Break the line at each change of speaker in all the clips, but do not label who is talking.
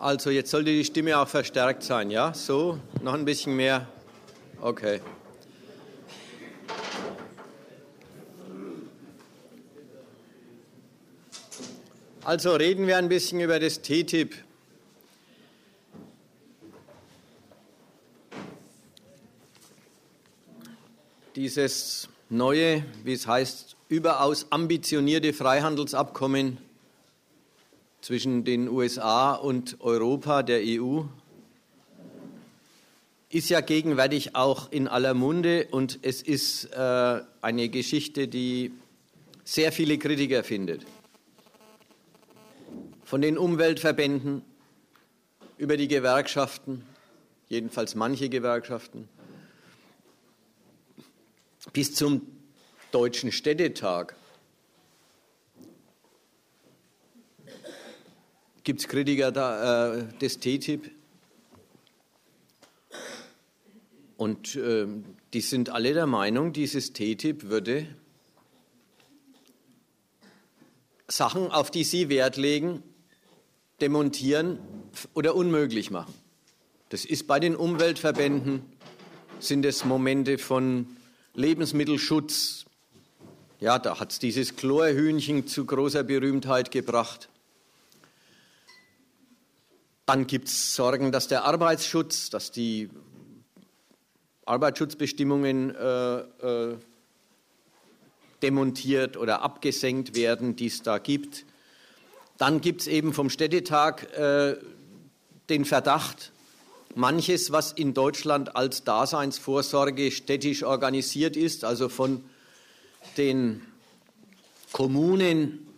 Also jetzt sollte die Stimme auch verstärkt sein, ja? So, noch ein bisschen mehr. Okay. Also reden wir ein bisschen über das TTIP. Dieses neue, wie es heißt, überaus ambitionierte Freihandelsabkommen zwischen den USA und Europa, der EU, ist ja gegenwärtig auch in aller Munde und es ist äh, eine Geschichte, die sehr viele Kritiker findet. Von den Umweltverbänden über die Gewerkschaften, jedenfalls manche Gewerkschaften, bis zum Deutschen Städtetag. Gibt es Kritiker da, äh, des TTIP? Und äh, die sind alle der Meinung, dieses TTIP würde Sachen, auf die sie Wert legen, demontieren oder unmöglich machen. Das ist bei den Umweltverbänden, sind es Momente von Lebensmittelschutz. Ja, da hat es dieses Chlorhühnchen zu großer Berühmtheit gebracht. Dann gibt es Sorgen, dass der Arbeitsschutz, dass die Arbeitsschutzbestimmungen äh, äh, demontiert oder abgesenkt werden, die es da gibt. Dann gibt es eben vom Städtetag äh, den Verdacht, manches, was in Deutschland als Daseinsvorsorge städtisch organisiert ist, also von den Kommunen,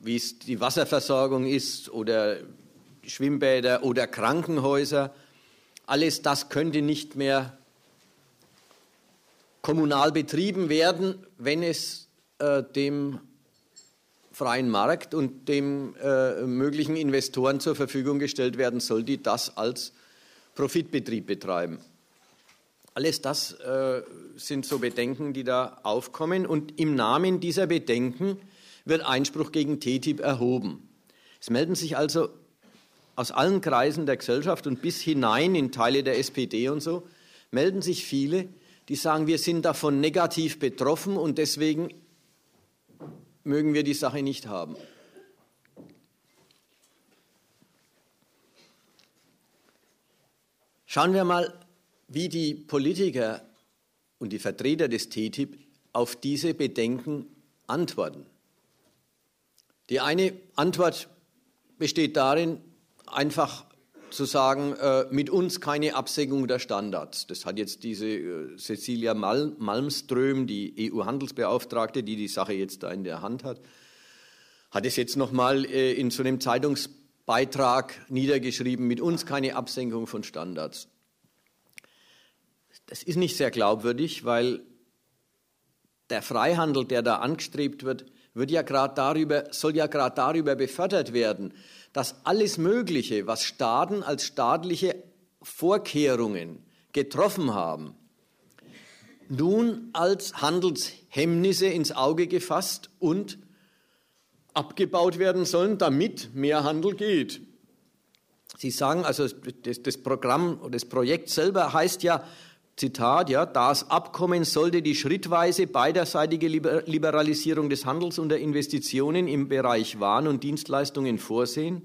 wie es die Wasserversorgung ist oder Schwimmbäder oder Krankenhäuser, alles das könnte nicht mehr kommunal betrieben werden, wenn es äh, dem freien Markt und dem äh, möglichen Investoren zur Verfügung gestellt werden soll, die das als Profitbetrieb betreiben. Alles das äh, sind so Bedenken, die da aufkommen. Und im Namen dieser Bedenken wird Einspruch gegen TTIP erhoben. Es melden sich also aus allen Kreisen der Gesellschaft und bis hinein in Teile der SPD und so, melden sich viele, die sagen, wir sind davon negativ betroffen und deswegen mögen wir die Sache nicht haben. Schauen wir mal, wie die Politiker und die Vertreter des TTIP auf diese Bedenken antworten. Die eine Antwort besteht darin, einfach zu sagen, äh, mit uns keine Absenkung der Standards. Das hat jetzt diese äh, Cecilia Mal Malmström, die EU-Handelsbeauftragte, die die Sache jetzt da in der Hand hat, hat es jetzt nochmal äh, in so einem Zeitungs Beitrag niedergeschrieben, mit uns keine Absenkung von Standards. Das ist nicht sehr glaubwürdig, weil der Freihandel, der da angestrebt wird, wird ja darüber, soll ja gerade darüber befördert werden, dass alles Mögliche, was Staaten als staatliche Vorkehrungen getroffen haben, nun als Handelshemmnisse ins Auge gefasst und abgebaut werden sollen, damit mehr Handel geht. Sie sagen, also das, Programm oder das Projekt selber heißt ja, Zitat, ja, das Abkommen sollte die schrittweise beiderseitige Liberalisierung des Handels und der Investitionen im Bereich Waren und Dienstleistungen vorsehen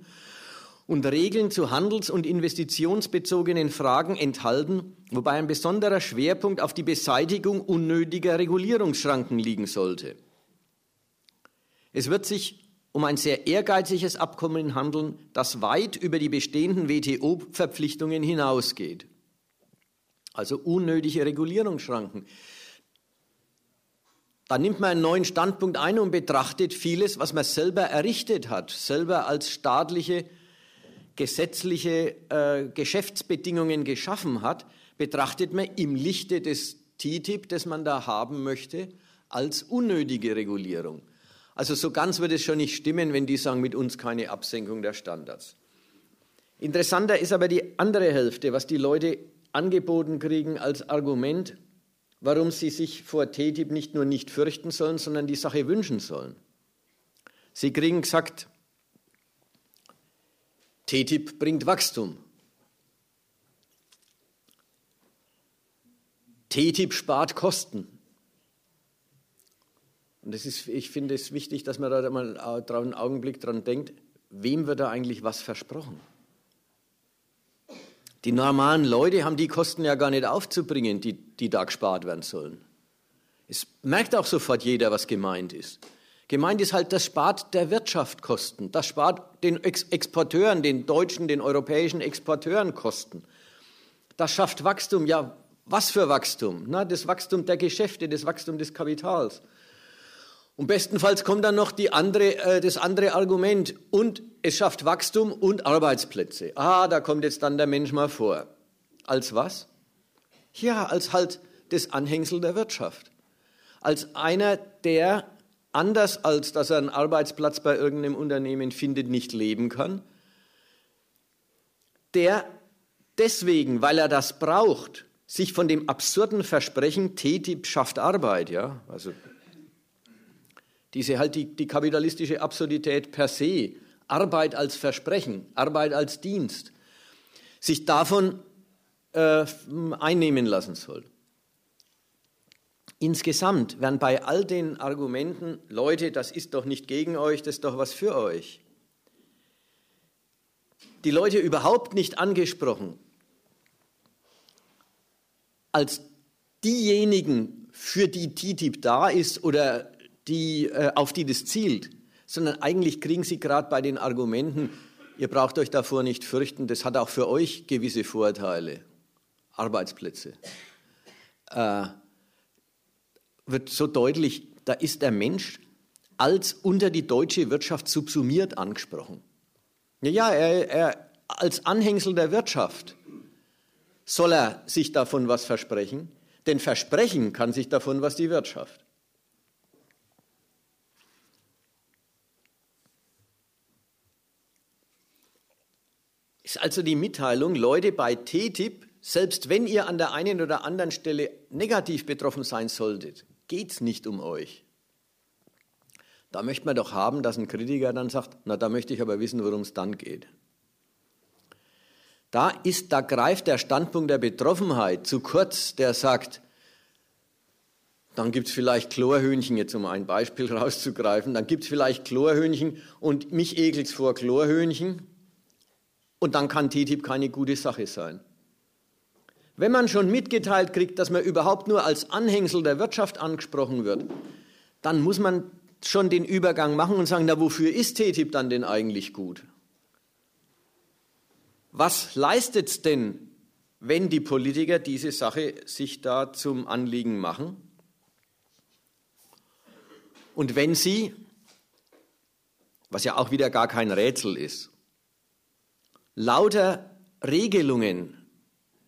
und Regeln zu handels- und investitionsbezogenen Fragen enthalten, wobei ein besonderer Schwerpunkt auf die Beseitigung unnötiger Regulierungsschranken liegen sollte. Es wird sich um ein sehr ehrgeiziges Abkommen handeln, das weit über die bestehenden WTO-Verpflichtungen hinausgeht. Also unnötige Regulierungsschranken. Da nimmt man einen neuen Standpunkt ein und betrachtet vieles, was man selber errichtet hat, selber als staatliche, gesetzliche äh, Geschäftsbedingungen geschaffen hat, betrachtet man im Lichte des TTIP, das man da haben möchte, als unnötige Regulierung. Also so ganz wird es schon nicht stimmen, wenn die sagen, mit uns keine Absenkung der Standards. Interessanter ist aber die andere Hälfte, was die Leute angeboten kriegen als Argument, warum sie sich vor TTIP nicht nur nicht fürchten sollen, sondern die Sache wünschen sollen. Sie kriegen gesagt, TTIP bringt Wachstum. TTIP spart Kosten. Und das ist, ich finde es wichtig, dass man da mal einen Augenblick dran denkt, wem wird da eigentlich was versprochen? Die normalen Leute haben die Kosten ja gar nicht aufzubringen, die, die da gespart werden sollen. Es merkt auch sofort jeder, was gemeint ist. Gemeint ist halt, das spart der Wirtschaft Kosten. Das spart den Ex Exporteuren, den deutschen, den europäischen Exporteuren Kosten. Das schafft Wachstum. Ja, was für Wachstum? Na, das Wachstum der Geschäfte, das Wachstum des Kapitals. Und bestenfalls kommt dann noch andere, äh, das andere Argument. Und es schafft Wachstum und Arbeitsplätze. Ah, da kommt jetzt dann der Mensch mal vor. Als was? Ja, als halt das Anhängsel der Wirtschaft. Als einer, der anders als dass er einen Arbeitsplatz bei irgendeinem Unternehmen findet, nicht leben kann, der deswegen, weil er das braucht, sich von dem absurden Versprechen, TTIP schafft Arbeit, ja, also diese halt die, die kapitalistische Absurdität per se, Arbeit als Versprechen, Arbeit als Dienst, sich davon äh, einnehmen lassen soll. Insgesamt werden bei all den Argumenten, Leute, das ist doch nicht gegen euch, das ist doch was für euch, die Leute überhaupt nicht angesprochen als diejenigen, für die TTIP da ist oder die, äh, auf die das zielt, sondern eigentlich kriegen sie gerade bei den Argumenten, ihr braucht euch davor nicht fürchten, das hat auch für euch gewisse Vorteile, Arbeitsplätze. Äh, wird so deutlich, da ist der Mensch als unter die deutsche Wirtschaft subsumiert angesprochen. Ja, er, er, als Anhängsel der Wirtschaft soll er sich davon was versprechen, denn versprechen kann sich davon was die Wirtschaft. Ist also die Mitteilung, Leute, bei TTIP, selbst wenn ihr an der einen oder anderen Stelle negativ betroffen sein solltet, geht es nicht um euch. Da möchte man doch haben, dass ein Kritiker dann sagt, na, da möchte ich aber wissen, worum es dann geht. Da, ist, da greift der Standpunkt der Betroffenheit zu kurz, der sagt, dann gibt es vielleicht Chlorhühnchen, jetzt um ein Beispiel rauszugreifen, dann gibt es vielleicht Chlorhühnchen und mich ekelt vor Chlorhühnchen und dann kann TTIP keine gute Sache sein. Wenn man schon mitgeteilt kriegt, dass man überhaupt nur als Anhängsel der Wirtschaft angesprochen wird, dann muss man schon den Übergang machen und sagen, na wofür ist TTIP dann denn eigentlich gut? Was leistet es denn, wenn die Politiker diese Sache sich da zum Anliegen machen? Und wenn sie, was ja auch wieder gar kein Rätsel ist, lauter Regelungen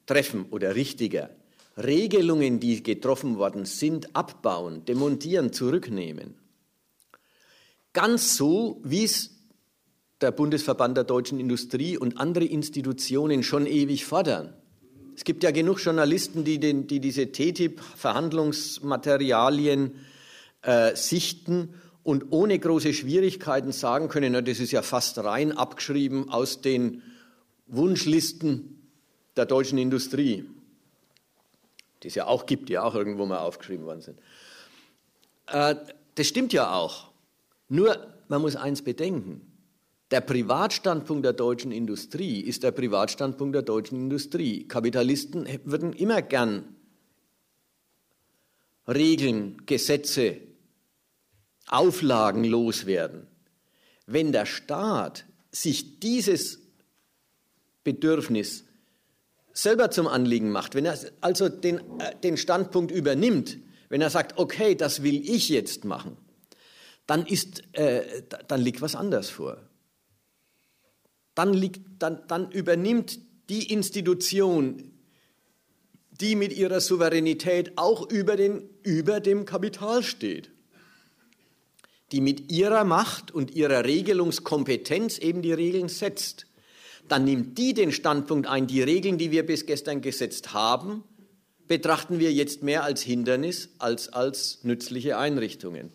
treffen oder richtiger, Regelungen, die getroffen worden sind, abbauen, demontieren, zurücknehmen. Ganz so, wie es der Bundesverband der deutschen Industrie und andere Institutionen schon ewig fordern. Es gibt ja genug Journalisten, die, den, die diese TTIP-Verhandlungsmaterialien äh, sichten und ohne große Schwierigkeiten sagen können, na, das ist ja fast rein abgeschrieben aus den Wunschlisten der deutschen Industrie, die es ja auch gibt, die auch irgendwo mal aufgeschrieben worden sind. Äh, das stimmt ja auch. Nur, man muss eins bedenken. Der Privatstandpunkt der deutschen Industrie ist der Privatstandpunkt der deutschen Industrie. Kapitalisten würden immer gern Regeln, Gesetze, Auflagen loswerden. Wenn der Staat sich dieses Bedürfnis selber zum Anliegen macht, wenn er also den, äh, den Standpunkt übernimmt, wenn er sagt, okay, das will ich jetzt machen, dann, ist, äh, dann liegt was anders vor. Dann, liegt, dann, dann übernimmt die Institution, die mit ihrer Souveränität auch über, den, über dem Kapital steht, die mit ihrer Macht und ihrer Regelungskompetenz eben die Regeln setzt dann nimmt die den Standpunkt ein, die Regeln, die wir bis gestern gesetzt haben, betrachten wir jetzt mehr als Hindernis als als nützliche Einrichtungen.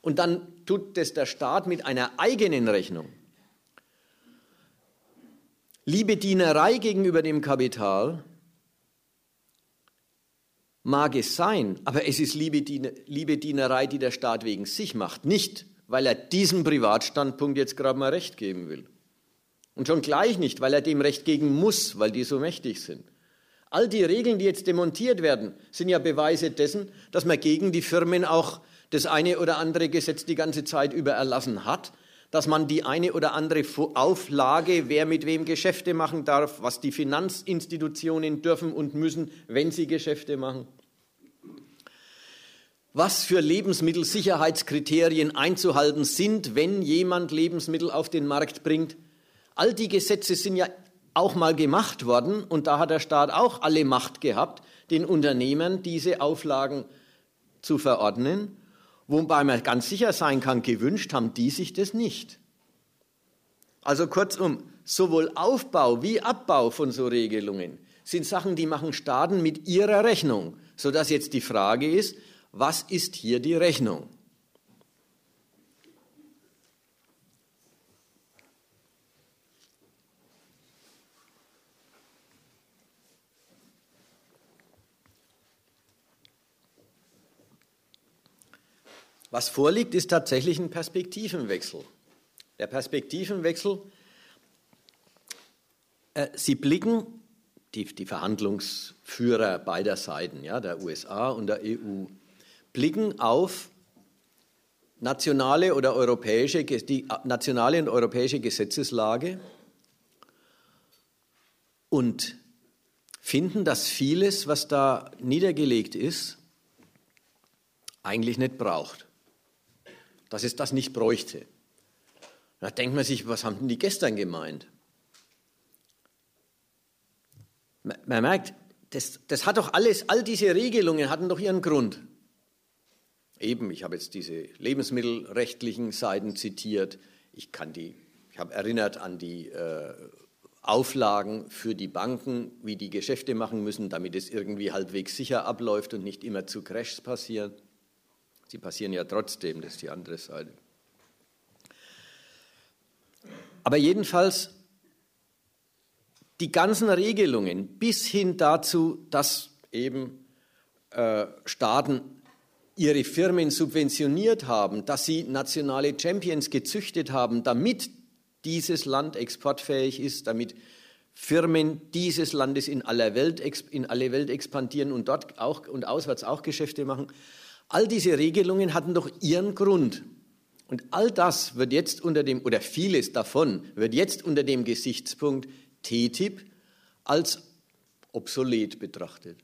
Und dann tut das der Staat mit einer eigenen Rechnung. Liebedienerei gegenüber dem Kapital mag es sein, aber es ist Liebedienerei, die der Staat wegen sich macht, nicht weil er diesem Privatstandpunkt jetzt gerade mal Recht geben will. Und schon gleich nicht, weil er dem Recht geben muss, weil die so mächtig sind. All die Regeln, die jetzt demontiert werden, sind ja Beweise dessen, dass man gegen die Firmen auch das eine oder andere Gesetz die ganze Zeit über erlassen hat, dass man die eine oder andere Auflage, wer mit wem Geschäfte machen darf, was die Finanzinstitutionen dürfen und müssen, wenn sie Geschäfte machen, was für Lebensmittelsicherheitskriterien einzuhalten sind, wenn jemand Lebensmittel auf den Markt bringt. All die Gesetze sind ja auch mal gemacht worden und da hat der Staat auch alle Macht gehabt, den Unternehmern diese Auflagen zu verordnen, wobei man ganz sicher sein kann, gewünscht haben die sich das nicht. Also kurzum, sowohl Aufbau wie Abbau von so Regelungen sind Sachen, die machen Staaten mit ihrer Rechnung, sodass jetzt die Frage ist, was ist hier die Rechnung? Was vorliegt, ist tatsächlich ein Perspektivenwechsel. Der Perspektivenwechsel, äh, Sie blicken, die, die, Verhandlungsführer beider Seiten, ja, der USA und der EU, blicken auf nationale oder europäische, die nationale und europäische Gesetzeslage und finden, dass vieles, was da niedergelegt ist, eigentlich nicht braucht dass es das nicht bräuchte. Da denkt man sich, was haben denn die gestern gemeint? Man merkt, das, das hat doch alles, all diese Regelungen hatten doch ihren Grund. Eben, ich habe jetzt diese lebensmittelrechtlichen Seiten zitiert. Ich kann die, ich habe erinnert an die äh, Auflagen für die Banken, wie die Geschäfte machen müssen, damit es irgendwie halbwegs sicher abläuft und nicht immer zu Crashs passieren. Sie passieren ja trotzdem, das ist die andere Seite. Aber jedenfalls die ganzen Regelungen bis hin dazu, dass eben äh, Staaten ihre Firmen subventioniert haben, dass sie nationale Champions gezüchtet haben, damit dieses Land exportfähig ist, damit Firmen dieses Landes in aller Welt in alle Welt expandieren und dort auch und auswärts auch Geschäfte machen. All diese Regelungen hatten doch ihren Grund. Und all das wird jetzt unter dem, oder vieles davon wird jetzt unter dem Gesichtspunkt TTIP als obsolet betrachtet.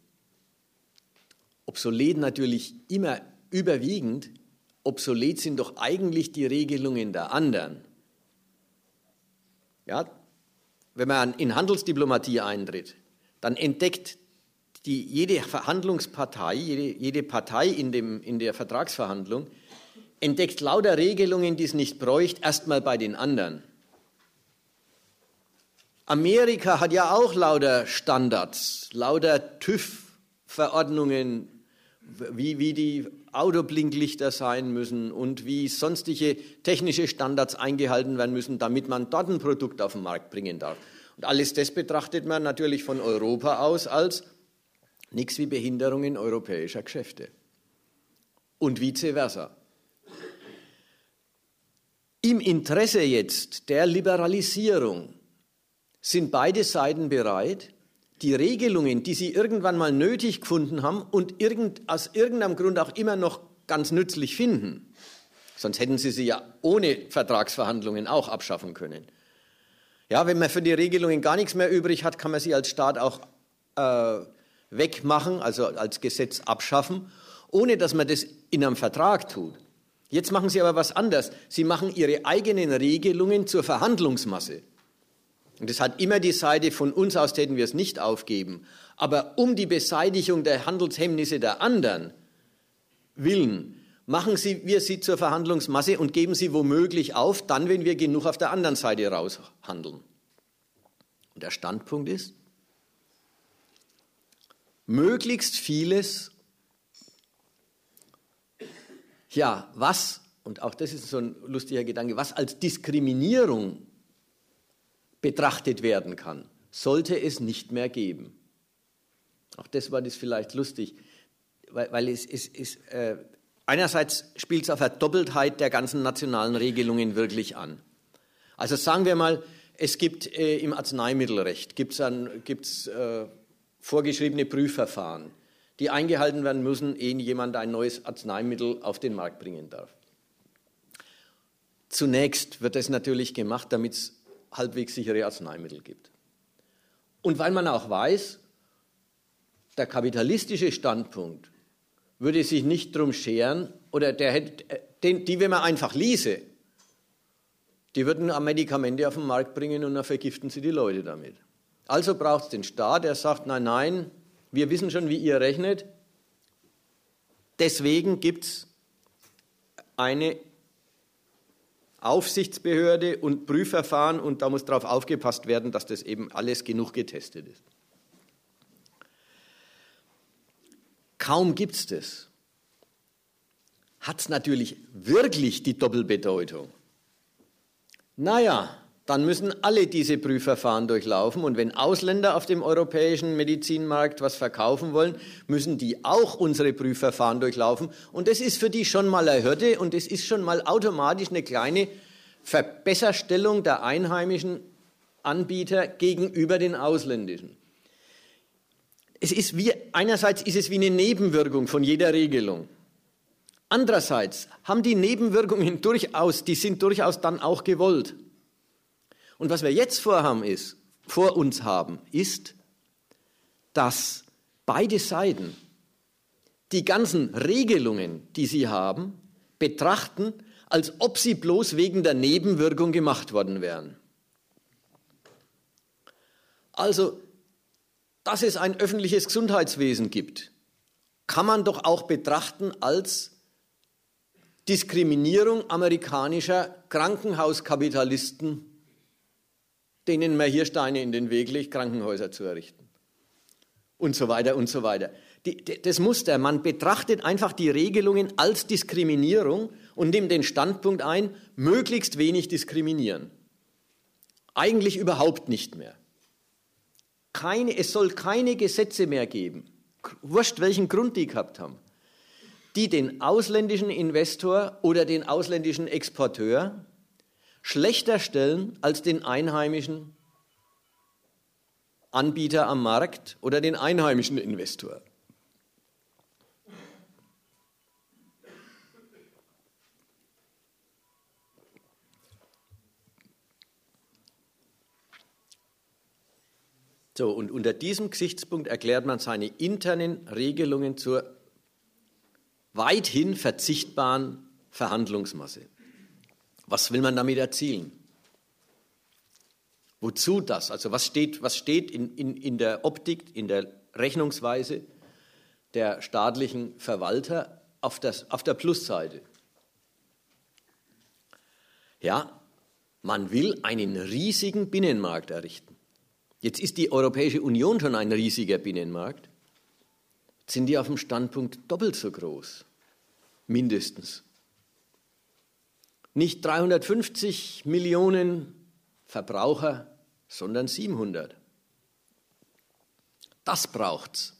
Obsolet natürlich immer überwiegend, obsolet sind doch eigentlich die Regelungen der anderen. Ja, wenn man in Handelsdiplomatie eintritt, dann entdeckt die, jede Verhandlungspartei, jede, jede Partei in, dem, in der Vertragsverhandlung entdeckt lauter Regelungen, die es nicht bräuchte, erstmal bei den anderen. Amerika hat ja auch lauter Standards, lauter TÜV-Verordnungen, wie, wie die Autoblinklichter sein müssen und wie sonstige technische Standards eingehalten werden müssen, damit man dort ein Produkt auf den Markt bringen darf. Und alles das betrachtet man natürlich von Europa aus als Nichts wie Behinderungen europäischer Geschäfte. Und vice versa. Im Interesse jetzt der Liberalisierung sind beide Seiten bereit, die Regelungen, die sie irgendwann mal nötig gefunden haben und irgend, aus irgendeinem Grund auch immer noch ganz nützlich finden, sonst hätten sie sie ja ohne Vertragsverhandlungen auch abschaffen können. Ja, wenn man für die Regelungen gar nichts mehr übrig hat, kann man sie als Staat auch äh, wegmachen, also als Gesetz abschaffen, ohne dass man das in einem Vertrag tut. Jetzt machen Sie aber was anderes. Sie machen Ihre eigenen Regelungen zur Verhandlungsmasse. Und das hat immer die Seite, von uns aus täten wir es nicht aufgeben. Aber um die Beseitigung der Handelshemmnisse der anderen willen, machen Sie, wir sie zur Verhandlungsmasse und geben sie womöglich auf, dann, wenn wir genug auf der anderen Seite raushandeln. Und der Standpunkt ist, möglichst vieles, ja, was, und auch das ist so ein lustiger Gedanke, was als Diskriminierung betrachtet werden kann, sollte es nicht mehr geben. Auch das war das vielleicht lustig, weil, weil es, es, es äh, einerseits spielt es auf der Doppeltheit der ganzen nationalen Regelungen wirklich an. Also sagen wir mal, es gibt äh, im Arzneimittelrecht gibt's, äh, vorgeschriebene Prüfverfahren, die eingehalten werden müssen, ehe jemand ein neues Arzneimittel auf den Markt bringen darf. Zunächst wird das natürlich gemacht, damit es halbwegs sichere Arzneimittel gibt. Und weil man auch weiß, der kapitalistische Standpunkt würde sich nicht drum scheren, oder der hätte, den, die, wenn man einfach ließe, die würden Medikamente auf den Markt bringen und dann vergiften sie die Leute damit. Also braucht es den Staat, der sagt, nein, nein, wir wissen schon, wie ihr rechnet. Deswegen gibt es eine Aufsichtsbehörde und Prüfverfahren und da muss darauf aufgepasst werden, dass das eben alles genug getestet ist. Kaum gibt es das, hat es natürlich wirklich die Doppelbedeutung. Naja, dann müssen alle diese Prüfverfahren durchlaufen. Und wenn Ausländer auf dem europäischen Medizinmarkt was verkaufen wollen, müssen die auch unsere Prüfverfahren durchlaufen. Und das ist für die schon mal eine Hürde und es ist schon mal automatisch eine kleine Verbesserstellung der einheimischen Anbieter gegenüber den ausländischen. Es ist wie, einerseits ist es wie eine Nebenwirkung von jeder Regelung. Andererseits haben die Nebenwirkungen durchaus, die sind durchaus dann auch gewollt. Und was wir jetzt vorhaben ist, vor uns haben, ist, dass beide Seiten die ganzen Regelungen, die sie haben, betrachten, als ob sie bloß wegen der Nebenwirkung gemacht worden wären. Also, dass es ein öffentliches Gesundheitswesen gibt, kann man doch auch betrachten als Diskriminierung amerikanischer Krankenhauskapitalisten denen man hier Steine in den Weg legt, Krankenhäuser zu errichten. Und so weiter und so weiter. Die, das Muster, man betrachtet einfach die Regelungen als Diskriminierung und nimmt den Standpunkt ein, möglichst wenig diskriminieren. Eigentlich überhaupt nicht mehr. Keine, es soll keine Gesetze mehr geben, wurscht welchen Grund die gehabt haben, die den ausländischen Investor oder den ausländischen Exporteur schlechter stellen als den einheimischen Anbieter am Markt oder den einheimischen Investor. So, und unter diesem Gesichtspunkt erklärt man seine internen Regelungen zur weithin verzichtbaren Verhandlungsmasse. Was will man damit erzielen? Wozu das? Also was steht, was steht in, in, in der Optik, in der Rechnungsweise der staatlichen Verwalter auf, das, auf der Plusseite? Ja, man will einen riesigen Binnenmarkt errichten. Jetzt ist die Europäische Union schon ein riesiger Binnenmarkt. Jetzt sind die auf dem Standpunkt doppelt so groß, mindestens. Nicht 350 Millionen Verbraucher, sondern 700. Das braucht's.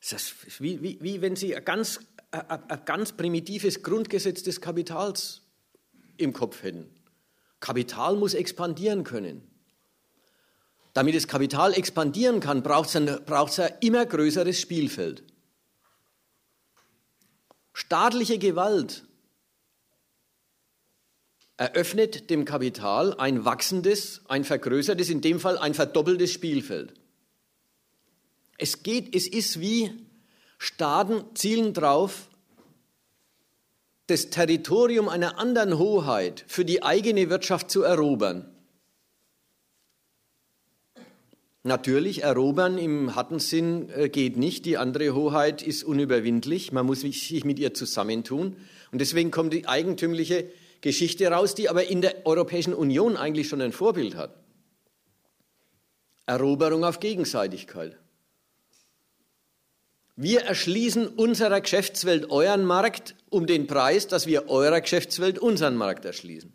Das ist wie, wie, wie wenn Sie ein ganz, ein, ein ganz primitives Grundgesetz des Kapitals im Kopf hätten. Kapital muss expandieren können. Damit das Kapital expandieren kann, braucht es ein, ein immer größeres Spielfeld. Staatliche Gewalt eröffnet dem Kapital ein wachsendes, ein vergrößertes, in dem Fall ein verdoppeltes Spielfeld. Es geht, es ist wie Staaten zielen drauf, das Territorium einer anderen Hoheit für die eigene Wirtschaft zu erobern. Natürlich, erobern im harten Sinn äh, geht nicht. Die andere Hoheit ist unüberwindlich. Man muss sich mit ihr zusammentun. Und deswegen kommt die eigentümliche Geschichte raus, die aber in der Europäischen Union eigentlich schon ein Vorbild hat. Eroberung auf Gegenseitigkeit. Wir erschließen unserer Geschäftswelt euren Markt um den Preis, dass wir eurer Geschäftswelt unseren Markt erschließen.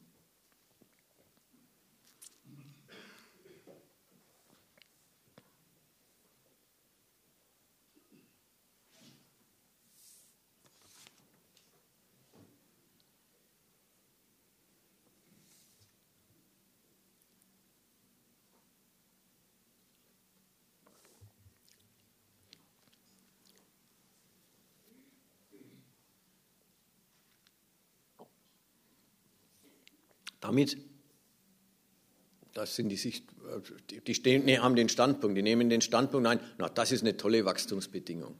Damit, das sind die Sicht, die stehen, nee, haben den Standpunkt, die nehmen den Standpunkt ein, na, das ist eine tolle Wachstumsbedingung.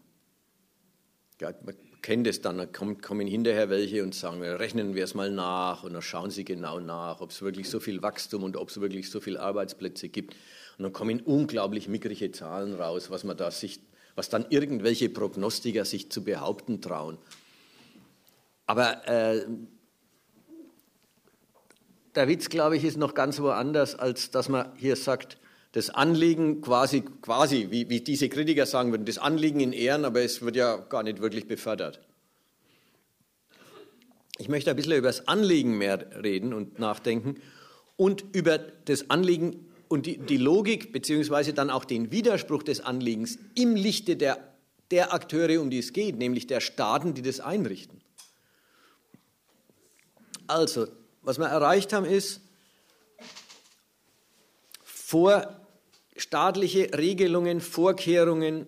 Ja, man kennt es dann, kommen, kommen hinterher welche und sagen, rechnen wir es mal nach und dann schauen sie genau nach, ob es wirklich so viel Wachstum und ob es wirklich so viele Arbeitsplätze gibt. Und dann kommen unglaublich mickrige Zahlen raus, was man da sich, was dann irgendwelche Prognostiker sich zu behaupten trauen. Aber äh, der Witz, glaube ich, ist noch ganz woanders, als dass man hier sagt, das Anliegen quasi, quasi wie, wie diese Kritiker sagen würden, das Anliegen in Ehren, aber es wird ja gar nicht wirklich befördert. Ich möchte ein bisschen über das Anliegen mehr reden und nachdenken und über das Anliegen und die, die Logik beziehungsweise dann auch den Widerspruch des Anliegens im Lichte der, der Akteure, um die es geht, nämlich der Staaten, die das einrichten. Also, was wir erreicht haben, ist, vor staatliche Regelungen, Vorkehrungen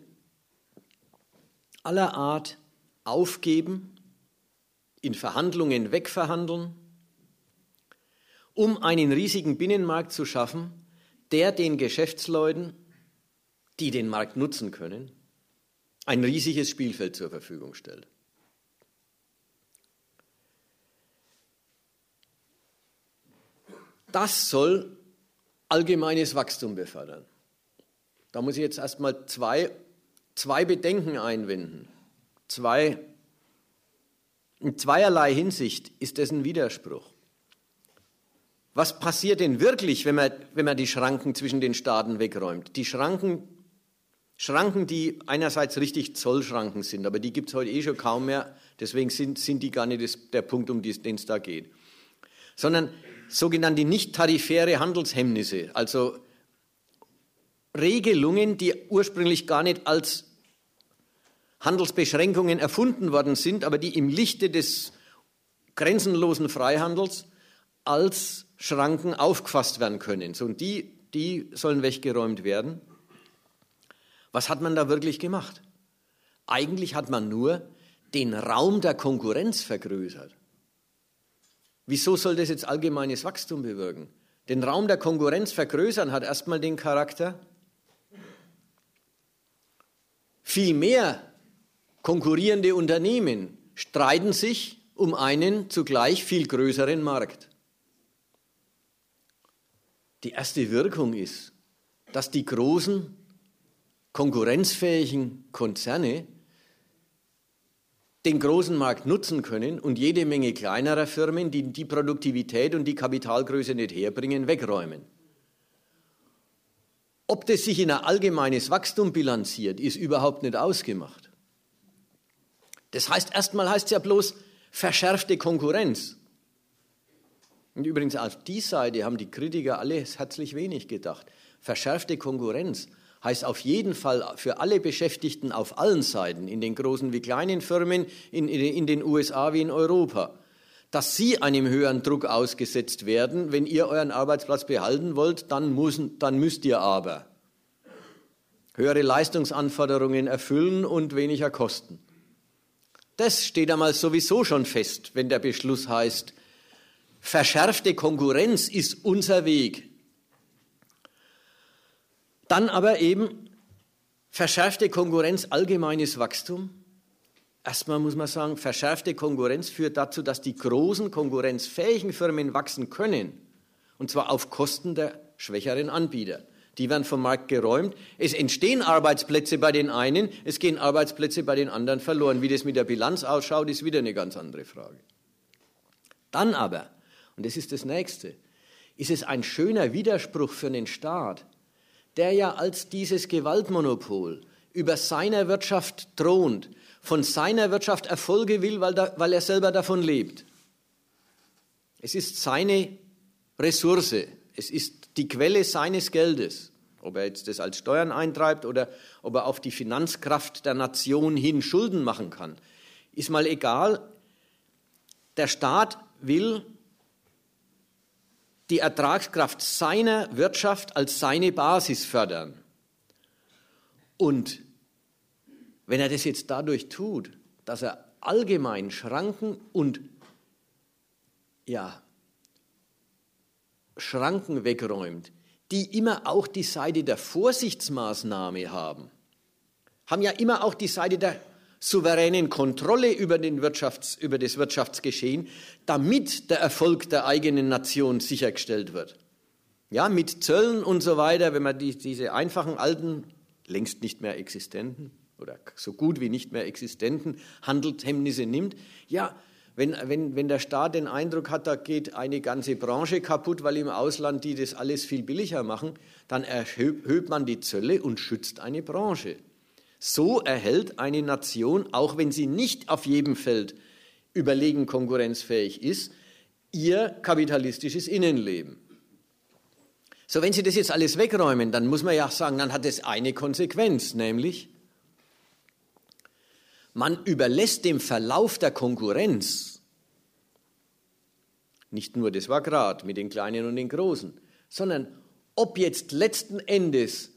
aller Art aufgeben, in Verhandlungen wegverhandeln, um einen riesigen Binnenmarkt zu schaffen, der den Geschäftsleuten, die den Markt nutzen können, ein riesiges Spielfeld zur Verfügung stellt. Das soll allgemeines Wachstum befördern. Da muss ich jetzt erstmal zwei, zwei Bedenken einwenden. Zwei, in zweierlei Hinsicht ist das ein Widerspruch. Was passiert denn wirklich, wenn man, wenn man die Schranken zwischen den Staaten wegräumt? Die Schranken, Schranken, die einerseits richtig Zollschranken sind, aber die gibt es heute eh schon kaum mehr, deswegen sind, sind die gar nicht das, der Punkt, um den es da geht. Sondern sogenannte nicht-tarifäre Handelshemmnisse, also Regelungen, die ursprünglich gar nicht als Handelsbeschränkungen erfunden worden sind, aber die im Lichte des grenzenlosen Freihandels als Schranken aufgefasst werden können. So, und die, die sollen weggeräumt werden. Was hat man da wirklich gemacht? Eigentlich hat man nur den Raum der Konkurrenz vergrößert. Wieso soll das jetzt allgemeines Wachstum bewirken? Den Raum der Konkurrenz vergrößern hat erstmal den Charakter, viel mehr konkurrierende Unternehmen streiten sich um einen zugleich viel größeren Markt. Die erste Wirkung ist, dass die großen konkurrenzfähigen Konzerne den großen Markt nutzen können und jede Menge kleinerer Firmen, die die Produktivität und die Kapitalgröße nicht herbringen, wegräumen. Ob das sich in ein allgemeines Wachstum bilanziert, ist überhaupt nicht ausgemacht. Das heißt, erstmal heißt es ja bloß verschärfte Konkurrenz. Und übrigens auf die Seite haben die Kritiker alle herzlich wenig gedacht. Verschärfte Konkurrenz heißt auf jeden Fall für alle Beschäftigten auf allen Seiten, in den großen wie kleinen Firmen, in, in, den USA wie in Europa, dass sie einem höheren Druck ausgesetzt werden. Wenn ihr euren Arbeitsplatz behalten wollt, dann, muss, dann müsst ihr aber höhere Leistungsanforderungen erfüllen und weniger kosten. Das steht einmal sowieso schon fest, wenn der Beschluss heißt, verschärfte Konkurrenz ist unser Weg dann aber eben verschärfte Konkurrenz, allgemeines Wachstum. Erstmal muss man sagen, verschärfte Konkurrenz führt dazu, dass die großen konkurrenzfähigen Firmen wachsen können. Und zwar auf Kosten der schwächeren Anbieter. Die werden vom Markt geräumt. Es entstehen Arbeitsplätze bei den einen, es gehen Arbeitsplätze bei den anderen verloren. Wie das mit der Bilanz ausschaut, ist wieder eine ganz andere Frage. Dann aber, und das ist das Nächste, ist es ein schöner Widerspruch für einen Staat, der ja als dieses Gewaltmonopol über seiner Wirtschaft thront, von seiner Wirtschaft Erfolge will, weil, da, weil er selber davon lebt. Es ist seine Ressource, es ist die Quelle seines Geldes. Ob er jetzt das als Steuern eintreibt oder ob er auf die Finanzkraft der Nation hin Schulden machen kann, ist mal egal. Der Staat will die Ertragskraft seiner Wirtschaft als seine Basis fördern. Und wenn er das jetzt dadurch tut, dass er allgemein Schranken und ja, Schranken wegräumt, die immer auch die Seite der Vorsichtsmaßnahme haben, haben ja immer auch die Seite der souveränen Kontrolle über, den Wirtschafts-, über das Wirtschaftsgeschehen, damit der Erfolg der eigenen Nation sichergestellt wird. Ja, mit Zöllen und so weiter, wenn man die, diese einfachen alten, längst nicht mehr existenten oder so gut wie nicht mehr existenten Handelshemmnisse nimmt, ja, wenn, wenn, wenn der Staat den Eindruck hat, da geht eine ganze Branche kaputt, weil im Ausland die das alles viel billiger machen, dann erhöht man die Zölle und schützt eine Branche. So erhält eine Nation, auch wenn sie nicht auf jedem Feld überlegen konkurrenzfähig ist, ihr kapitalistisches Innenleben. So, wenn Sie das jetzt alles wegräumen, dann muss man ja sagen, dann hat es eine Konsequenz, nämlich man überlässt dem Verlauf der Konkurrenz nicht nur, das gerade mit den Kleinen und den Großen, sondern ob jetzt letzten Endes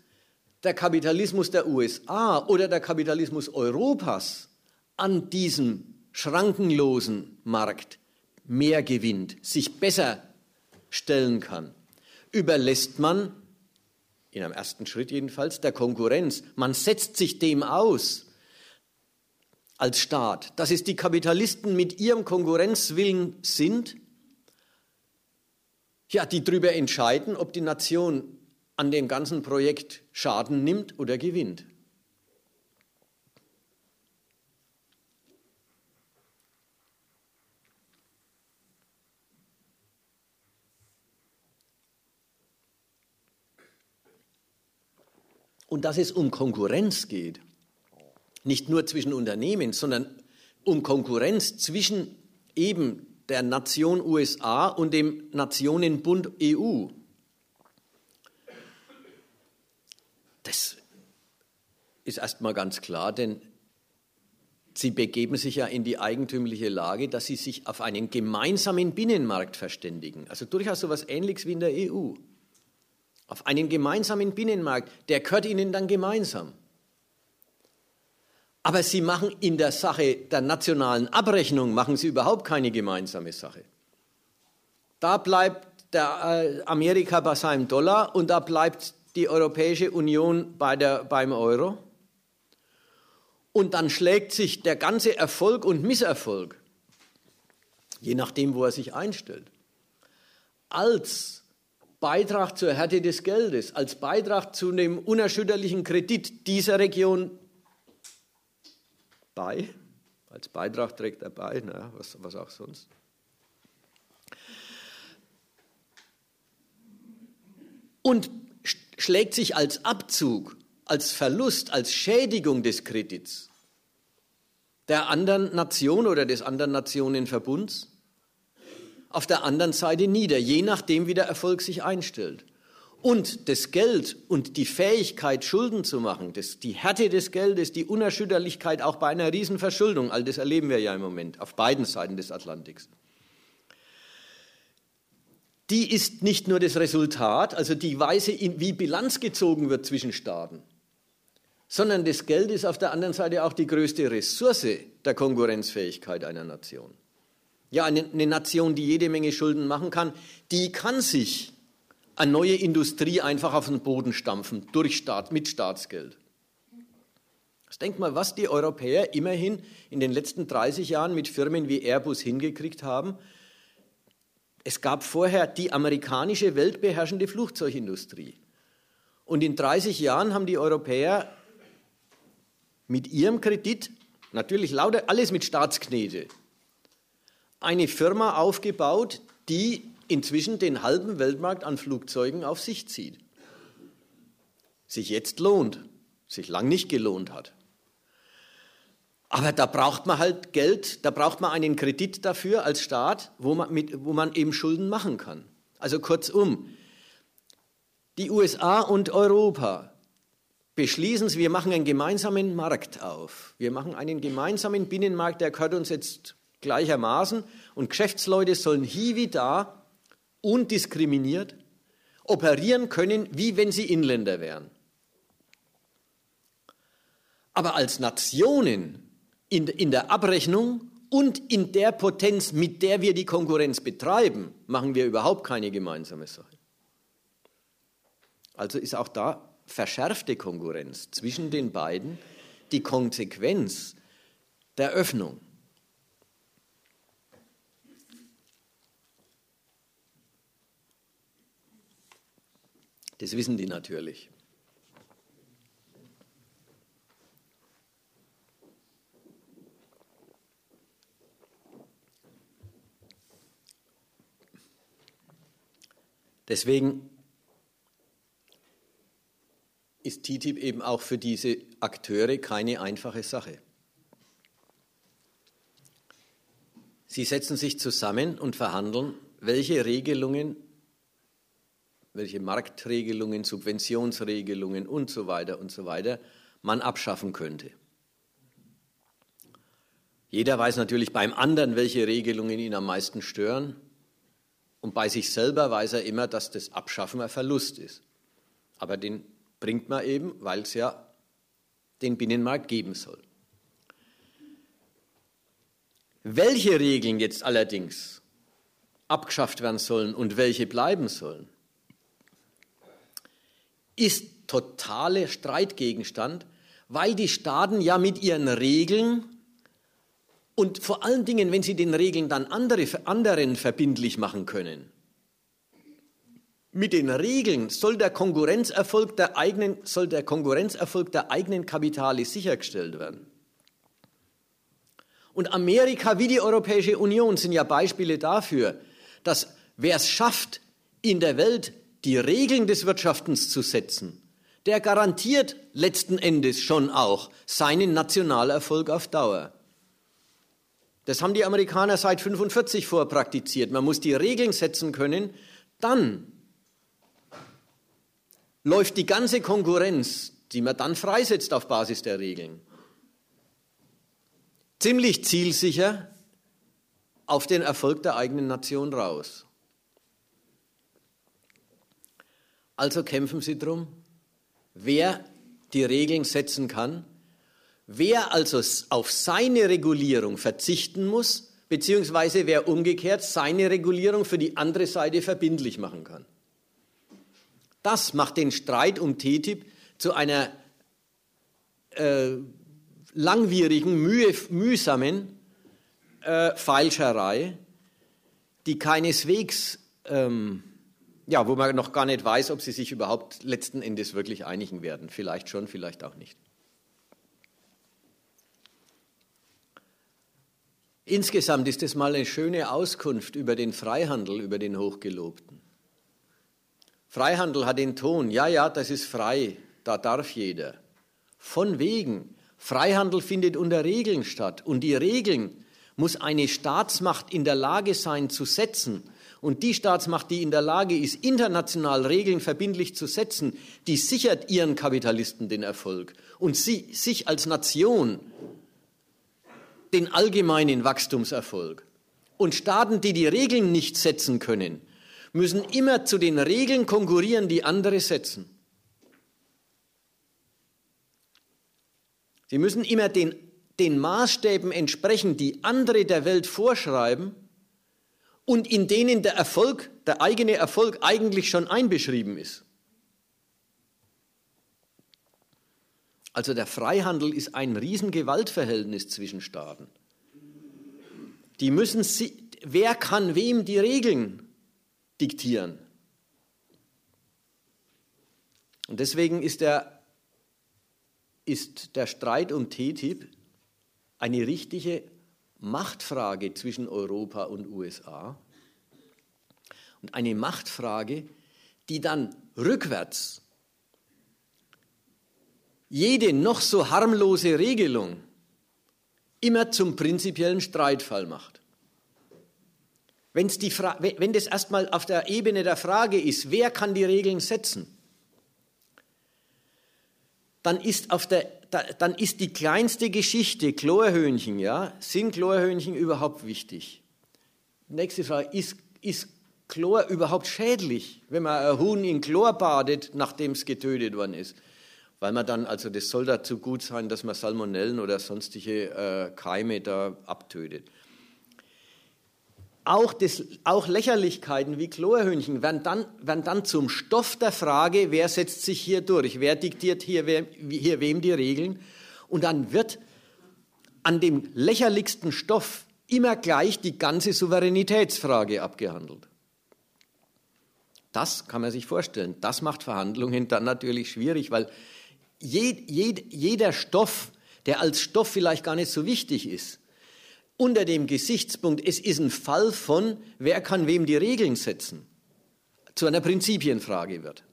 der Kapitalismus der USA oder der Kapitalismus Europas an diesem schrankenlosen Markt mehr gewinnt, sich besser stellen kann, überlässt man, in einem ersten Schritt jedenfalls, der Konkurrenz. Man setzt sich dem aus als Staat, dass es die Kapitalisten mit ihrem Konkurrenzwillen sind, ja, die darüber entscheiden, ob die Nation an dem ganzen Projekt Schaden nimmt oder gewinnt. Und dass es um Konkurrenz geht, nicht nur zwischen Unternehmen, sondern um Konkurrenz zwischen eben der Nation USA und dem Nationenbund EU. Das ist erstmal ganz klar, denn sie begeben sich ja in die eigentümliche Lage, dass sie sich auf einen gemeinsamen Binnenmarkt verständigen. Also durchaus so etwas Ähnliches wie in der EU. Auf einen gemeinsamen Binnenmarkt, der gehört ihnen dann gemeinsam. Aber sie machen in der Sache der nationalen Abrechnung, machen sie überhaupt keine gemeinsame Sache. Da bleibt der äh, Amerika bei seinem Dollar und da bleibt die Europäische Union bei der, beim Euro. Und dann schlägt sich der ganze Erfolg und Misserfolg, je nachdem, wo er sich einstellt, als Beitrag zur Härte des Geldes, als Beitrag zu dem unerschütterlichen Kredit dieser Region bei. Als Beitrag trägt er bei, naja, was, was auch sonst. Und schlägt sich als Abzug, als Verlust, als Schädigung des Kredits der anderen Nation oder des anderen Nationenverbunds auf der anderen Seite nieder, je nachdem, wie der Erfolg sich einstellt. Und das Geld und die Fähigkeit, Schulden zu machen, das, die Härte des Geldes, die Unerschütterlichkeit auch bei einer Riesenverschuldung, all das erleben wir ja im Moment auf beiden Seiten des Atlantiks die ist nicht nur das Resultat, also die Weise, wie Bilanz gezogen wird zwischen Staaten, sondern das Geld ist auf der anderen Seite auch die größte Ressource der Konkurrenzfähigkeit einer Nation. Ja, eine, Nation, die jede Menge Schulden machen kann, die kann sich eine neue Industrie einfach auf den Boden stampfen, durch Staat, mit Staatsgeld. Das denkt mal, was die Europäer immerhin in den letzten 30 Jahren mit Firmen wie Airbus hingekriegt haben, es gab vorher die amerikanische weltbeherrschende Flugzeugindustrie. Und in 30 Jahren haben die Europäer mit ihrem Kredit, natürlich lauter alles mit Staatsknete, eine Firma aufgebaut, die inzwischen den halben Weltmarkt an Flugzeugen auf sich zieht. Sich jetzt lohnt, sich lang nicht gelohnt hat. Aber da braucht man halt Geld, da braucht man einen Kredit dafür als Staat, wo man, mit, wo man eben Schulden machen kann. Also kurzum, die USA und Europa beschließen es, wir machen einen gemeinsamen Markt auf. Wir machen einen gemeinsamen Binnenmarkt, der gehört uns jetzt gleichermaßen. Und Geschäftsleute sollen hier wie da undiskriminiert operieren können, wie wenn sie Inländer wären. Aber als Nationen in, in der Abrechnung und in der Potenz, mit der wir die Konkurrenz betreiben, machen wir überhaupt keine gemeinsame Sache. Also ist auch da verschärfte Konkurrenz zwischen den beiden die Konsequenz der Öffnung. Das wissen die natürlich. Deswegen ist TTIP eben auch für diese Akteure keine einfache Sache. Sie setzen sich zusammen und verhandeln, welche Regelungen, welche Marktregelungen, Subventionsregelungen und so weiter und so weiter man abschaffen könnte. Jeder weiß natürlich beim anderen, welche Regelungen ihn am meisten stören. Und bei sich selber weiß er immer, dass das Abschaffen ein Verlust ist. Aber den bringt man eben, weil es ja den Binnenmarkt geben soll. Welche Regeln jetzt allerdings abgeschafft werden sollen und welche bleiben sollen, ist totale Streitgegenstand, weil die Staaten ja mit ihren Regeln und vor allen Dingen, wenn sie den Regeln dann andere, anderen verbindlich machen können, mit den Regeln soll der Konkurrenzerfolg der eigenen, soll der Konkurrenzerfolg der eigenen Kapitale sichergestellt werden. Und Amerika wie die Europäische Union sind ja Beispiele dafür, dass wer es schafft, in der Welt die Regeln des Wirtschaftens zu setzen, der garantiert letzten Endes schon auch seinen Nationalerfolg auf Dauer. Das haben die Amerikaner seit 45 vorpraktiziert. Man muss die Regeln setzen können, dann läuft die ganze Konkurrenz, die man dann freisetzt auf Basis der Regeln, ziemlich zielsicher auf den Erfolg der eigenen Nation raus. Also kämpfen Sie drum, wer die Regeln setzen kann, wer also auf seine Regulierung verzichten muss, beziehungsweise wer umgekehrt seine Regulierung für die andere Seite verbindlich machen kann. Das macht den Streit um TTIP zu einer äh, langwierigen, mühe, mühsamen äh, Feilscherei, die keineswegs, ähm, ja, wo man noch gar nicht weiß, ob sie sich überhaupt letzten Endes wirklich einigen werden. Vielleicht schon, vielleicht auch nicht. Insgesamt ist es mal eine schöne Auskunft über den Freihandel, über den Hochgelobten. Freihandel hat den Ton, ja, ja, das ist frei, da darf jeder. Von wegen, Freihandel findet unter Regeln statt und die Regeln muss eine Staatsmacht in der Lage sein zu setzen. Und die Staatsmacht, die in der Lage ist, international Regeln verbindlich zu setzen, die sichert ihren Kapitalisten den Erfolg und sie, sich als Nation den allgemeinen Wachstumserfolg. Und Staaten, die die Regeln nicht setzen können, müssen immer zu den Regeln konkurrieren, die andere setzen. Sie müssen immer den, den Maßstäben entsprechen, die andere der Welt vorschreiben und in denen der Erfolg, der eigene Erfolg eigentlich schon einbeschrieben ist. Also der Freihandel ist ein Riesengewaltverhältnis zwischen Staaten. Die müssen, wer kann wem die Regeln diktieren. Und deswegen ist der, ist der Streit um TTIP eine richtige Machtfrage zwischen Europa und USA und eine Machtfrage, die dann rückwärts jede noch so harmlose Regelung immer zum prinzipiellen Streitfall macht. Wenn's die wenn das erstmal auf der Ebene der Frage ist, wer kann die Regeln setzen, dann ist, auf der, dann ist die kleinste Geschichte Chlorhöhnchen, ja, sind Chlorhöhnchen überhaupt wichtig? Nächste Frage, ist, ist Chlor überhaupt schädlich, wenn man ein Huhn in Chlor badet, nachdem es getötet worden ist? Weil man dann, also das soll dazu gut sein, dass man Salmonellen oder sonstige äh, Keime da abtötet. auch, das, auch Lächerlichkeiten wie Chlorhühnchen werden dann, werden dann zum Stoff der Frage, wer setzt sich hier durch, wer diktiert hier, wer, hier wem die Regeln. Und dann wird an dem lächerlichsten Stoff immer gleich die ganze Souveränitätsfrage abgehandelt. Das kann man sich vorstellen. Das macht Verhandlungen dann natürlich schwierig, weil jed, jed, jeder Stoff, der als Stoff vielleicht gar nicht so wichtig ist, unter dem Gesichtspunkt, es ist ein Fall von, wer kann wem die Regeln setzen, zu einer Prinzipienfrage wird.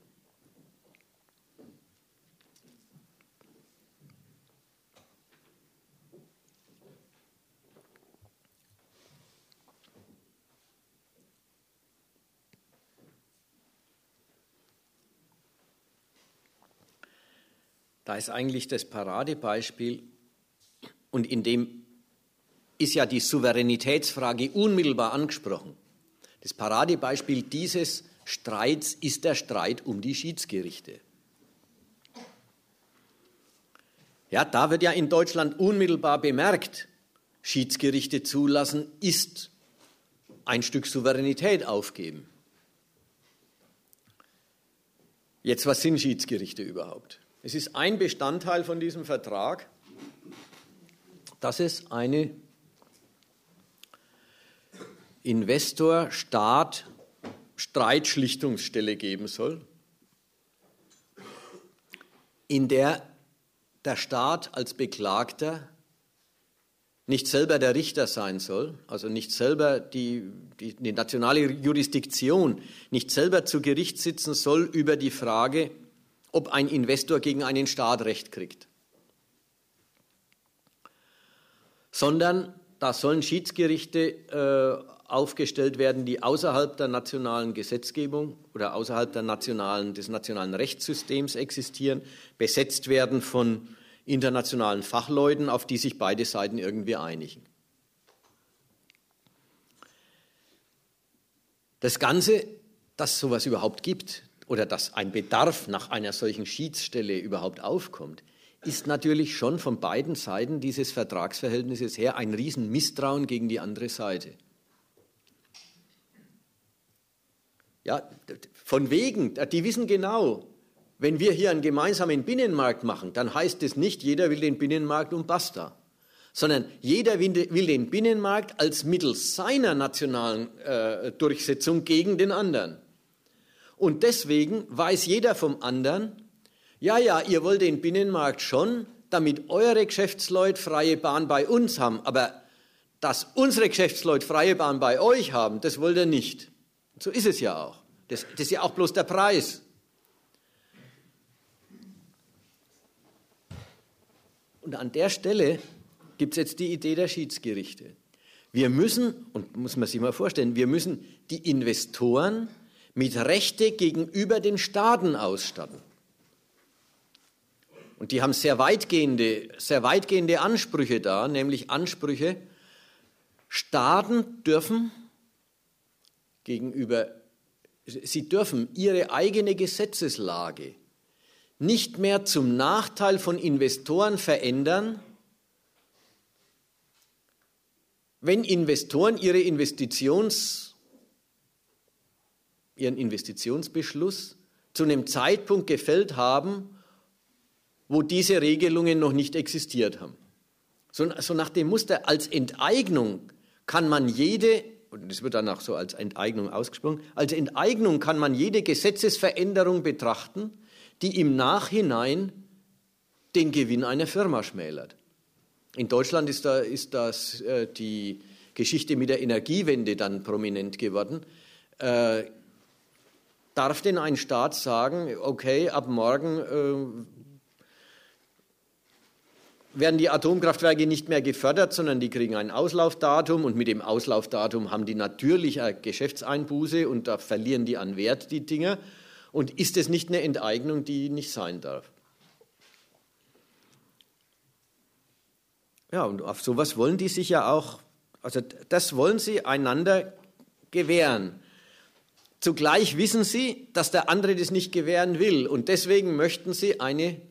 Da ist eigentlich das Paradebeispiel und in dem ist ja die Souveränitätsfrage unmittelbar angesprochen. Das Paradebeispiel dieses Streits ist der Streit um die Schiedsgerichte. Ja, da wird ja in Deutschland unmittelbar bemerkt, Schiedsgerichte zulassen ist ein Stück Souveränität aufgeben. Jetzt, was sind Schiedsgerichte überhaupt? Es ist ein Bestandteil von diesem Vertrag, dass es eine Investor-Staat-Streitschlichtungsstelle geben soll, in der der Staat als Beklagter nicht selber der Richter sein soll, also nicht selber die, die, die, nationale Jurisdiktion, nicht selber zu Gericht sitzen soll über die Frage, ob ein Investor gegen einen Staat Recht kriegt, sondern da sollen Schiedsgerichte äh, aufgestellt werden, die außerhalb der nationalen Gesetzgebung oder außerhalb der nationalen, des nationalen Rechtssystems existieren, besetzt werden von internationalen Fachleuten, auf die sich beide Seiten irgendwie einigen. Das Ganze, dass sowas überhaupt gibt oder dass ein Bedarf nach einer solchen Schiedsstelle überhaupt aufkommt, ist natürlich schon von beiden Seiten dieses Vertragsverhältnisses her ein Riesenmisstrauen gegen die andere Seite. Ja, von wegen, die wissen genau, wenn wir hier einen gemeinsamen Binnenmarkt machen, dann heißt es nicht, jeder will den Binnenmarkt und basta, sondern jeder will den Binnenmarkt als Mittel seiner nationalen äh, Durchsetzung gegen den anderen. Und deswegen weiß jeder vom anderen, ja, ja, ihr wollt den Binnenmarkt schon, damit eure Geschäftsleute freie Bahn bei uns haben, aber dass unsere Geschäftsleute freie Bahn bei euch haben, das wollt ihr nicht. So ist es ja auch. Das, das ist ja auch bloß der Preis. Und an der Stelle gibt es jetzt die Idee der Schiedsgerichte. Wir müssen, und muss man sich mal vorstellen, wir müssen die Investoren mit Rechte gegenüber den Staaten ausstatten. Und die haben sehr weitgehende, sehr weitgehende Ansprüche da, nämlich Ansprüche, Staaten dürfen gegenüber, sie dürfen ihre eigene Gesetzeslage nicht mehr zum Nachteil von Investoren verändern, wenn Investoren ihre Investitions, ihren Investitionsbeschluss zu einem Zeitpunkt gefällt haben, wo diese Regelungen noch nicht existiert haben. So, so nach dem Muster, als Enteignung kann man jede und das wird dann auch so als Enteignung ausgesprochen, als Enteignung kann man jede Gesetzesveränderung betrachten, die im Nachhinein den Gewinn einer Firma schmälert. In Deutschland ist, da, ist das äh, die Geschichte mit der Energiewende dann prominent geworden. Äh, darf denn ein Staat sagen, okay, ab morgen äh, werden die Atomkraftwerke nicht mehr gefördert, sondern die kriegen ein Auslaufdatum und mit dem Auslaufdatum haben die natürlich eine Geschäftseinbuße und da verlieren die an Wert, die Dinger. Und ist es nicht eine Enteignung, die nicht sein darf? Ja, und auf sowas wollen die sich ja auch, also das wollen sie einander gewähren. Zugleich wissen sie, dass der andere das nicht gewähren will und deswegen möchten sie eine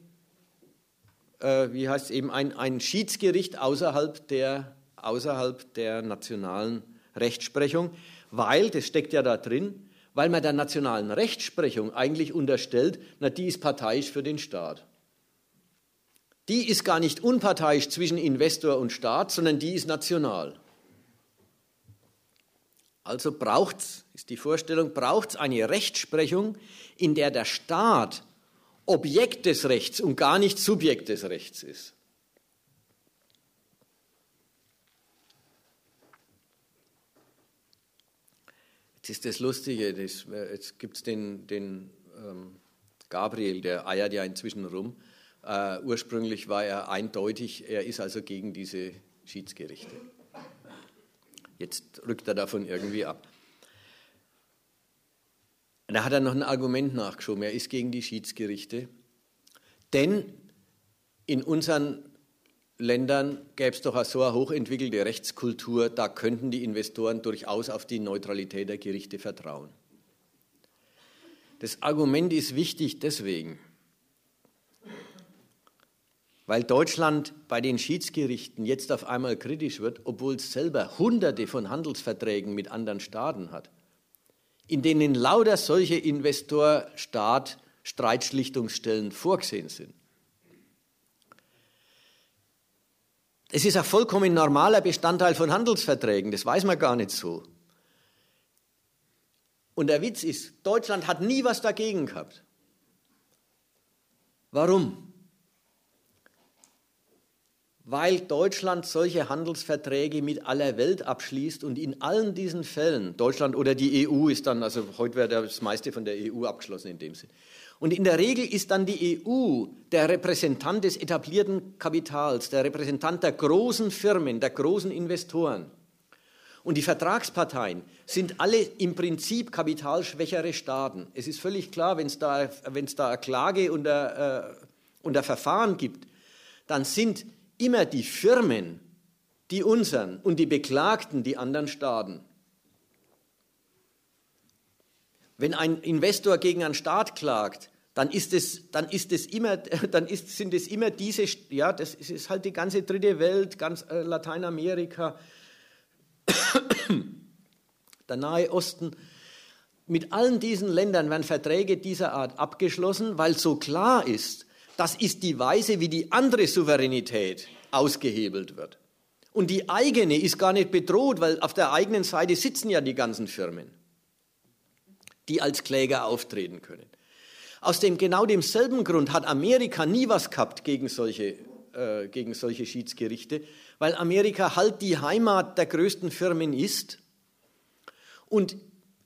äh, wie heißt es eben, ein, ein Schiedsgericht außerhalb der, außerhalb der nationalen Rechtsprechung, weil, das steckt ja da drin, weil man der nationalen Rechtsprechung eigentlich unterstellt, na, die ist parteiisch für den Staat. Die ist gar nicht unparteiisch zwischen Investor und Staat, sondern die ist national. Also braucht es, ist die Vorstellung, braucht es eine Rechtsprechung, in der der Staat Objekt des Rechts und gar nicht Subjekt des Rechts ist. Jetzt ist das Lustige, das, jetzt gibt es den, den ähm, Gabriel, der eiert ja inzwischen rum. Äh, ursprünglich war er eindeutig, er ist also gegen diese Schiedsgerichte. Jetzt rückt er davon irgendwie ab. Da hat er noch ein Argument nachgeschoben, er ist gegen die Schiedsgerichte. Denn in unseren Ländern gäbe es doch so eine hochentwickelte Rechtskultur, da könnten die Investoren durchaus auf die Neutralität der Gerichte vertrauen. Das Argument ist wichtig deswegen, weil Deutschland bei den Schiedsgerichten jetzt auf einmal kritisch wird, obwohl es selber Hunderte von Handelsverträgen mit anderen Staaten hat, in denen lauter solche Investor-Staat-Streitschlichtungsstellen vorgesehen sind. Es ist ein vollkommen normaler Bestandteil von Handelsverträgen, das weiß man gar nicht so. Und der Witz ist, Deutschland hat nie was dagegen gehabt. Warum? Weil Deutschland solche Handelsverträge mit aller Welt abschließt und in allen diesen Fällen, Deutschland oder die EU ist dann, also heute wird das meiste von der EU abgeschlossen in dem Sinn. Und in der Regel ist dann die EU der Repräsentant des etablierten Kapitals, der Repräsentant der großen Firmen, der großen Investoren. Und die Vertragsparteien sind alle im Prinzip kapitalschwächere Staaten. Es ist völlig klar, wenn es da, da eine Klage und äh, und ein Verfahren gibt, dann sind immer die Firmen die unseren und die Beklagten die anderen Staaten. Wenn ein Investor gegen einen Staat klagt, dann ist es, dann ist es immer, dann ist, sind es immer diese, ja, das ist halt die ganze dritte Welt, ganz äh, Lateinamerika, der Nahe Osten. Mit allen diesen Ländern werden Verträge dieser Art abgeschlossen, weil so klar ist, das ist die Weise, wie die andere Souveränität ausgehebelt wird. Und die eigene ist gar nicht bedroht, weil auf der eigenen Seite sitzen ja die ganzen Firmen die als Kläger auftreten können. Aus dem genau demselben Grund hat Amerika nie was gehabt gegen solche, äh, gegen solche Schiedsgerichte, weil Amerika halt die Heimat der größten Firmen ist und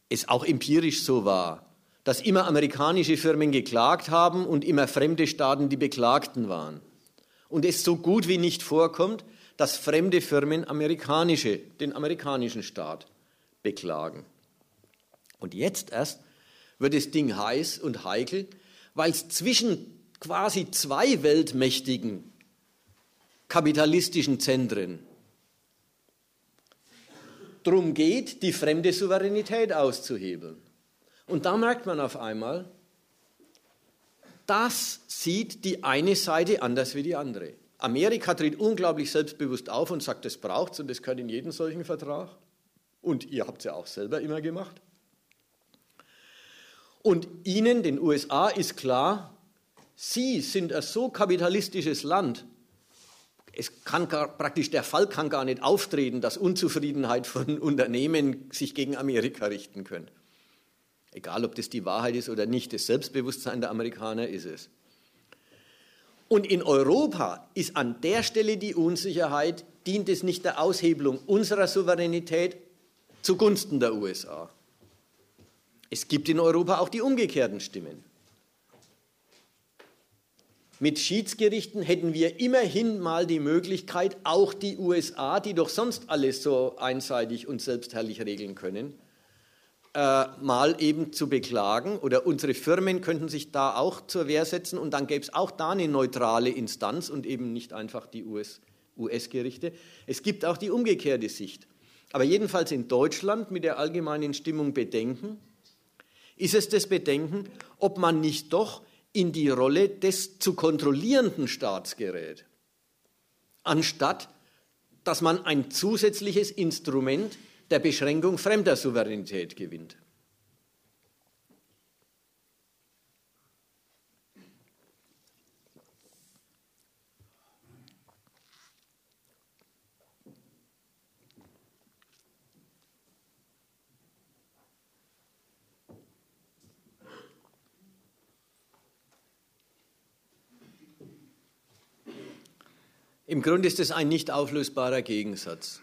es auch empirisch so war, dass immer amerikanische Firmen geklagt haben und immer fremde Staaten die Beklagten waren. Und es so gut wie nicht vorkommt, dass fremde Firmen amerikanische, den amerikanischen Staat beklagen. Und jetzt erst wird das Ding heiß und heikel, weil es zwischen quasi zwei weltmächtigen kapitalistischen Zentren darum geht, die fremde Souveränität auszuhebeln. Und da merkt man auf einmal, das sieht die eine Seite anders wie die andere. Amerika tritt unglaublich selbstbewusst auf und sagt, das braucht es und das gehört in jeden solchen Vertrag. Und ihr habt es ja auch selber immer gemacht. Und Ihnen, den USA, ist klar, Sie sind ein so kapitalistisches Land, es kann gar, praktisch der Fall kann gar nicht auftreten, dass Unzufriedenheit von Unternehmen sich gegen Amerika richten können. Egal, ob das die Wahrheit ist oder nicht, das Selbstbewusstsein der Amerikaner ist es. Und in Europa ist an der Stelle die Unsicherheit, dient es nicht der Aushebelung unserer Souveränität zugunsten der USA. Es gibt in Europa auch die umgekehrten Stimmen. Mit Schiedsgerichten hätten wir immerhin mal die Möglichkeit, auch die USA, die doch sonst alles so einseitig und selbstherrlich regeln können, äh, mal eben zu beklagen. Oder unsere Firmen könnten sich da auch zur Wehr setzen und dann gäbe es auch da eine neutrale Instanz und eben nicht einfach die US-Gerichte. US es gibt auch die umgekehrte Sicht. Aber jedenfalls in Deutschland mit der allgemeinen Stimmung Bedenken ist es das Bedenken, ob man nicht doch in die Rolle des zu kontrollierenden Staats gerät, anstatt dass man ein zusätzliches Instrument der Beschränkung fremder Souveränität gewinnt. Im Grunde ist es ein nicht auflösbarer Gegensatz.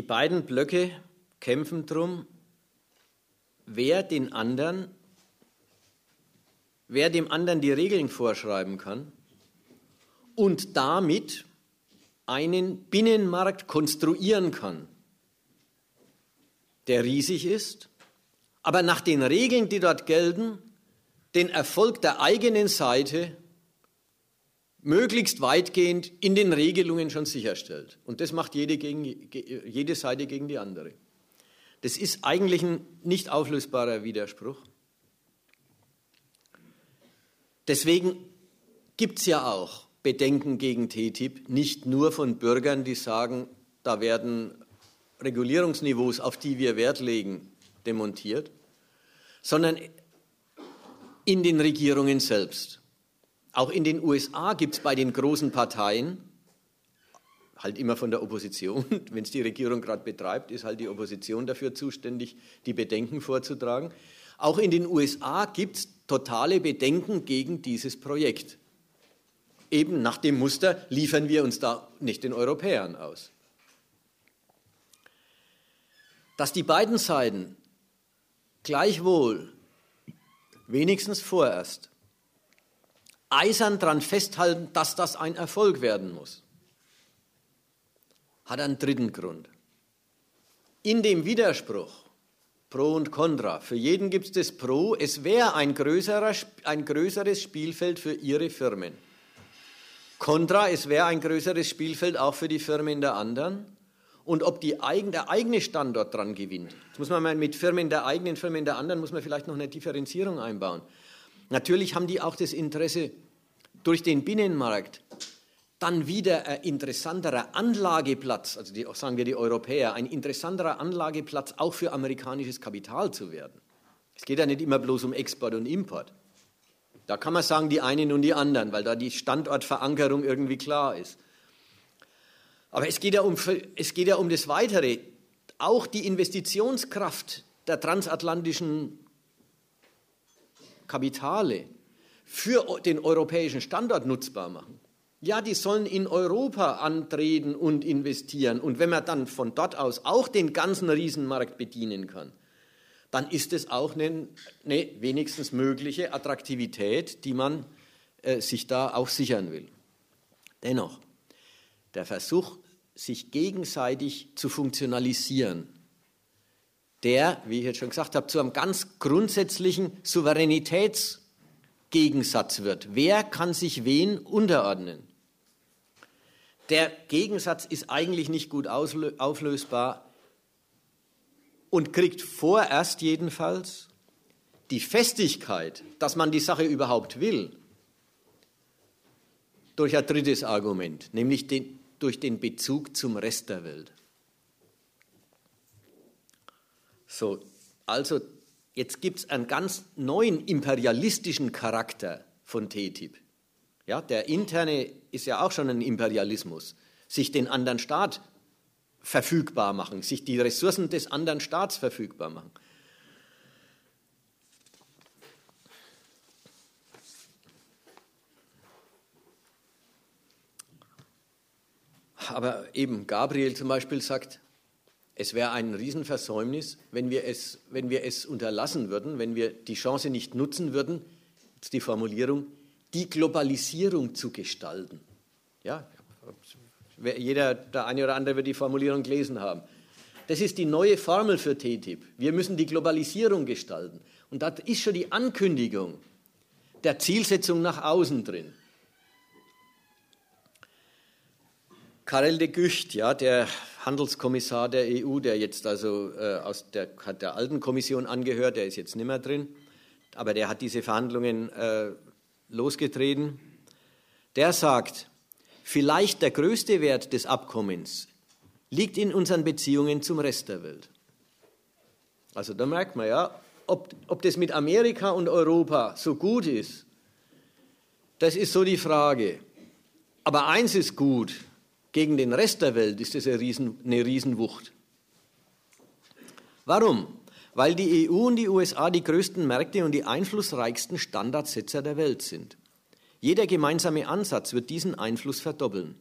Die beiden Blöcke kämpfen darum, wer den anderen, wer dem anderen die Regeln vorschreiben kann und damit einen Binnenmarkt konstruieren kann, der riesig ist, aber nach den Regeln, die dort gelten, den Erfolg der eigenen Seite möglichst weitgehend in den Regelungen schon sicherstellt. Und das macht jede, gegen, jede Seite gegen die andere. Das ist eigentlich ein nicht auflösbarer Widerspruch. Deswegen gibt es ja auch Bedenken gegen TTIP, nicht nur von Bürgern, die sagen, da werden Regulierungsniveaus, auf die wir Wert legen, demontiert, sondern in den Regierungen selbst. Auch in den USA gibt es bei den großen Parteien, halt immer von der Opposition, wenn es die Regierung gerade betreibt, ist halt die Opposition dafür zuständig, die Bedenken vorzutragen. Auch in den USA gibt es totale Bedenken gegen dieses Projekt. Eben nach dem Muster liefern wir uns da nicht den Europäern aus. dass die beiden Seiten gleichwohl, wenigstens vorerst, eisern daran festhalten, dass das ein Erfolg werden muss, hat einen dritten Grund. In dem Widerspruch Pro und Contra, für jeden gibt es das Pro, es wäre ein, ein größeres Spielfeld für ihre Firmen. Contra, es wäre ein größeres Spielfeld auch für die Firmen der anderen und ob die eigen, der eigene Standort dran gewinnt. Das muss man mal mit Firmen der eigenen, Firmen der anderen, muss man vielleicht noch eine Differenzierung einbauen. Natürlich haben die auch das Interesse, durch den Binnenmarkt dann wieder ein interessanterer Anlageplatz, also die, sagen wir die Europäer, ein interessanterer Anlageplatz auch für amerikanisches Kapital zu werden. Es geht ja nicht immer bloß um Export und Import. Da kann man sagen, die einen und die anderen, weil da die Standortverankerung irgendwie klar ist. Aber es geht, ja um, es geht ja um das Weitere. Auch die Investitionskraft der transatlantischen Kapitale für den europäischen Standort nutzbar machen. Ja, die sollen in Europa antreten und investieren. Und wenn man dann von dort aus auch den ganzen Riesenmarkt bedienen kann, dann ist es auch eine, eine wenigstens mögliche Attraktivität, die man äh, sich da auch sichern will. Dennoch, der Versuch, sich gegenseitig zu funktionalisieren, der, wie ich jetzt schon gesagt habe, zu einem ganz grundsätzlichen Souveränitätsgegensatz wird. Wer kann sich wen unterordnen? Der Gegensatz ist eigentlich nicht gut auflösbar und kriegt vorerst jedenfalls die Festigkeit, dass man die Sache überhaupt will, durch ein drittes Argument, nämlich den, durch den Bezug zum Rest der Welt. So, also jetzt gibt es einen ganz neuen imperialistischen Charakter von TTIP. Ja, der interne ist ja auch schon ein Imperialismus, sich den anderen Staat verfügbar machen, sich die Ressourcen des anderen Staats verfügbar machen. aber eben Gabriel zum Beispiel sagt, es wäre ein Riesenversäumnis, wenn wir, es, wenn wir es unterlassen würden, wenn wir die Chance nicht nutzen würden, jetzt die Formulierung, die Globalisierung zu gestalten. Ja, jeder, der eine oder andere wird die Formulierung gelesen haben. Das ist die neue Formel für TTIP. Wir müssen die Globalisierung gestalten. Und da ist schon die Ankündigung der Zielsetzung nach außen drin. Karel de Gucht, ja, der Handelskommissar der EU, der jetzt also äh, aus der, hat der alten Kommission angehört, der ist jetzt nicht mehr drin, aber der hat diese Verhandlungen äh, losgetreten, der sagt, vielleicht der größte Wert des Abkommens liegt in unseren Beziehungen zum Rest der Welt. Also da merkt man ja, ob, ob das mit Amerika und Europa so gut ist, das ist so die Frage. Aber eins ist gut, gegen den Rest der Welt ist Riesen, eine Riesenwucht. Warum? Weil die EU und die USA die größten Märkte und die einflussreichsten Standardsetzer der Welt sind. Jeder gemeinsame Ansatz wird diesen Einfluss verdoppeln.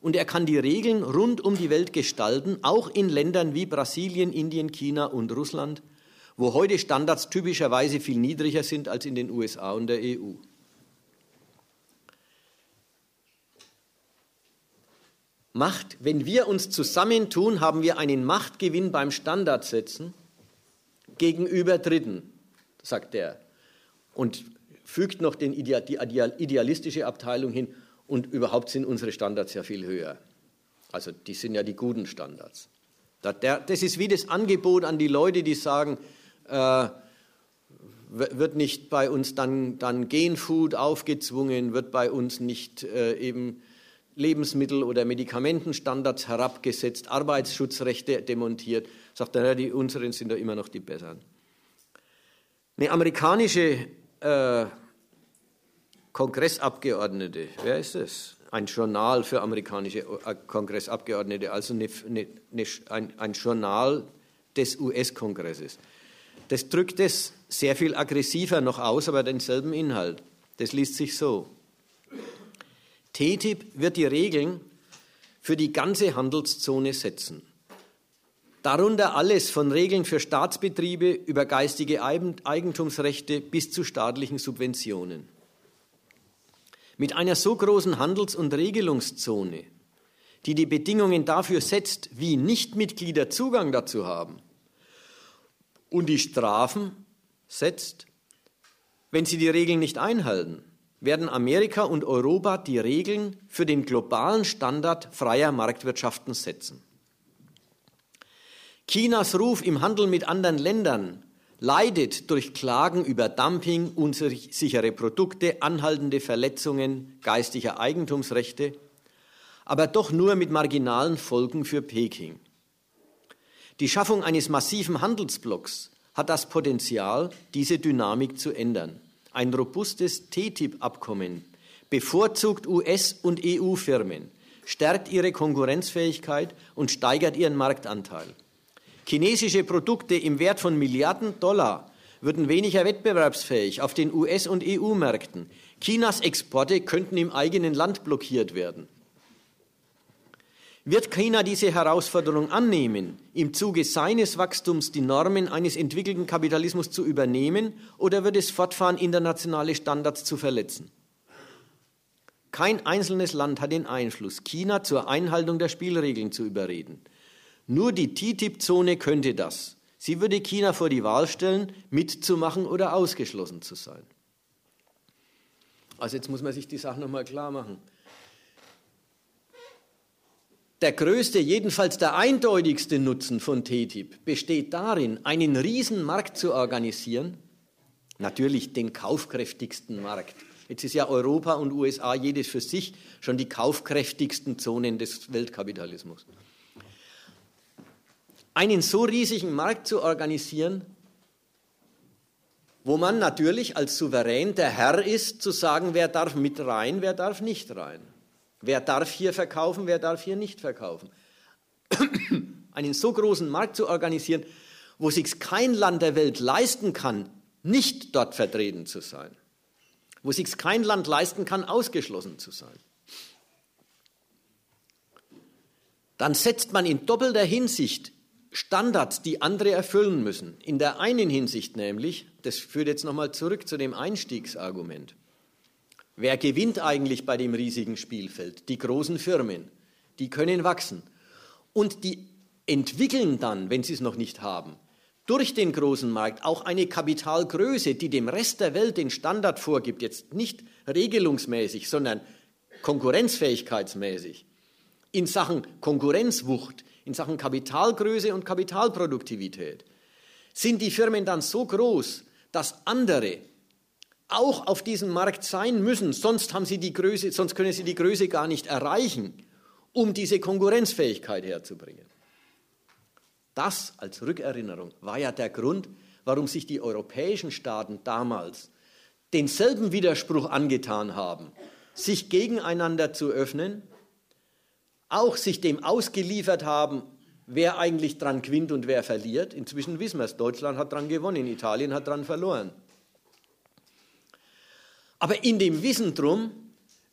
Und er kann die Regeln rund um die Welt gestalten, auch in Ländern wie Brasilien, Indien, China und Russland, wo heute Standards typischerweise viel niedriger sind als in den USA und der EU. Macht, wenn wir uns zusammentun, haben wir einen Machtgewinn beim Standardsetzen gegenüber Dritten, sagt er. Und fügt noch den die idealistische Abteilung hin und überhaupt sind unsere Standards ja viel höher. Also die sind ja die guten Standards. Das ist wie das Angebot an die Leute, die sagen, äh, wird nicht bei uns dann, dann Genfood aufgezwungen, wird bei uns nicht äh, eben Lebensmittel- oder Medikamentenstandards herabgesetzt, Arbeitsschutzrechte demontiert. Sagt er, die unseren sind da immer noch die besseren. Eine amerikanische äh, Kongressabgeordnete, wer ist das? Ein Journal für amerikanische äh, Kongressabgeordnete, also eine, eine, ein, ein Journal des US-Kongresses. Das drückt es sehr viel aggressiver noch aus, aber denselben Inhalt. Das liest sich so. TTIP wird die Regeln für die ganze Handelszone setzen. Darunter alles von Regeln für Staatsbetriebe über geistige Eigentumsrechte bis zu staatlichen Subventionen. Mit einer so großen Handels- und Regelungszone, die die Bedingungen dafür setzt, wie Nichtmitglieder Zugang dazu haben und die Strafen setzt, wenn sie die Regeln nicht einhalten werden Amerika und Europa die Regeln für den globalen Standard freier Marktwirtschaften setzen. Chinas Ruf im Handel mit anderen Ländern leidet durch Klagen über Dumping, unsichere Produkte, anhaltende Verletzungen geistiger Eigentumsrechte, aber doch nur mit marginalen Folgen für Peking. Die Schaffung eines massiven Handelsblocks hat das Potenzial, diese Dynamik zu ändern ein robustes TTIP-Abkommen bevorzugt US- und EU-Firmen, stärkt ihre Konkurrenzfähigkeit und steigert ihren Marktanteil. Chinesische Produkte im Wert von Milliarden Dollar würden weniger wettbewerbsfähig auf den US- und EU-Märkten. Chinas Exporte könnten im eigenen Land blockiert werden. Wird China diese Herausforderung annehmen, im Zuge seines Wachstums die Normen eines entwickelten Kapitalismus zu übernehmen, oder wird es fortfahren, internationale Standards zu verletzen? Kein einzelnes Land hat den Einfluss, China zur Einhaltung der Spielregeln zu überreden. Nur die TTIP-Zone könnte das. Sie würde China vor die Wahl stellen, mitzumachen oder ausgeschlossen zu sein. Also jetzt muss man sich die Sache nochmal klar machen der größte, jedenfalls der eindeutigste Nutzen von TTIP besteht darin, einen Riesenmarkt zu organisieren, natürlich den kaufkräftigsten Markt. Jetzt ist ja Europa und USA jedes für sich schon die kaufkräftigsten Zonen des Weltkapitalismus. Einen so riesigen Markt zu organisieren, wo man natürlich als Souverän der Herr ist, zu sagen, wer darf mit rein, wer darf nicht rein. Wer darf hier verkaufen, wer darf hier nicht verkaufen? Einen so großen Markt zu organisieren, wo sich kein Land der Welt leisten kann, nicht dort vertreten zu sein. Wo sich kein Land leisten kann, ausgeschlossen zu sein. Dann setzt man in doppelter Hinsicht Standards, die andere erfüllen müssen. In der einen Hinsicht nämlich, das führt jetzt nochmal zurück zu dem Einstiegsargument, Wer gewinnt eigentlich bei dem riesigen Spielfeld? Die großen Firmen. Die können wachsen. Und die entwickeln dann, wenn sie es noch nicht haben, durch den großen Markt auch eine Kapitalgröße, die dem Rest der Welt den Standard vorgibt, jetzt nicht regelungsmäßig, sondern konkurrenzfähigkeitsmäßig, in Sachen Konkurrenzwucht, in Sachen Kapitalgröße und Kapitalproduktivität. Sind die Firmen dann so groß, dass andere auch auf diesem Markt sein müssen, sonst, haben sie die Größe, sonst können sie die Größe gar nicht erreichen, um diese Konkurrenzfähigkeit herzubringen. Das als Rückerinnerung war ja der Grund, warum sich die europäischen Staaten damals denselben Widerspruch angetan haben, sich gegeneinander zu öffnen, auch sich dem ausgeliefert haben, wer eigentlich dran gewinnt und wer verliert. Inzwischen wissen wir es, Deutschland hat dran gewonnen, Italien hat dran verloren. Aber in dem Wissen drum,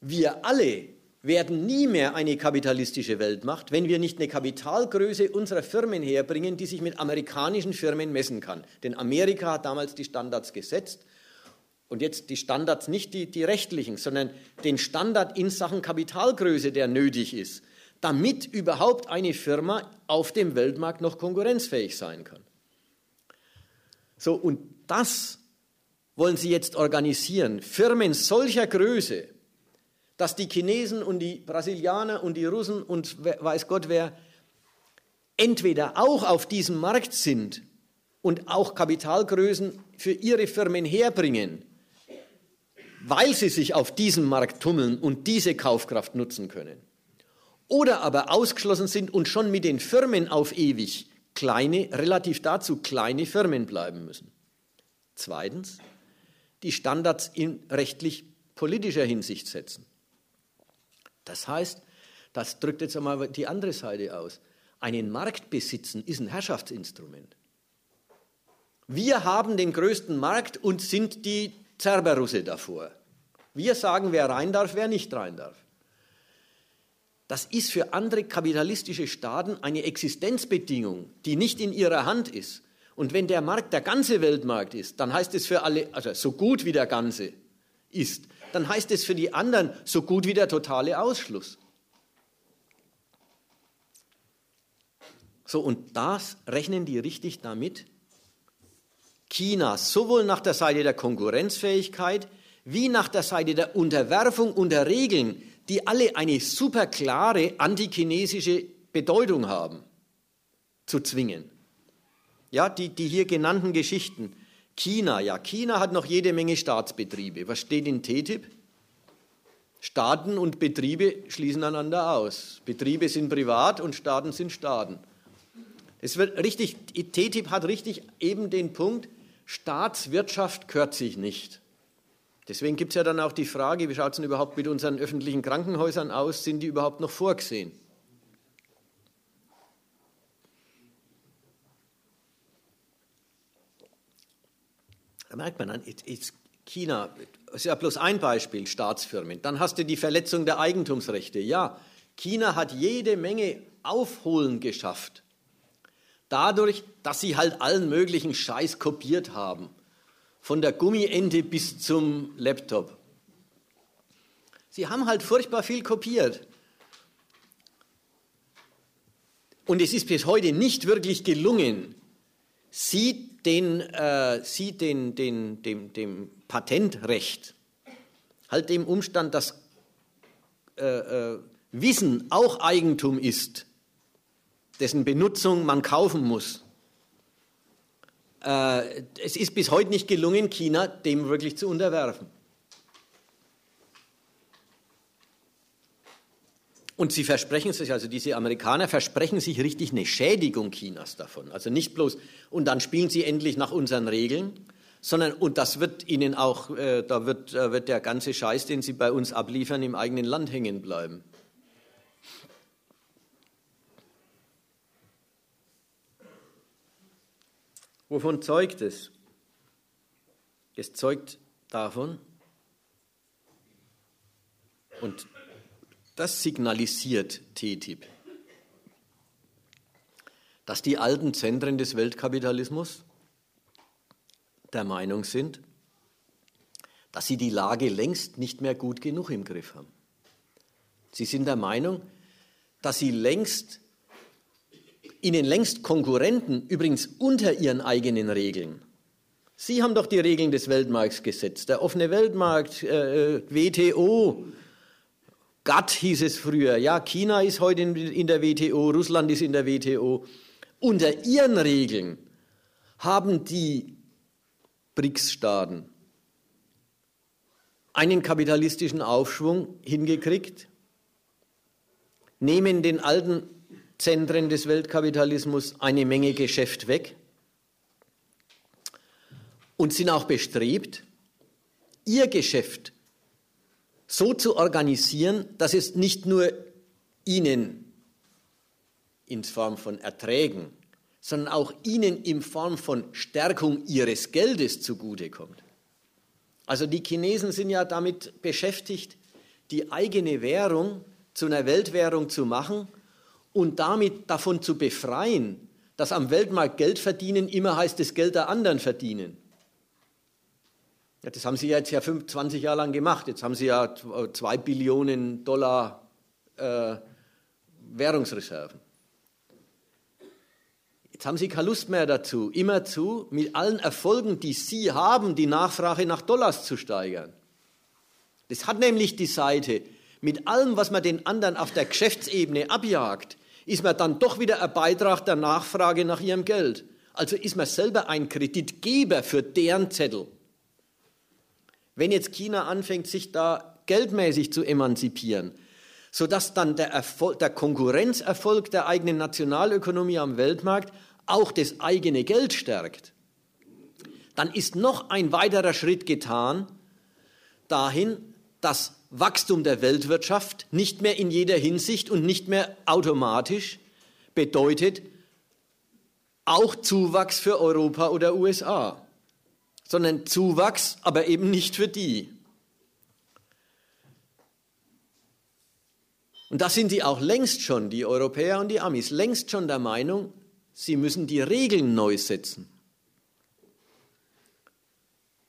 wir alle werden nie mehr eine kapitalistische Weltmacht, wenn wir nicht eine Kapitalgröße unserer Firmen herbringen, die sich mit amerikanischen Firmen messen kann. Denn Amerika hat damals die Standards gesetzt und jetzt die Standards nicht die, die rechtlichen, sondern den Standard in Sachen Kapitalgröße, der nötig ist, damit überhaupt eine Firma auf dem Weltmarkt noch konkurrenzfähig sein kann. So, und das wollen sie jetzt organisieren. Firmen solcher Größe, dass die Chinesen und die Brasilianer und die Russen und weiß Gott wer entweder auch auf diesem Markt sind und auch Kapitalgrößen für ihre Firmen herbringen, weil sie sich auf diesem Markt tummeln und diese Kaufkraft nutzen können. Oder aber ausgeschlossen sind und schon mit den Firmen auf ewig kleine, relativ dazu kleine Firmen bleiben müssen. Zweitens, die Standards in rechtlich politischer Hinsicht setzen. Das heißt, das drückt jetzt einmal die andere Seite aus. Einen Markt besitzen ist ein Herrschaftsinstrument. Wir haben den größten Markt und sind die Zerberrusse davor. Wir sagen, wer rein darf, wer nicht rein darf. Das ist für andere kapitalistische Staaten eine Existenzbedingung, die nicht in ihrer Hand ist. Und wenn der Markt der ganze Weltmarkt ist, dann heißt es für alle, also so gut wie der ganze ist, dann heißt es für die anderen so gut wie der totale Ausschluss. So, und das rechnen die richtig damit. China sowohl nach der Seite der Konkurrenzfähigkeit wie nach der Seite der Unterwerfung unter Regeln, die alle eine super klare antichinesische Bedeutung haben, zu zwingen. Ja, die, die hier genannten Geschichten. China, ja, China hat noch jede Menge Staatsbetriebe. Was steht in TTIP? Staaten und Betriebe schließen einander aus. Betriebe sind privat und Staaten sind Staaten. Es wird richtig, TTIP hat richtig eben den Punkt, Staatswirtschaft gehört sich nicht. Deswegen gibt es ja dann auch die Frage, wie schaut es denn überhaupt mit unseren öffentlichen Krankenhäusern aus? Sind die überhaupt noch vorgesehen? Da merkt man dann, China ist ja bloß ein Beispiel, Staatsfirmen. Dann hast du die Verletzung der Eigentumsrechte. Ja, China hat jede Menge Aufholen geschafft. Dadurch, dass sie halt allen möglichen Scheiß kopiert haben. Von der Gummiente bis zum Laptop. Sie haben halt furchtbar viel kopiert. Und es ist bis heute nicht wirklich gelungen, sie den, äh, sie den, den, dem, dem Patentrecht, halt dem Umstand, dass äh, äh, Wissen auch Eigentum ist, dessen Benutzung man kaufen muss. Äh, es ist bis heute nicht gelungen, China dem wirklich zu unterwerfen. Und sie versprechen sich, also diese Amerikaner versprechen sich richtig eine Schädigung Chinas davon. Also nicht bloß, und dann spielen sie endlich nach unseren Regeln, sondern, und das wird ihnen auch, äh, da wird, äh, wird der ganze Scheiß, den sie bei uns abliefern, im eigenen Land hängen bleiben. Wovon zeugt es? Es zeugt davon, und das signalisiert TTIP, dass die alten Zentren des Weltkapitalismus der Meinung sind, dass sie die Lage längst nicht mehr gut genug im Griff haben. Sie sind der Meinung, dass sie längst ihnen längst Konkurrenten, übrigens unter ihren eigenen Regeln. Sie haben doch die Regeln des Weltmarkts gesetzt, der offene Weltmarkt, äh, äh WTO, GATT hieß es früher. Ja, China ist heute in der WTO, Russland ist in der WTO. Unter ihren Regeln haben die BRICS-Staaten einen kapitalistischen Aufschwung hingekriegt, nehmen den alten Zentren des Weltkapitalismus eine Menge Geschäft weg und sind auch bestrebt, ihr Geschäft so zu organisieren, dass es nicht nur ihnen in Form von Erträgen, sondern auch ihnen in Form von Stärkung ihres Geldes zugutekommt. Also die Chinesen sind ja damit beschäftigt, die eigene Währung zu einer Weltwährung zu machen und damit davon zu befreien, dass am Weltmarkt Geld verdienen immer heißt, das Geld der anderen verdienen. Ja, das haben sie jetzt ja 25 Jahre lang gemacht. Jetzt haben sie ja zwei Billionen Dollar äh, Währungsreserven. Jetzt haben sie keine Lust mehr dazu, immerzu mit allen Erfolgen, die sie haben, die Nachfrage nach Dollars zu steigern. Das hat nämlich die Seite, mit allem, was man den anderen auf der Geschäftsebene abjagt, ist man dann doch wieder ein Beitrag der Nachfrage nach ihrem Geld. Also ist man selber ein Kreditgeber für deren Zettel. Wenn jetzt China anfängt, sich da geldmäßig zu emanzipieren, sodass dann der, Erfolg, der Konkurrenzerfolg der eigenen Nationalökonomie am Weltmarkt auch das eigene Geld stärkt, dann ist noch ein weiterer Schritt getan dahin, dass Wachstum der Weltwirtschaft nicht mehr in jeder Hinsicht und nicht mehr automatisch bedeutet auch Zuwachs für Europa oder USA sondern Zuwachs, aber eben nicht für die. Und da sind die auch längst schon, die Europäer und die Amis, längst schon der Meinung, sie müssen die Regeln neu setzen.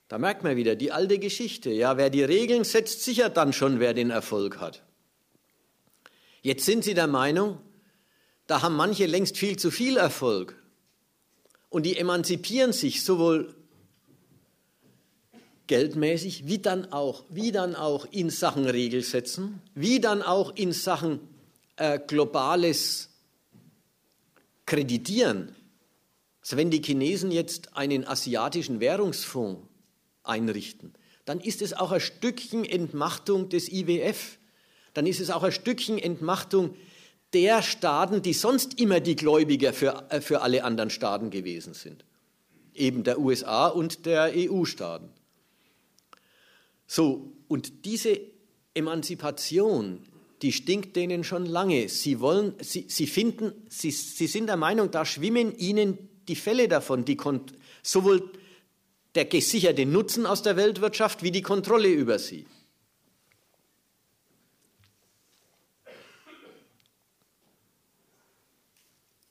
Da merkt man wieder die alte Geschichte. Ja, wer die Regeln setzt, sichert dann schon, wer den Erfolg hat. Jetzt sind sie der Meinung, da haben manche längst viel zu viel Erfolg. Und die emanzipieren sich sowohl geldmäßig, wie dann auch, wie dann auch in Sachen Regelsetzen, wie dann auch in Sachen äh, globales Kreditieren. Also wenn die Chinesen jetzt einen asiatischen Währungsfonds einrichten, dann ist es auch ein Stückchen Entmachtung des IWF. Dann ist es auch ein Stückchen Entmachtung der Staaten, die sonst immer die Gläubiger für, äh, für alle anderen Staaten gewesen sind. Eben der USA und der EU-Staaten. So, und diese Emanzipation, die stinkt denen schon lange. Sie wollen, sie, sie finden, sie, sie sind der Meinung, da schwimmen ihnen die Fälle davon, die sowohl der gesicherte Nutzen aus der Weltwirtschaft wie die Kontrolle über sie.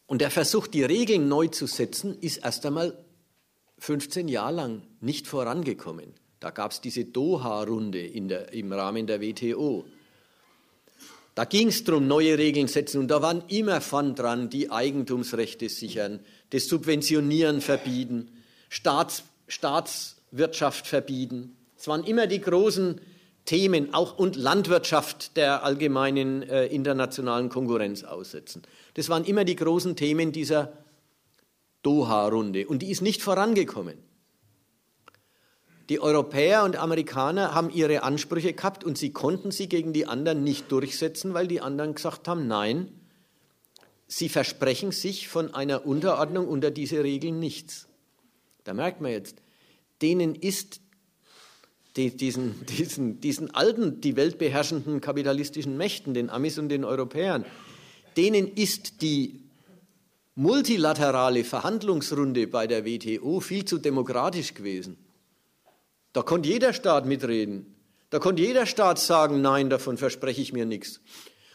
Und der Versuch, die Regeln neu zu setzen, ist erst einmal 15 Jahre lang nicht vorangekommen. Da gab es diese Doha-Runde im Rahmen der WTO. Da ging es darum, neue Regeln setzen und da waren immer von dran, die Eigentumsrechte sichern, das Subventionieren verbieten, Staats, Staatswirtschaft verbieten. Es waren immer die großen Themen, auch und Landwirtschaft der allgemeinen äh, internationalen Konkurrenz aussetzen. Das waren immer die großen Themen dieser Doha-Runde und die ist nicht vorangekommen. Die Europäer und Amerikaner haben ihre Ansprüche gehabt und sie konnten sie gegen die anderen nicht durchsetzen, weil die anderen gesagt haben, nein, sie versprechen sich von einer Unterordnung unter diese Regeln nichts. Da merkt man jetzt, denen ist die, diesen, diesen, diesen alten, die Welt beherrschenden kapitalistischen Mächten, den Amis und den Europäern, denen ist die multilaterale Verhandlungsrunde bei der WTO viel zu demokratisch gewesen. Da konnte jeder Staat mitreden. Da konnte jeder Staat sagen, nein, davon verspreche ich mir nichts.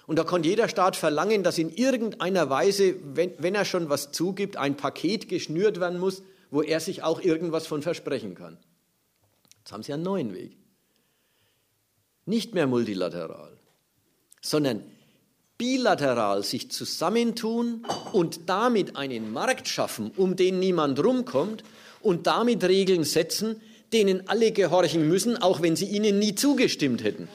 Und da konnte jeder Staat verlangen, dass in irgendeiner Weise, wenn, wenn er schon was zugibt, ein Paket geschnürt werden muss, wo er sich auch irgendwas von versprechen kann. Jetzt haben sie einen neuen Weg. Nicht mehr multilateral, sondern bilateral sich zusammentun und damit einen Markt schaffen, um den niemand rumkommt und damit Regeln setzen, denen alle gehorchen müssen, auch wenn sie ihnen nie zugestimmt hätten.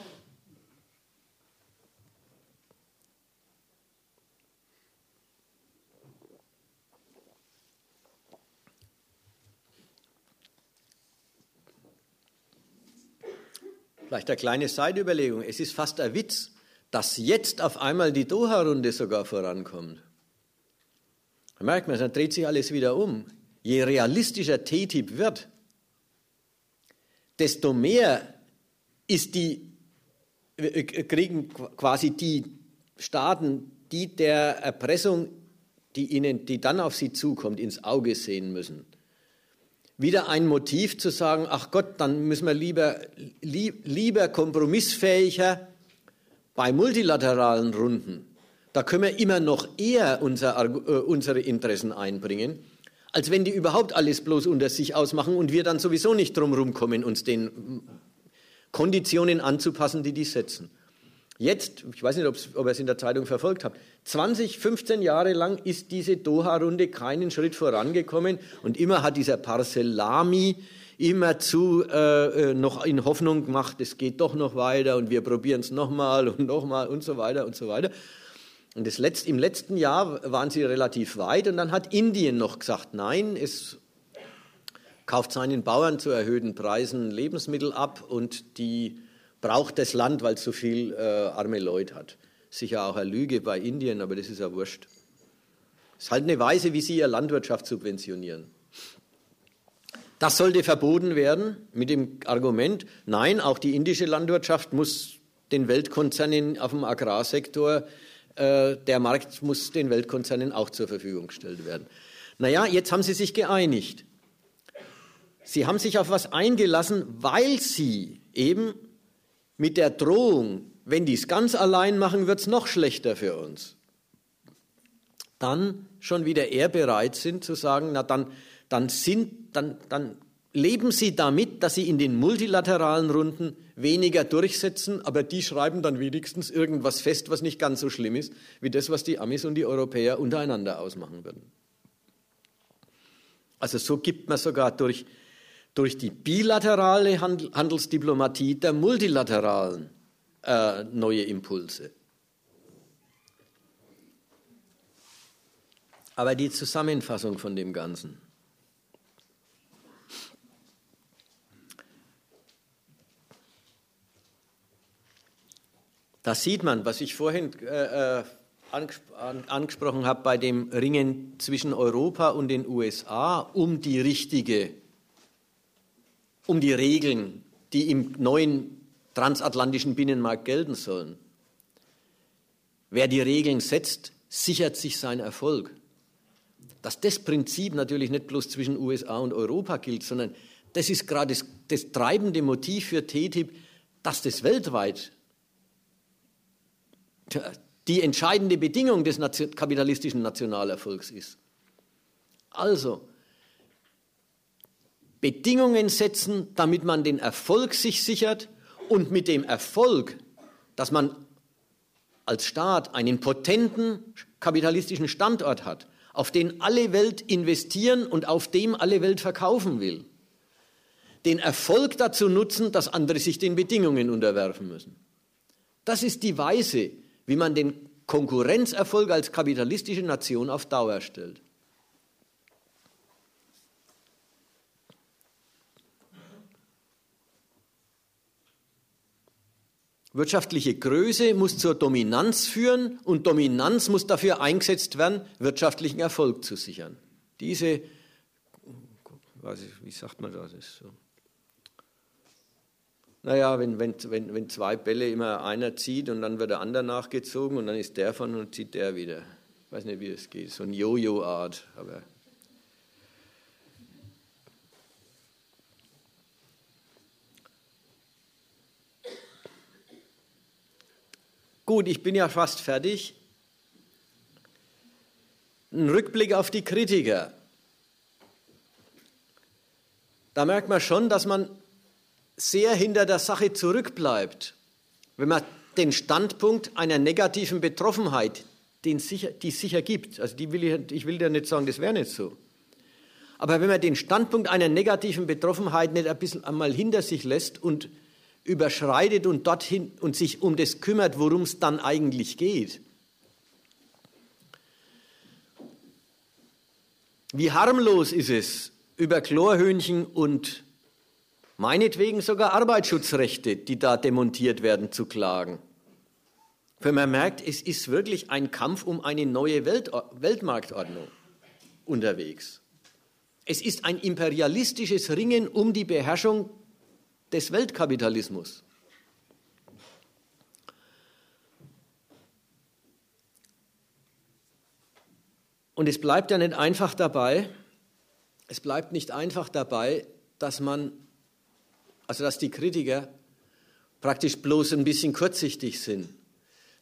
Vielleicht eine kleine Seitenüberlegung. Es ist fast ein Witz, dass jetzt auf einmal die Doha-Runde sogar vorankommt. Da merkt man, dann dreht sich alles wieder um. Je realistischer TTIP wird, desto mehr ist die, kriegen quasi die Staaten, die der Erpressung, die, ihnen, die dann auf sie zukommt, ins Auge sehen müssen. Wieder ein Motiv zu sagen, ach Gott, dann müssen wir lieber, lieber kompromissfähiger bei multilateralen Runden. Da können wir immer noch eher äh, unsere Interessen einbringen, als wenn die überhaupt alles bloß unter sich ausmachen und wir dann sowieso nicht drumherum kommen, uns den Konditionen anzupassen, die die setzen. Jetzt, ich weiß nicht, ob ihr es in der Zeitung verfolgt habt, 20, 15 Jahre lang ist diese Doha-Runde keinen Schritt vorangekommen und immer hat dieser Parselami immerzu äh, äh, noch in Hoffnung gemacht, es geht doch noch weiter und wir probieren es nochmal und nochmal und so weiter und so weiter. Und das Letzt, im letzten Jahr waren sie relativ weit und dann hat Indien noch gesagt, nein, es kauft seinen Bauern zu erhöhten Preisen Lebensmittel ab und die braucht das Land, weil es so viel äh, arme Leute hat. Sicher auch eine Lüge bei Indien, aber das ist ja wurscht. Es ist halt eine Weise, wie sie ihre Landwirtschaft subventionieren. Das sollte verboten werden mit dem Argument, nein, auch die indische Landwirtschaft muss den Weltkonzernen auf dem Agrarsektor, der Markt muss den Weltkonzernen auch zur Verfügung gestellt werden. Naja, jetzt haben sie sich geeinigt. Sie haben sich auf was eingelassen, weil sie eben mit der Drohung, wenn die es ganz allein machen, wird es noch schlechter für uns, dann schon wieder eher bereit sind zu sagen, na dann, dann, sind, dann, dann leben sie damit, dass sie in den multilateralen Runden weniger durchsetzen, aber die schreiben dann wenigstens irgendwas fest, was nicht ganz so schlimm ist, wie das, was die Amis und die Europäer untereinander ausmachen würden. Also so gibt man sogar durch durch die bilaterale Handelsdiplomatie der multilateralen äh, neue Impulse. Aber die Zusammenfassung von dem Ganzen. Da sieht man, was ich vorhin äh, äh angesprochen habe bei dem Ringen zwischen Europa und den USA um die richtige um die Regeln, die im neuen transatlantischen Binnenmarkt gelten sollen. Wer die Regeln setzt, sichert sich seinen Erfolg. Dass das Prinzip natürlich nicht bloß zwischen USA und Europa gilt, sondern das ist gerade das, das treibende Motiv für TTIP, dass das weltweit die entscheidende Bedingung des kapitalistischen Nationalerfolgs ist. Also, Bedingungen setzen, damit man den Erfolg sich sichert und mit dem Erfolg, dass man als Staat einen potenten kapitalistischen Standort hat, auf den alle Welt investieren und auf dem alle Welt verkaufen will, den Erfolg dazu nutzen, dass andere sich den Bedingungen unterwerfen müssen. Das ist die Weise, wie man den Konkurrenzerfolg als kapitalistische Nation auf Dauer stellt. Wirtschaftliche Größe muss zur Dominanz führen und Dominanz muss dafür eingesetzt werden, wirtschaftlichen Erfolg zu sichern. Diese, wie sagt man das? So. Naja, wenn, wenn, wenn, wenn zwei Bälle immer einer zieht und dann wird der andere nachgezogen und dann ist der von und zieht der wieder. Ich weiß nicht, wie das geht. So ein Jojo-Art, aber Gut, ich bin ja fast fertig. Ein Rückblick auf die Kritiker. Da merkt man schon, dass man sehr hinter der Sache zurückbleibt, wenn man den Standpunkt einer negativen Betroffenheit, den sicher, die es sicher gibt, also die will ich, ich will ja nicht sagen, das wäre nicht so. Aber wenn man den Standpunkt einer negativen Betroffenheit nicht ein bisschen einmal hinter sich lässt und überschreitet und dorthin und sich um das kümmert, worum es dann eigentlich geht. Wie harmlos ist es, über Chlorhühnchen und meinetwegen sogar Arbeitsschutzrechte, die da demontiert werden, zu klagen. Für man merkt, es ist wirklich ein Kampf um eine neue Welt, Weltmarktordnung unterwegs. Es ist ein imperialistisches Ringen um die Beherrschung des Weltkapitalismus. Und es bleibt ja nicht einfach dabei, es bleibt nicht einfach dabei, dass man, also dass die Kritiker praktisch bloß ein bisschen kurzsichtig sind,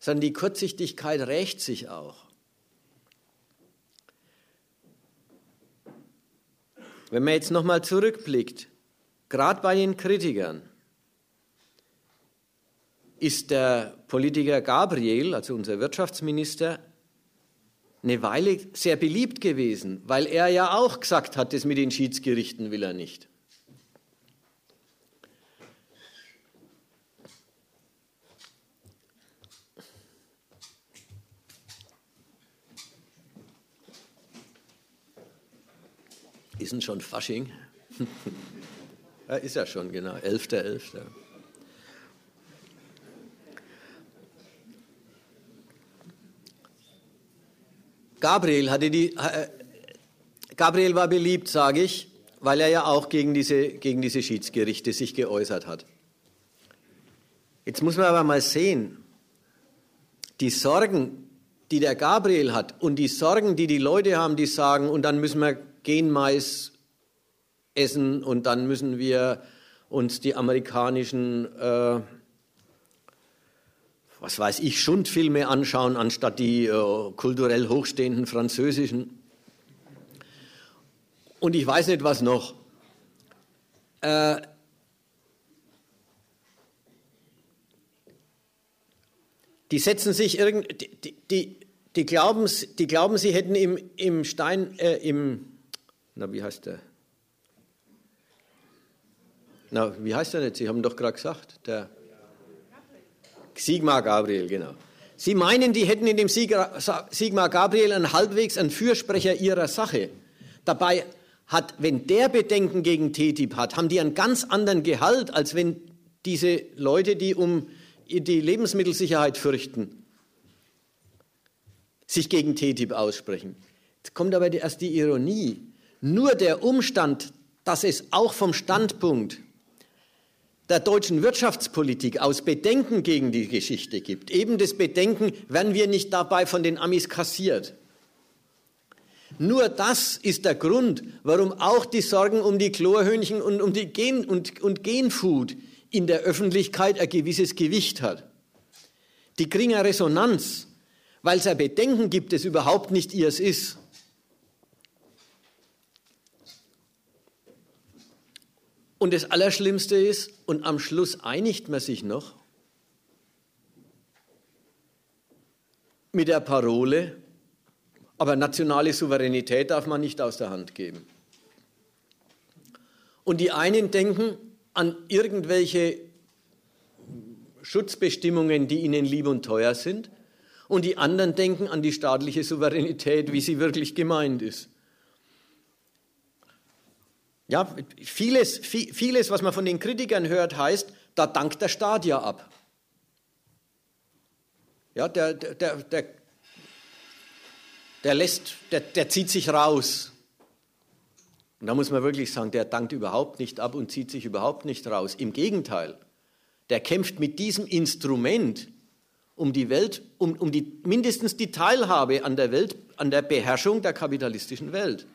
sondern die Kurzsichtigkeit rächt sich auch. Wenn man jetzt nochmal zurückblickt, gerade bei den Kritikern, ist der Politiker Gabriel, also unser Wirtschaftsminister, eine Weile sehr beliebt gewesen, weil er ja auch gesagt hat, das mit den Schiedsgerichten will er nicht. Ist denn schon Fasching? ja, ist ja schon, genau, 11.11. .11. Gabriel, hatte die, äh, Gabriel war beliebt, sage ich, weil er ja auch gegen diese, gegen diese Schiedsgerichte sich geäußert hat. Jetzt muss man aber mal sehen, die Sorgen, die der Gabriel hat und die Sorgen, die die Leute haben, die sagen, und dann müssen wir Genmais essen und dann müssen wir uns die amerikanischen äh, was weiß ich, Schundfilme anschauen, anstatt die äh, kulturell hochstehenden französischen. Und ich weiß nicht, was noch. Äh, die setzen sich irgend, die, die, die, glauben, die glauben, sie hätten im, im Stein, äh, im, na, wie heißt der? Na, wie heißt der nicht? Sie haben doch gerade gesagt, der. Sigmar Gabriel, genau. Sie meinen, die hätten in dem Sigmar Gabriel einen halbwegs einen Fürsprecher ihrer Sache. Dabei hat, wenn der Bedenken gegen TTIP hat, haben die einen ganz anderen Gehalt, als wenn diese Leute, die um die Lebensmittelsicherheit fürchten, sich gegen TTIP aussprechen. Jetzt kommt aber erst die Ironie. Nur der Umstand, dass es auch vom Standpunkt der deutschen Wirtschaftspolitik aus Bedenken gegen die Geschichte gibt. Eben das Bedenken, werden wir nicht dabei von den Amis kassiert. Nur das ist der Grund, warum auch die Sorgen um die Chlorhühnchen und um die Gen und, und Genfood in der Öffentlichkeit ein gewisses Gewicht hat. Die kriegen eine Resonanz, weil es ein Bedenken gibt, das überhaupt nicht ihrs ist. Und das Allerschlimmste ist, und am Schluss einigt man sich noch mit der Parole, aber nationale Souveränität darf man nicht aus der Hand geben. Und die einen denken an irgendwelche Schutzbestimmungen, die ihnen lieb und teuer sind, und die anderen denken an die staatliche Souveränität, wie sie wirklich gemeint ist. Ja, vieles, vieles, was man von den Kritikern hört, heißt, da dankt der Staat ja ab. Ja, der, der, der, der lässt, der, der zieht sich raus. Und da muss man wirklich sagen, der dankt überhaupt nicht ab und zieht sich überhaupt nicht raus. Im Gegenteil, der kämpft mit diesem Instrument um die Welt, um, um die, mindestens die Teilhabe an der Welt, an der Beherrschung der kapitalistischen Welt.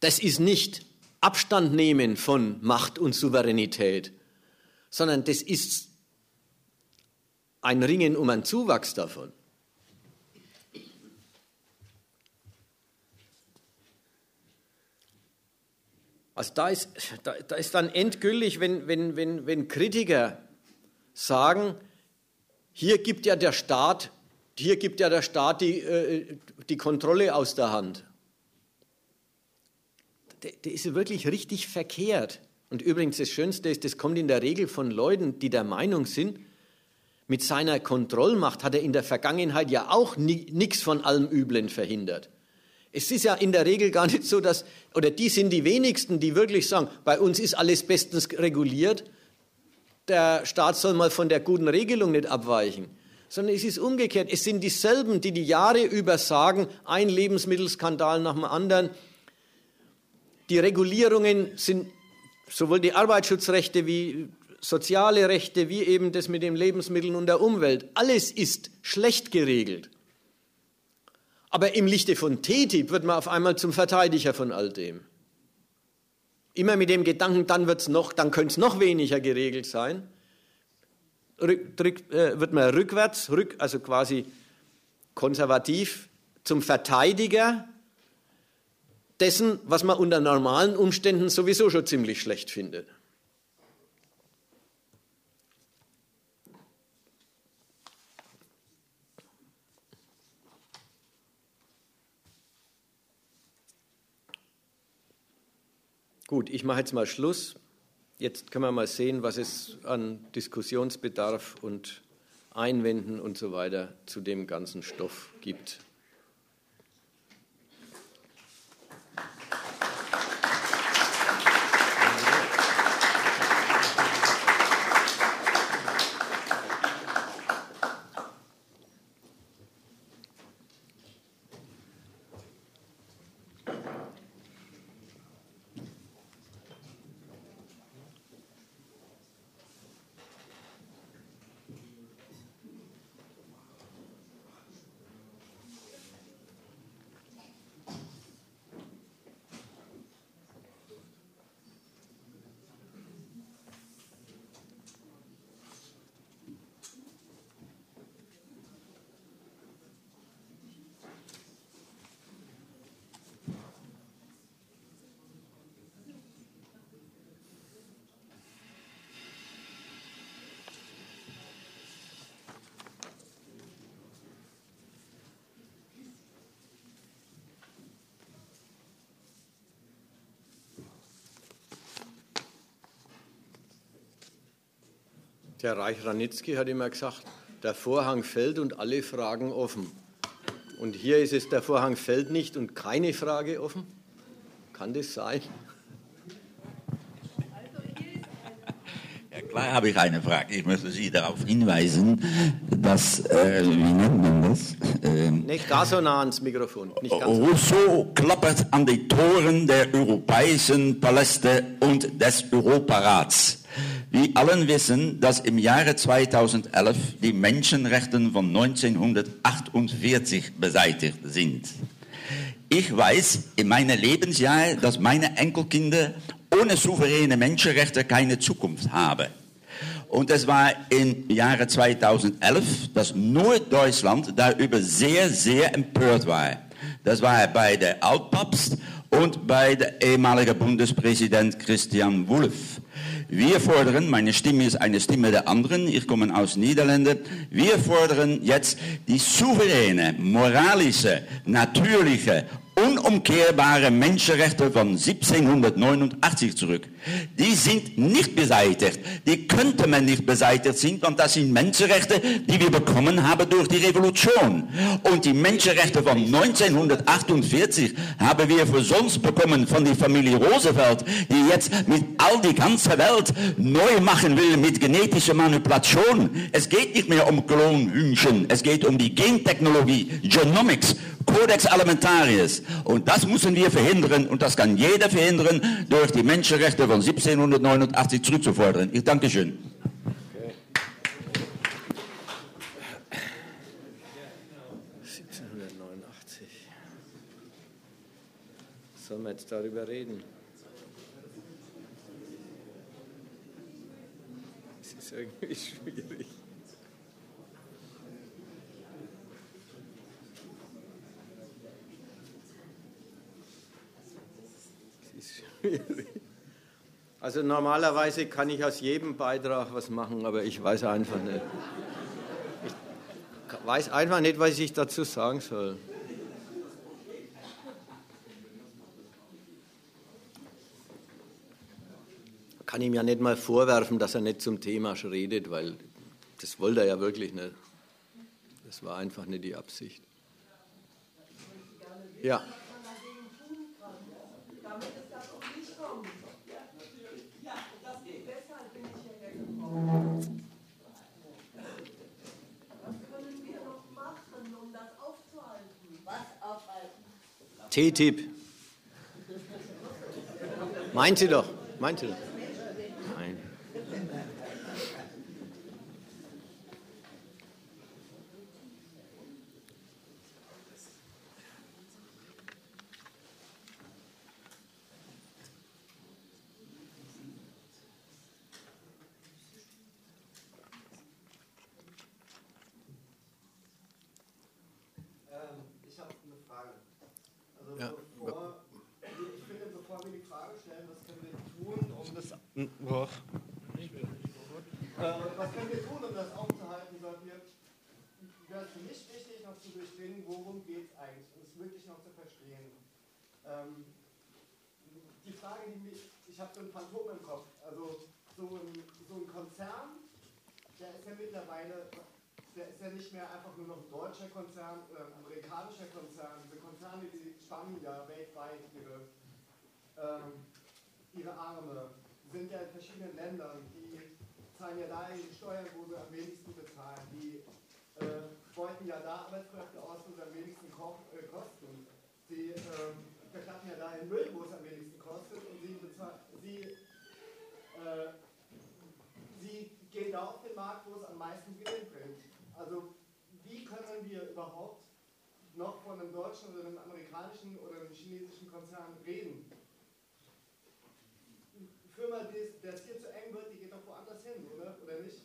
Das ist nicht Abstand nehmen von Macht und Souveränität, sondern das ist ein Ringen um einen Zuwachs davon. Also da ist, da, da ist dann endgültig, wenn, wenn, wenn, wenn Kritiker sagen, hier gibt ja der Staat, hier gibt ja der Staat die, äh, die Kontrolle aus der Hand der, der ist wirklich richtig verkehrt. Und übrigens, das Schönste ist, das kommt in der Regel von Leuten, die der Meinung sind, mit seiner Kontrollmacht hat er in der Vergangenheit ja auch nichts von allem Üblen verhindert. Es ist ja in der Regel gar nicht so, dass, oder die sind die wenigsten, die wirklich sagen, bei uns ist alles bestens reguliert, der Staat soll mal von der guten Regelung nicht abweichen. Sondern es ist umgekehrt. Es sind dieselben, die die Jahre über sagen, ein Lebensmittelskandal nach dem anderen. Die Regulierungen sind sowohl die Arbeitsschutzrechte wie soziale Rechte, wie eben das mit den Lebensmitteln und der Umwelt. Alles ist schlecht geregelt. Aber im Lichte von TTIP wird man auf einmal zum Verteidiger von all dem. Immer mit dem Gedanken, dann dann könnte es noch weniger geregelt sein. Rück, rück, äh, wird man rückwärts, rück, also quasi konservativ, zum Verteidiger dessen, was man unter normalen Umständen sowieso schon ziemlich schlecht findet. Gut, ich mache jetzt mal Schluss. Jetzt können wir mal sehen, was es an Diskussionsbedarf und Einwänden und so weiter zu dem ganzen Stoff gibt. Der Reich Ranitzky hat immer gesagt, der Vorhang fällt und alle Fragen offen. Und hier ist es, der Vorhang fällt nicht und keine Frage offen. Kann das sein?
Ja, klar habe ich eine Frage. Ich möchte Sie darauf hinweisen, dass, äh, wie nennt man das?
Ähm, nicht gar so nah ans Mikrofon.
Rousseau klappert an die Toren der europäischen Paläste und des Europarats. Wir allen wissen, dass im Jahre 2011 die Menschenrechte von 1948 beseitigt sind. Ich weiß in meinem Lebensjahr, dass meine Enkelkinder ohne souveräne Menschenrechte keine Zukunft haben. Und es war im Jahre 2011, dass nur Deutschland darüber sehr, sehr empört war. Das war bei der Altpapst und bei der ehemaligen Bundespräsident Christian Wulff. Wir fordern, meine Stimme ist eine Stimme der anderen, ich komme aus Niederlanden, wir fordern jetzt die souveräne, moralische, natürliche unumkehrbare Menschenrechte von 1789 zurück. Die sind nicht beseitigt. Die könnte man nicht beseitigt sind, und das sind Menschenrechte, die wir bekommen haben durch die Revolution. Und die Menschenrechte von 1948 haben wir für sonst bekommen von der Familie Roosevelt, die jetzt mit all die ganze Welt neu machen will mit genetischer Manipulation. Es geht nicht mehr um Klonhühnchen, es geht um die Gentechnologie, Genomics, Codex Alimentarius. Und das müssen wir verhindern und das kann jeder verhindern, durch die Menschenrechte von 1789 zurückzufordern. Ich danke schön. Okay.
1789. Sollen wir jetzt darüber reden? Es ist irgendwie schwierig. Also normalerweise kann ich aus jedem Beitrag was machen, aber ich weiß einfach nicht. Ich weiß einfach nicht, was ich dazu sagen soll. Kann ihm ja nicht mal vorwerfen, dass er nicht zum Thema redet, weil das wollte er ja wirklich nicht. Das war einfach nicht die Absicht. Ja.
damit es dazu nicht kommt. Ja, natürlich. Ja, das geht. Deshalb bin ich hierher gekommen. Was können wir noch machen, um das aufzuhalten? Was aufhalten?
TTIP. Meint sie doch. Meint sie doch. Nein.
Ähm, ich habe eine Frage. Also
Ja.
bevor, ich finde, bevor wir die Frage stellen, was können wir tun, um das, Boah. äh, was können wir tun, um das aufzuhalten, sollten wir, wäre es für mich wichtig, noch zu durchdringen, worum geht es eigentlich, und es wirklich noch zu verstehen. Ähm, die Frage, die mich, ich habe so ein Phantom im Kopf, also so ein, so ein Konzern, der ist ja mittlerweile, der ist ja nicht mehr einfach nur noch ein deutscher Konzern oder ein amerikanischer Konzern. Diese Konzerne, die spannen ja weltweit ihre, ähm, ihre Arme, sind ja in verschiedenen Ländern, die zahlen ja da ihre Steuern, wo sie am wenigsten bezahlen, die äh, beuten ja da Arbeitskräfte aus, wo sie am wenigsten äh, kosten. Sie ähm, verklappen ja da den Müll, wo es am wenigsten kostet und sie, sie äh, sie gehen da auf den Markt, wo es am meisten Gewinn bringt. Also wie können wir überhaupt noch von einem deutschen oder einem amerikanischen oder einem chinesischen Konzern reden? Firma, der es hier zu eng wird, die geht doch woanders hin, oder? Oder nicht?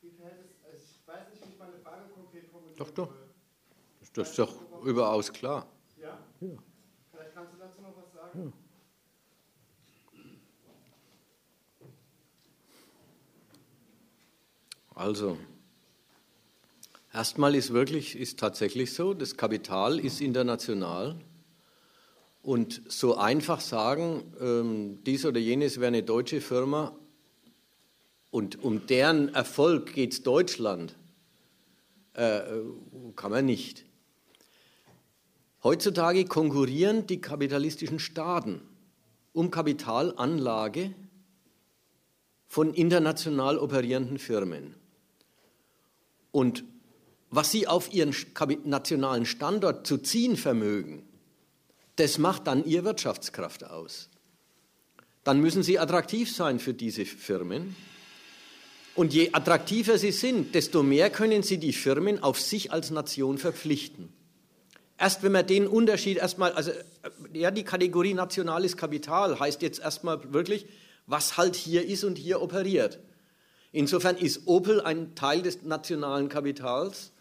Wie verhält es? Also ich weiß nicht, wie ich meine Frage konkret formulieren
Doch, doch.
soll.
Das ist doch überaus klar.
Ja? Vielleicht kannst du dazu noch was sagen?
Also, erstmal ist wirklich, ist tatsächlich so, das Kapital ist international. Und so einfach sagen, ähm, dies oder jenes wäre eine deutsche Firma und um deren Erfolg geht es Deutschland, äh, kann man nicht. Heutzutage konkurrieren die kapitalistischen Staaten um Kapitalanlage von international operierenden Firmen. Und was sie auf ihren nationalen Standort zu ziehen vermögen, das macht dann ihre Wirtschaftskraft aus. Dann müssen sie attraktiv sein für diese Firmen. Und je attraktiver sie sind, desto mehr können sie die Firmen auf sich als Nation verpflichten. Erst wenn man den Unterschied erstmal, also äh, ja, die Kategorie nationales Kapital heißt jetzt erstmal wirklich, was halt hier ist und hier operiert. Insofern ist Opel ein Teil des nationalen Kapitals,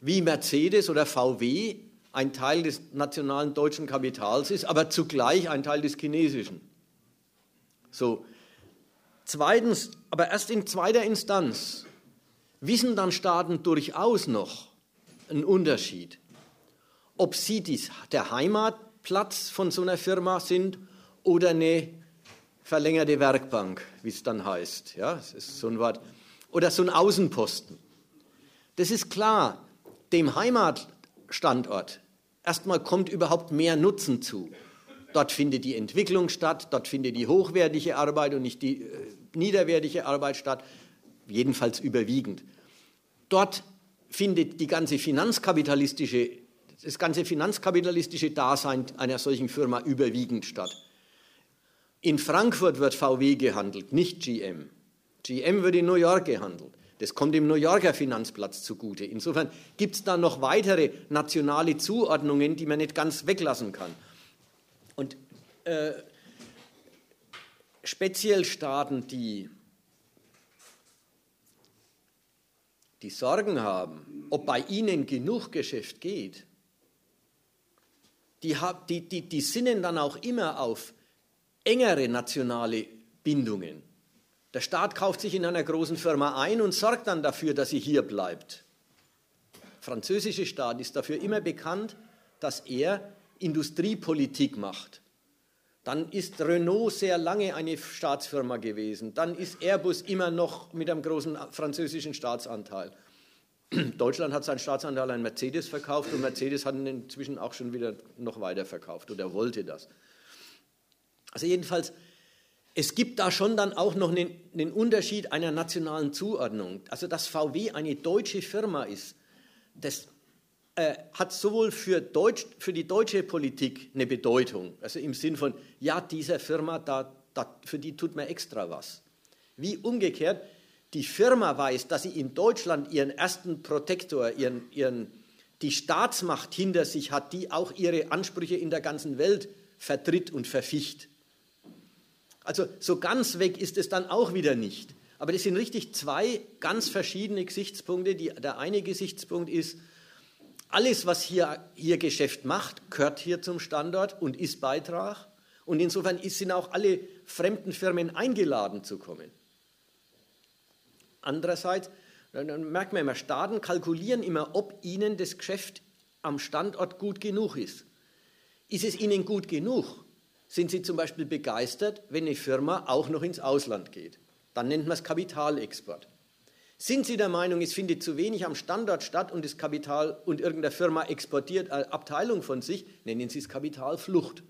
wie Mercedes oder VW ein Teil des nationalen deutschen Kapitals ist, aber zugleich ein Teil des chinesischen. So. Zweitens, aber erst in zweiter Instanz wissen dann Staaten durchaus noch einen Unterschied, ob sie dies, der Heimatplatz von so einer Firma sind oder eine verlängerte Werkbank, wie es dann heißt. Ja, das ist so ein Wort. Oder so ein Außenposten. Das ist klar, dem Heimatstandort erstmal kommt überhaupt mehr Nutzen zu. Dort findet die Entwicklung statt, dort findet die hochwertige Arbeit und nicht die äh, niederwertige Arbeit statt, jedenfalls überwiegend. Dort findet die ganze finanzkapitalistische, das ganze finanzkapitalistische Dasein einer solchen Firma überwiegend statt. In Frankfurt wird VW gehandelt, nicht GM. GM wird in New York gehandelt. Das kommt dem New Yorker Finanzplatz zugute. Insofern gibt es da noch weitere nationale Zuordnungen, die man nicht ganz weglassen kann. Und äh, speziell Staaten, die, die Sorgen haben, ob bei ihnen genug Geschäft geht, die, die, die, die sinnen dann auch immer auf engere nationale Bindungen. Der Staat kauft sich in einer großen Firma ein und sorgt dann dafür, dass sie hier bleibt. Der französische Staat ist dafür immer bekannt, dass er Industriepolitik macht. Dann ist Renault sehr lange eine Staatsfirma gewesen. Dann ist Airbus immer noch mit einem großen französischen Staatsanteil. Deutschland hat seinen Staatsanteil an Mercedes verkauft und Mercedes hat ihn inzwischen auch schon wieder noch weiter verkauft oder wollte das. Also jedenfalls, es gibt da schon dann auch noch einen, einen Unterschied einer nationalen Zuordnung. Also dass VW eine deutsche Firma ist, das äh, hat sowohl für, Deutsch, für die deutsche Politik eine Bedeutung, also im Sinn von, ja, dieser Firma, da, da, für die tut man extra was. Wie umgekehrt, die Firma weiß, dass sie in Deutschland ihren ersten Protektor, ihren, ihren, die Staatsmacht hinter sich hat, die auch ihre Ansprüche in der ganzen Welt vertritt und verficht. Also so ganz weg ist es dann auch wieder nicht. Aber das sind richtig zwei ganz verschiedene Gesichtspunkte. Die, der eine Gesichtspunkt ist, alles, was hier, hier Geschäft macht, gehört hier zum Standort und ist Beitrag. Und insofern sind auch alle fremden Firmen eingeladen zu kommen. Andererseits, dann merkt man immer, Staaten kalkulieren immer, ob ihnen das Geschäft am Standort gut genug ist. Ist es ihnen gut genug? Sind sie zum Beispiel begeistert, wenn eine Firma auch noch ins Ausland geht? Dann nennt man es Kapitalexport. Sind Sie der Meinung, es findet zu wenig am Standort statt und das Kapital und irgendeine Firma exportiert eine Abteilung von sich, nennen Sie es Kapitalflucht.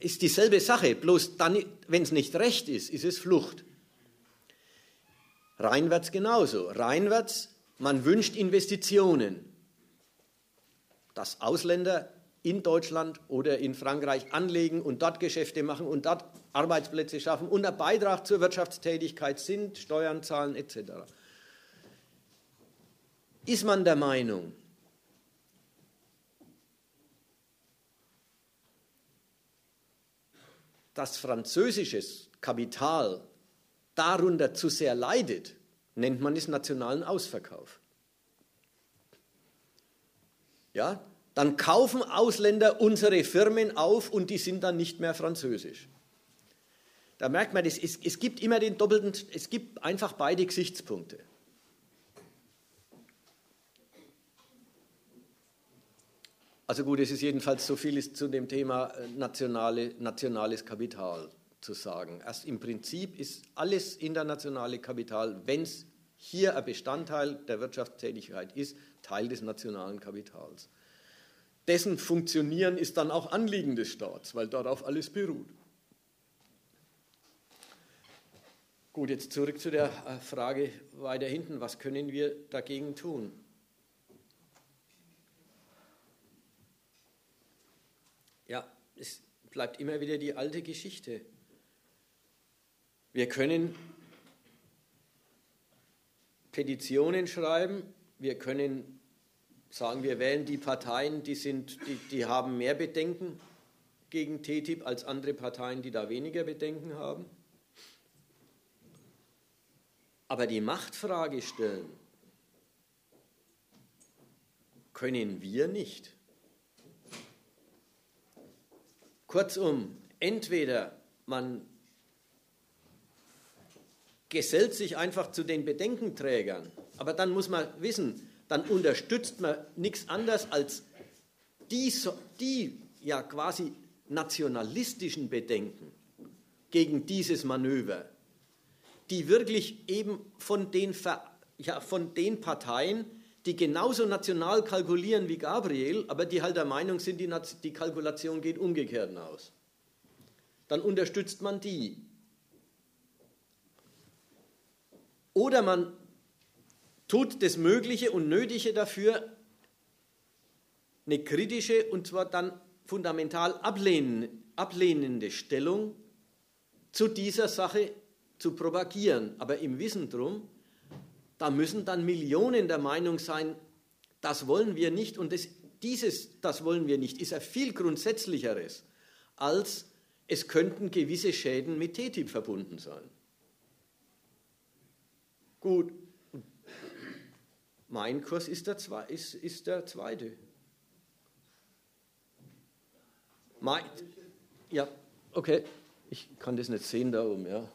Ist dieselbe Sache, bloß dann, wenn es nicht recht ist, ist es Flucht. Reinwärts genauso. Reinwärts, man wünscht Investitionen. Dass Ausländer in Deutschland oder in Frankreich anlegen und dort Geschäfte machen und dort Arbeitsplätze schaffen und ein Beitrag zur Wirtschaftstätigkeit sind, Steuern zahlen etc. Ist man der Meinung, dass französisches Kapital darunter zu sehr leidet, nennt man es nationalen Ausverkauf. Ja, dann kaufen Ausländer unsere Firmen auf und die sind dann nicht mehr französisch. Da merkt man, es, es gibt immer den doppelten, es gibt einfach beide Gesichtspunkte. Also gut, es ist jedenfalls so viel zu dem Thema äh, nationale, nationales Kapital zu sagen. Erst im Prinzip ist alles internationale Kapital, wenn es hier ein Bestandteil der Wirtschaftstätigkeit ist, Teil des nationalen Kapitals. Dessen Funktionieren ist dann auch Anliegen des Staats, weil darauf alles beruht. Gut, jetzt zurück zu der äh, Frage weiter hinten. Was können wir dagegen tun? Ja, es bleibt immer wieder die alte Geschichte. Wir können Petitionen schreiben, wir können sagen, wir wählen die Parteien, die, sind, die, die haben mehr Bedenken gegen TTIP als andere Parteien, die da weniger Bedenken haben. Aber die Machtfrage stellen können wir nicht. Kurzum, entweder man gesellt sich einfach zu den Bedenkenträgern, aber dann muss man wissen, dann unterstützt man nichts anderes als die, die ja quasi nationalistischen Bedenken gegen dieses Manöver die wirklich eben von den, ja, von den Parteien, die genauso national kalkulieren wie Gabriel, aber die halt der Meinung sind, die, die Kalkulation geht umgekehrt aus. Dann unterstützt man die. Oder man tut das Mögliche und Nötige dafür, eine kritische und zwar dann fundamental ablehnende Stellung zu dieser Sache zu propagieren, aber im Wissen drum, da müssen dann Millionen der Meinung sein, das wollen wir nicht und das, dieses, das wollen wir nicht, ist ein viel grundsätzlicheres, als es könnten gewisse Schäden mit TTIP verbunden sein. Gut, mein Kurs ist der, Zwe ist, ist der zweite. Mein, ja, okay, ich kann das nicht sehen da oben, ja.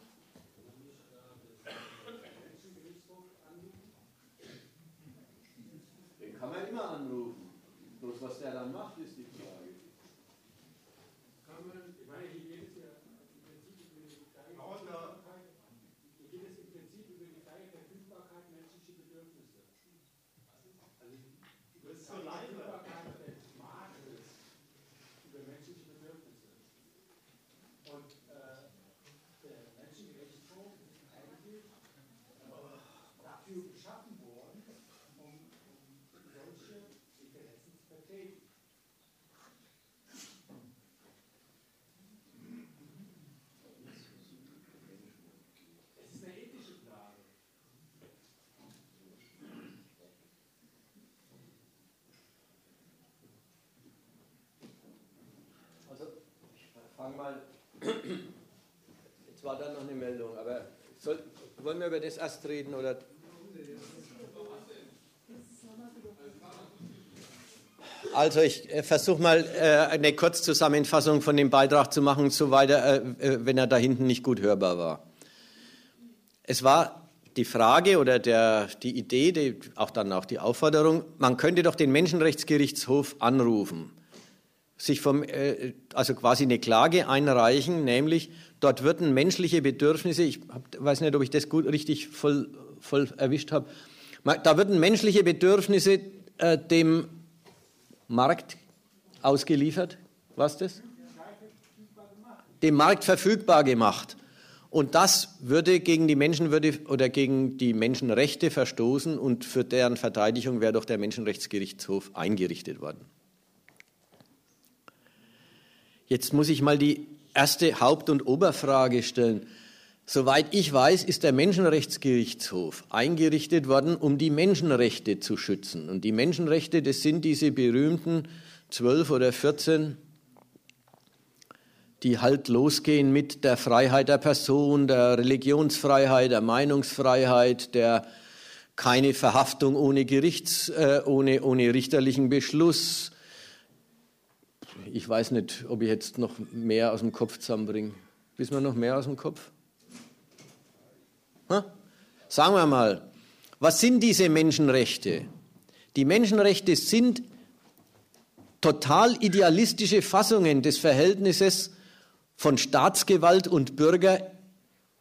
der dann macht, ist die Frage. Kann man, ich meine, hier geht es ja im Prinzip über die Verfügbarkeit, hier geht es im Prinzip über die freie Verfügbarkeit menschlicher Also die Verfügbarkeit des Marktes über menschliche Bedürfnisse. Und äh, der Menschengerichtshof ist eigentlich äh, dafür geschaffen worden, um, um solche Interessen zu vertreten. Es ist eine ethische Frage.
Also, ich fange mal. Jetzt war da noch eine Meldung, aber soll, wollen wir über das erst reden oder? Also ich äh, versuche mal äh, eine Kurzzusammenfassung von dem Beitrag zu machen, soweit er, äh, äh, wenn er da hinten nicht gut hörbar war. Es war die Frage oder der, die Idee, die, auch dann auch die Aufforderung, man könnte doch den Menschenrechtsgerichtshof anrufen sich vom, äh, also quasi eine Klage einreichen, nämlich dort würden menschliche Bedürfnisse, ich weiß nicht, ob ich das gut richtig voll, voll erwischt habe, da würden menschliche Bedürfnisse äh, dem Markt ausgeliefert, was das? Dem Markt verfügbar gemacht. Und das würde gegen die Menschenwürde oder gegen die Menschenrechte verstoßen und für deren Verteidigung wäre doch der Menschenrechtsgerichtshof eingerichtet worden. Jetzt muss ich mal die erste Haupt- und Oberfrage stellen. Soweit ich weiß, ist der Menschenrechtsgerichtshof eingerichtet worden, um die Menschenrechte zu schützen. Und die Menschenrechte, das sind diese berühmten zwölf oder vierzehn, die halt losgehen mit der Freiheit der Person, der Religionsfreiheit, der Meinungsfreiheit, der keine Verhaftung ohne Gerichts, äh, ohne, ohne richterlichen Beschluss, ich weiß nicht, ob ich jetzt noch mehr aus dem Kopf zusammenbringe. Wissen wir noch mehr aus dem Kopf? Ha? Sagen wir mal, was sind diese Menschenrechte? Die Menschenrechte sind total idealistische Fassungen des Verhältnisses von Staatsgewalt und Bürger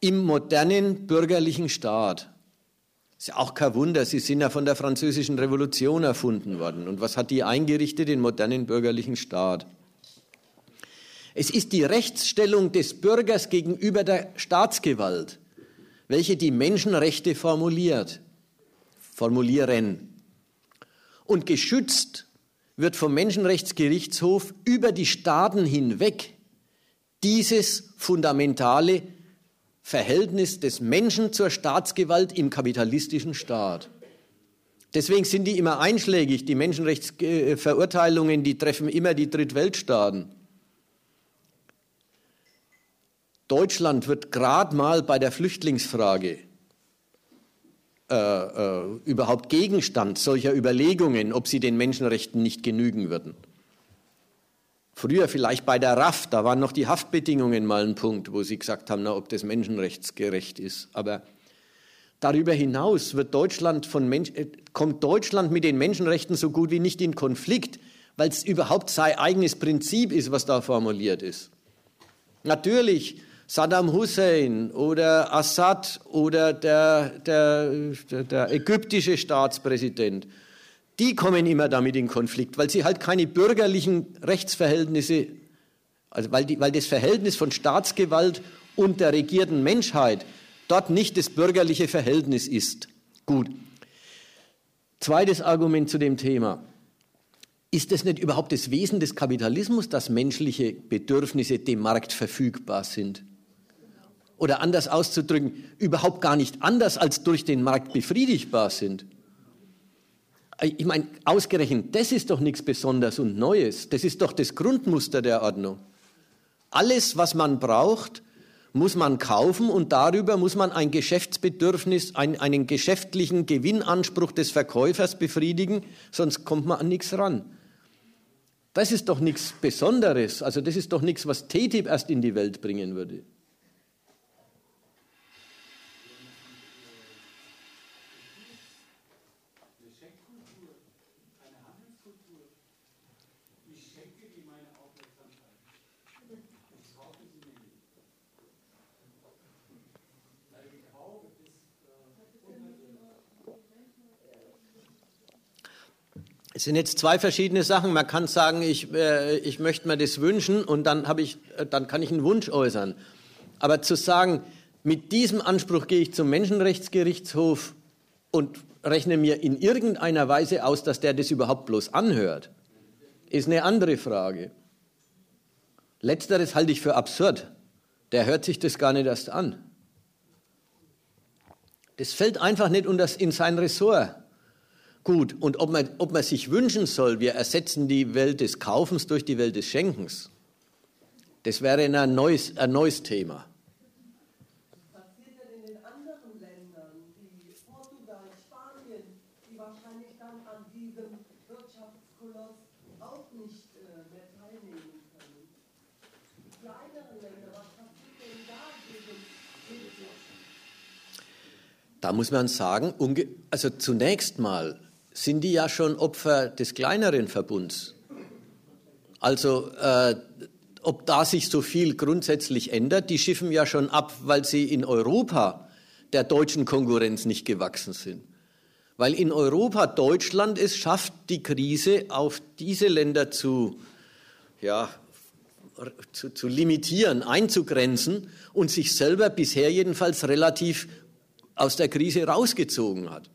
im modernen bürgerlichen Staat. Ist ja auch kein Wunder, sie sind ja von der französischen Revolution erfunden worden. Und was hat die eingerichtet? Den modernen bürgerlichen Staat. Es ist die Rechtsstellung des Bürgers gegenüber der Staatsgewalt, welche die Menschenrechte formuliert, formulieren. Und geschützt wird vom Menschenrechtsgerichtshof über die Staaten hinweg dieses fundamentale Verhältnis des Menschen zur Staatsgewalt im kapitalistischen Staat. Deswegen sind die immer einschlägig. Die Menschenrechtsverurteilungen, die treffen immer die Drittweltstaaten. Deutschland wird gerade mal bei der Flüchtlingsfrage äh, äh, überhaupt Gegenstand solcher Überlegungen, ob sie den Menschenrechten nicht genügen würden. Früher vielleicht bei der RAF, da waren noch die Haftbedingungen mal ein Punkt, wo sie gesagt haben, na, ob das menschenrechtsgerecht ist. Aber darüber hinaus wird Deutschland von Mensch, äh, kommt Deutschland mit den Menschenrechten so gut wie nicht in Konflikt, weil es überhaupt sein eigenes Prinzip ist, was da formuliert ist. Natürlich Saddam Hussein oder Assad oder der, der, der, der ägyptische Staatspräsident die kommen immer damit in Konflikt, weil sie halt keine bürgerlichen Rechtsverhältnisse, also weil, die, weil das Verhältnis von Staatsgewalt und der regierten Menschheit dort nicht das bürgerliche Verhältnis ist. Gut. Zweites Argument zu dem Thema. Ist es nicht überhaupt das Wesen des Kapitalismus, dass menschliche Bedürfnisse dem Markt verfügbar sind? Oder anders auszudrücken, überhaupt gar nicht anders als durch den Markt befriedigbar sind? Ich meine, ausgerechnet, das ist doch nichts Besonderes und Neues. Das ist doch das Grundmuster der Ordnung. Alles, was man braucht, muss man kaufen und darüber muss man ein Geschäftsbedürfnis, ein, einen geschäftlichen Gewinnanspruch des Verkäufers befriedigen, sonst kommt man an nichts ran. Das ist doch nichts Besonderes. Also das ist doch nichts, was TTIP erst in die Welt bringen würde.
Eine Schenkkultur, eine Handelskultur. Ich schenke dir meine Aufmerksamkeit. Ich kaufe sie mir nicht. Weil Kauf ist äh, unnatürlich.
Es sind jetzt zwei verschiedene Sachen. Man kann sagen, ich, äh, ich möchte mir das wünschen und dann, ich, äh, dann kann ich einen Wunsch äußern. Aber zu sagen, mit diesem Anspruch gehe ich zum Menschenrechtsgerichtshof und rechne mir in irgendeiner Weise aus, dass der das überhaupt bloß anhört, ist eine andere Frage. Letzteres halte ich für absurd. Der hört sich das gar nicht erst an. Das fällt einfach nicht in sein Ressort. Gut, und ob man, ob man sich wünschen soll, wir ersetzen die Welt des Kaufens durch die Welt des Schenkens, das wäre ein neues, ein neues Thema.
Was passiert denn in den anderen Ländern, wie Portugal, Spanien, die wahrscheinlich dann an diesem Wirtschaftskoloss auch nicht äh, mehr teilnehmen können? Die kleineren Länder, was passiert denn da gegen
Da muss man sagen, also zunächst mal sind die ja schon Opfer des kleineren Verbunds. Also äh, ob da sich so viel grundsätzlich ändert, die schiffen ja schon ab, weil sie in Europa der deutschen Konkurrenz nicht gewachsen sind. Weil in Europa Deutschland es schafft, die Krise auf diese Länder zu, ja, zu, zu limitieren, einzugrenzen und sich selber bisher jedenfalls relativ aus der Krise rausgezogen hat.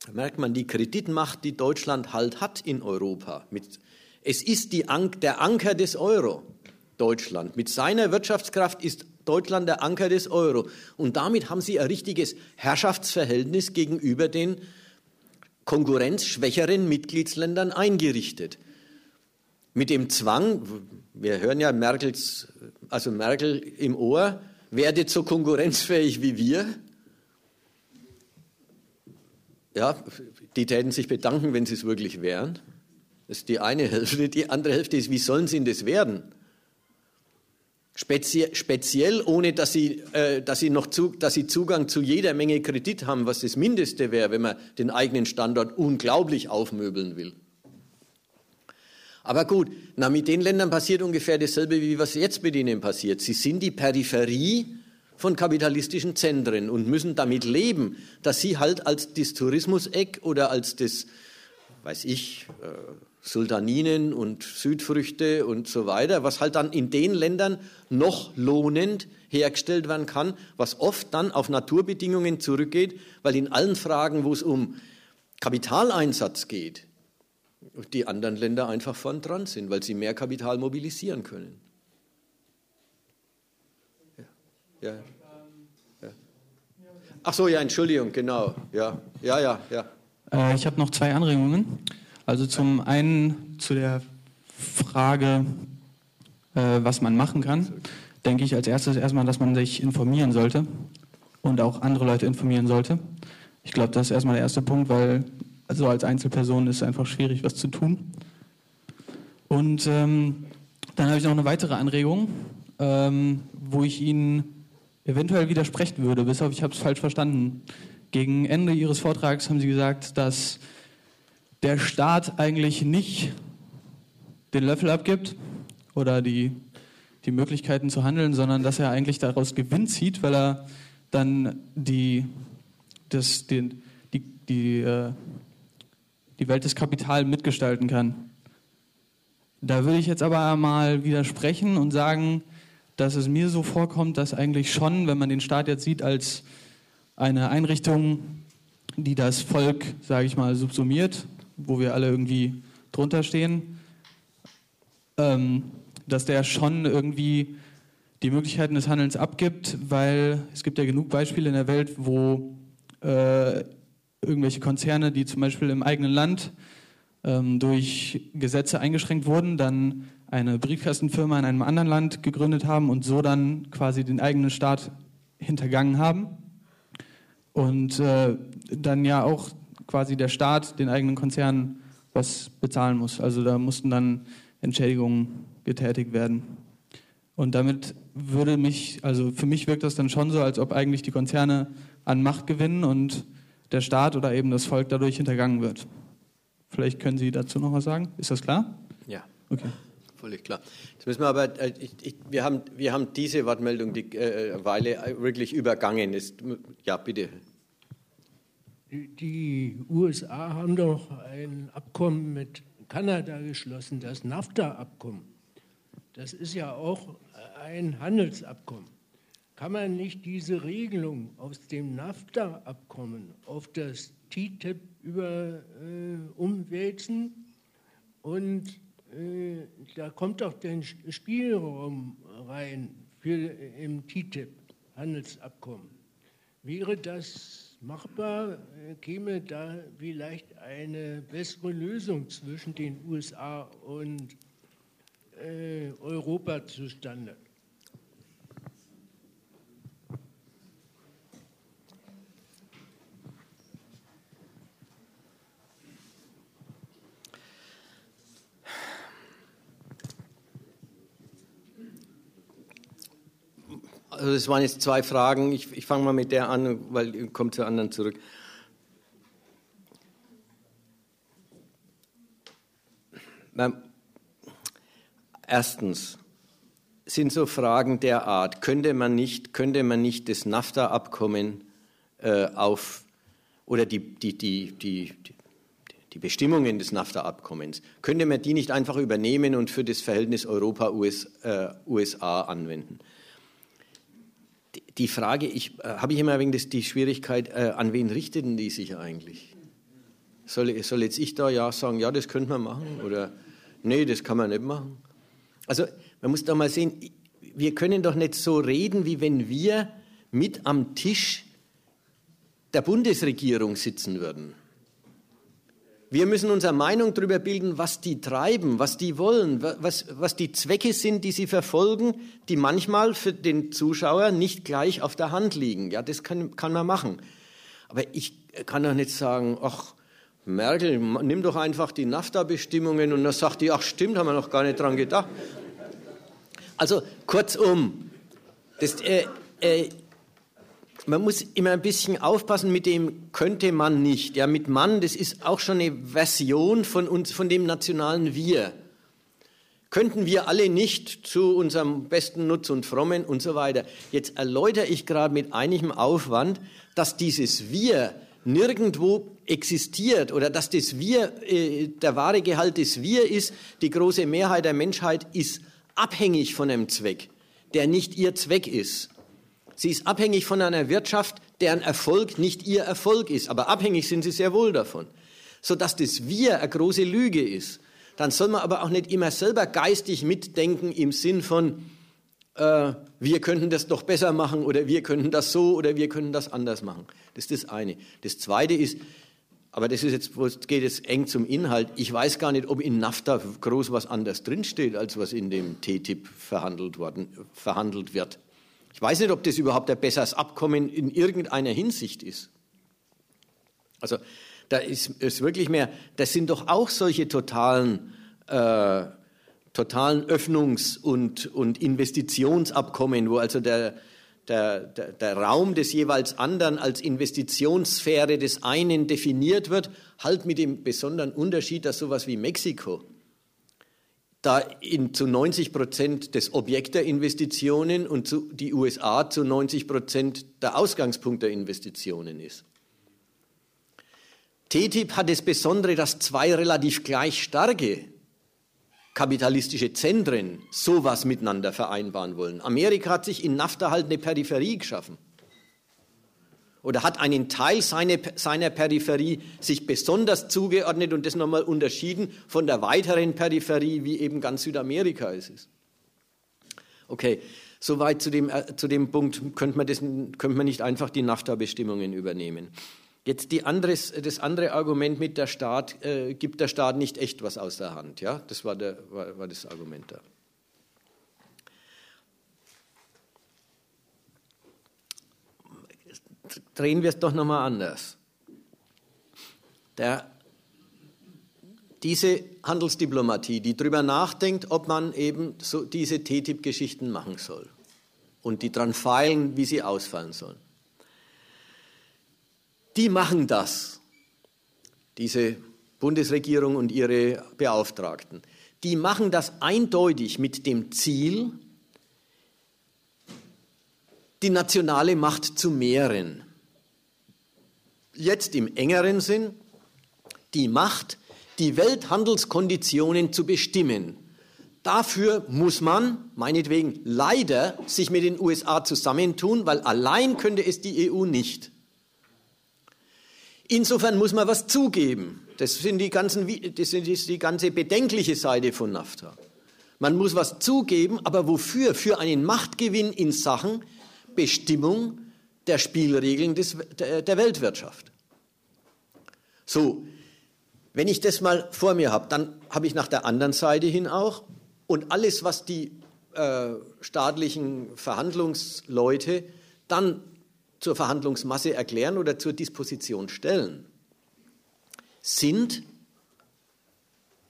Da merkt man die Kreditmacht, die Deutschland halt hat in Europa. es ist die, der Anker des Euro, Deutschland. Mit seiner Wirtschaftskraft ist Deutschland der Anker des Euro. Und damit haben sie ein richtiges Herrschaftsverhältnis gegenüber den konkurrenzschwächeren Mitgliedsländern eingerichtet. Mit dem Zwang, wir hören ja Merkels, also Merkel im Ohr, werdet so konkurrenzfähig wie wir. Ja, die täten sich bedanken, wenn sie es wirklich wären. Das ist die eine Hälfte. Die andere Hälfte ist, wie sollen sie denn das werden? Speziell, speziell ohne dass sie, äh, dass, sie noch zu, dass sie Zugang zu jeder Menge Kredit haben, was das Mindeste wäre, wenn man den eigenen Standort unglaublich aufmöbeln will. Aber gut, na, mit den Ländern passiert ungefähr dasselbe, wie was jetzt mit ihnen passiert. Sie sind die Peripherie von kapitalistischen Zentren und müssen damit leben, dass sie halt als das Tourismuseck oder als das, weiß ich, äh, Sultaninen und Südfrüchte und so weiter, was halt dann in den Ländern noch lohnend hergestellt werden kann, was oft dann auf Naturbedingungen zurückgeht, weil in allen Fragen, wo es um Kapitaleinsatz geht, die anderen Länder einfach vorn dran sind, weil sie mehr Kapital mobilisieren können. Ja. ja. Ach so, ja, Entschuldigung, genau. Ja, ja, ja. ja.
Äh, ich habe noch zwei Anregungen. Also zum einen zu der Frage, äh, was man machen kann, denke ich als erstes erstmal, dass man sich informieren sollte und auch andere Leute informieren sollte. Ich glaube, das ist erstmal der erste Punkt, weil also als Einzelperson ist es einfach schwierig, was zu tun. Und ähm, dann habe ich noch eine weitere Anregung, ähm, wo ich Ihnen eventuell widersprechen würde, bis auf ich habe es falsch verstanden. Gegen Ende Ihres Vortrags haben Sie gesagt, dass der Staat eigentlich nicht den Löffel abgibt oder die, die Möglichkeiten zu handeln, sondern dass er eigentlich daraus Gewinn zieht, weil er dann die, das, den, die, die, äh, die Welt des Kapitals mitgestalten kann. Da würde ich jetzt aber mal widersprechen und sagen, dass es mir so vorkommt, dass eigentlich schon, wenn man den Staat jetzt sieht als eine Einrichtung, die das Volk, sage ich mal, subsumiert, wo wir alle irgendwie drunter stehen, ähm, dass der schon irgendwie die Möglichkeiten des Handelns abgibt, weil es gibt ja genug Beispiele in der Welt, wo äh, irgendwelche Konzerne, die zum Beispiel im eigenen Land ähm, durch Gesetze eingeschränkt wurden, dann eine Briefkastenfirma in einem anderen Land gegründet haben und so dann quasi den eigenen Staat hintergangen haben. Und äh, dann ja auch quasi der Staat den eigenen Konzernen was bezahlen muss. Also da mussten dann Entschädigungen getätigt werden. Und damit würde mich, also für mich wirkt das dann schon so, als ob eigentlich die Konzerne an Macht gewinnen und der Staat oder eben das Volk dadurch hintergangen wird. Vielleicht können Sie dazu noch was sagen. Ist das klar?
Ja.
Okay
völlig klar. Jetzt müssen wir aber, äh, ich, ich, wir, haben, wir haben diese Wortmeldung die äh, Weile wirklich übergangen. Ist, ja, bitte.
die, die USA haben doch ein Abkommen mit Kanada geschlossen, das NAFTA-Abkommen. Das ist ja auch ein Handelsabkommen. Kann man nicht diese Regelung aus dem NAFTA-Abkommen auf das TTIP über, äh, umwälzen? Und äh, da kommt doch der Spielraum rein für im TTIP-Handelsabkommen. Wäre das machbar? Äh, käme da vielleicht eine bessere Lösung zwischen den USA und äh, Europa zustande?
Also das waren jetzt zwei Fragen. Ich, ich fange mal mit der an, weil ich komme zur anderen zurück. Erstens sind so Fragen der Art, könnte man nicht, könnte man nicht das NAFTA-Abkommen äh, auf oder die, die, die, die, die Bestimmungen des NAFTA-Abkommens, könnte man die nicht einfach übernehmen und für das Verhältnis Europa-USA äh, anwenden? Die Frage, ich äh, habe ich immer wegen des, die Schwierigkeit, äh, an wen richteten die sich eigentlich? Soll, soll jetzt ich da ja sagen, ja, das könnte man machen oder nee, das kann man nicht machen? Also man muss da mal sehen, wir können doch nicht so reden, wie wenn wir mit am Tisch der Bundesregierung sitzen würden. Wir müssen unsere Meinung darüber bilden, was die treiben, was die wollen, was, was die Zwecke sind, die sie verfolgen, die manchmal für den Zuschauer nicht gleich auf der Hand liegen. Ja, das kann, kann man machen. Aber ich kann doch nicht sagen, ach, Merkel, nimm doch einfach die NAFTA-Bestimmungen und dann sagt die, ach stimmt, haben wir noch gar nicht dran gedacht. Also kurzum, das, äh, äh, man muss immer ein bisschen aufpassen mit dem könnte man nicht. Ja, mit Mann, das ist auch schon eine Version von uns, von dem nationalen Wir. Könnten wir alle nicht zu unserem besten Nutz und Frommen und so weiter. Jetzt erläutere ich gerade mit einigem Aufwand, dass dieses Wir nirgendwo existiert oder dass das Wir, äh, der wahre Gehalt des Wir ist, die große Mehrheit der Menschheit ist abhängig von einem Zweck, der nicht ihr Zweck ist. Sie ist abhängig von einer Wirtschaft, deren Erfolg nicht ihr Erfolg ist. Aber abhängig sind sie sehr wohl davon. Sodass das Wir eine große Lüge ist. Dann soll man aber auch nicht immer selber geistig mitdenken im Sinn von, äh, wir könnten das doch besser machen oder wir könnten das so oder wir könnten das anders machen. Das ist das eine. Das zweite ist, aber das ist jetzt, geht jetzt eng zum Inhalt. Ich weiß gar nicht, ob in NAFTA groß was anders drinsteht, als was in dem TTIP verhandelt, worden, verhandelt wird. Ich weiß nicht, ob das überhaupt ein besseres Abkommen in irgendeiner Hinsicht ist. Also da ist, ist wirklich mehr, das sind doch auch solche totalen, äh, totalen Öffnungs- und, und Investitionsabkommen, wo also der, der, der, der Raum des jeweils anderen als Investitionssphäre des einen definiert wird, halt mit dem besonderen Unterschied, dass sowas wie Mexiko da in, zu 90 Prozent das Objekt der Investitionen und zu, die USA zu 90 Prozent der Ausgangspunkt der Investitionen ist. TTIP hat das Besondere, dass zwei relativ gleich starke kapitalistische Zentren sowas miteinander vereinbaren wollen. Amerika hat sich in NAFTA halt eine Peripherie geschaffen oder hat einen Teil seiner, seiner Peripherie sich besonders zugeordnet und das nochmal unterschieden von der weiteren Peripherie, wie eben ganz Südamerika es ist. Okay, soweit zu dem, äh, zu dem Punkt, könnte man, das, könnte man nicht einfach die NAFTA-Bestimmungen übernehmen. Jetzt die anderes, das andere Argument mit der Staat, äh, gibt der Staat nicht echt was aus der Hand. Ja? Das war, der, war, war das Argument da. Drehen wir es doch nochmal anders. Der, diese Handelsdiplomatie, die darüber nachdenkt, ob man eben so diese TTIP-Geschichten machen soll und die dran feilen, wie sie ausfallen sollen. Die machen das, diese Bundesregierung und ihre Beauftragten. Die machen das eindeutig mit dem Ziel, die nationale Macht zu mehren jetzt im engeren Sinn die Macht, die Welthandelskonditionen zu bestimmen. Dafür muss man, meinetwegen, leider sich mit den USA zusammentun, weil allein könnte es die EU nicht. Insofern muss man was zugeben. Das, sind die ganzen, das ist die ganze bedenkliche Seite von NAFTA. Man muss was zugeben, aber wofür? Für einen Machtgewinn in Sachen Bestimmung der Spielregeln des, der, der Weltwirtschaft. So, wenn ich das mal vor mir habe, dann habe ich nach der anderen Seite hin auch und alles, was die äh, staatlichen Verhandlungsleute dann zur Verhandlungsmasse erklären oder zur Disposition stellen, sind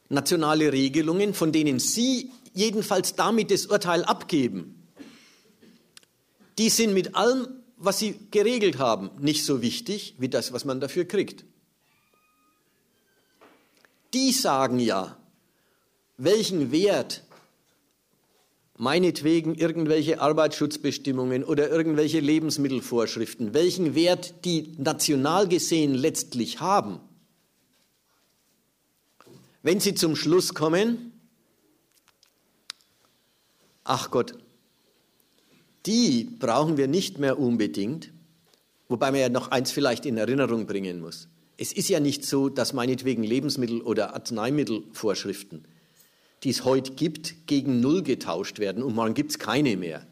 nationale Regelungen, von denen Sie jedenfalls damit das Urteil abgeben. Die sind mit allem, was Sie geregelt haben, nicht so wichtig wie das, was man dafür kriegt. Die sagen ja, welchen Wert meinetwegen irgendwelche Arbeitsschutzbestimmungen oder irgendwelche Lebensmittelvorschriften, welchen Wert die national gesehen letztlich haben, wenn sie zum Schluss kommen, ach Gott, die brauchen wir nicht mehr unbedingt, wobei man ja noch eins vielleicht in Erinnerung bringen muss. Es ist ja nicht so, dass meinetwegen Lebensmittel- oder Arzneimittelvorschriften die es heute gibt, gegen Null getauscht werden und morgen gibt es keine mehr.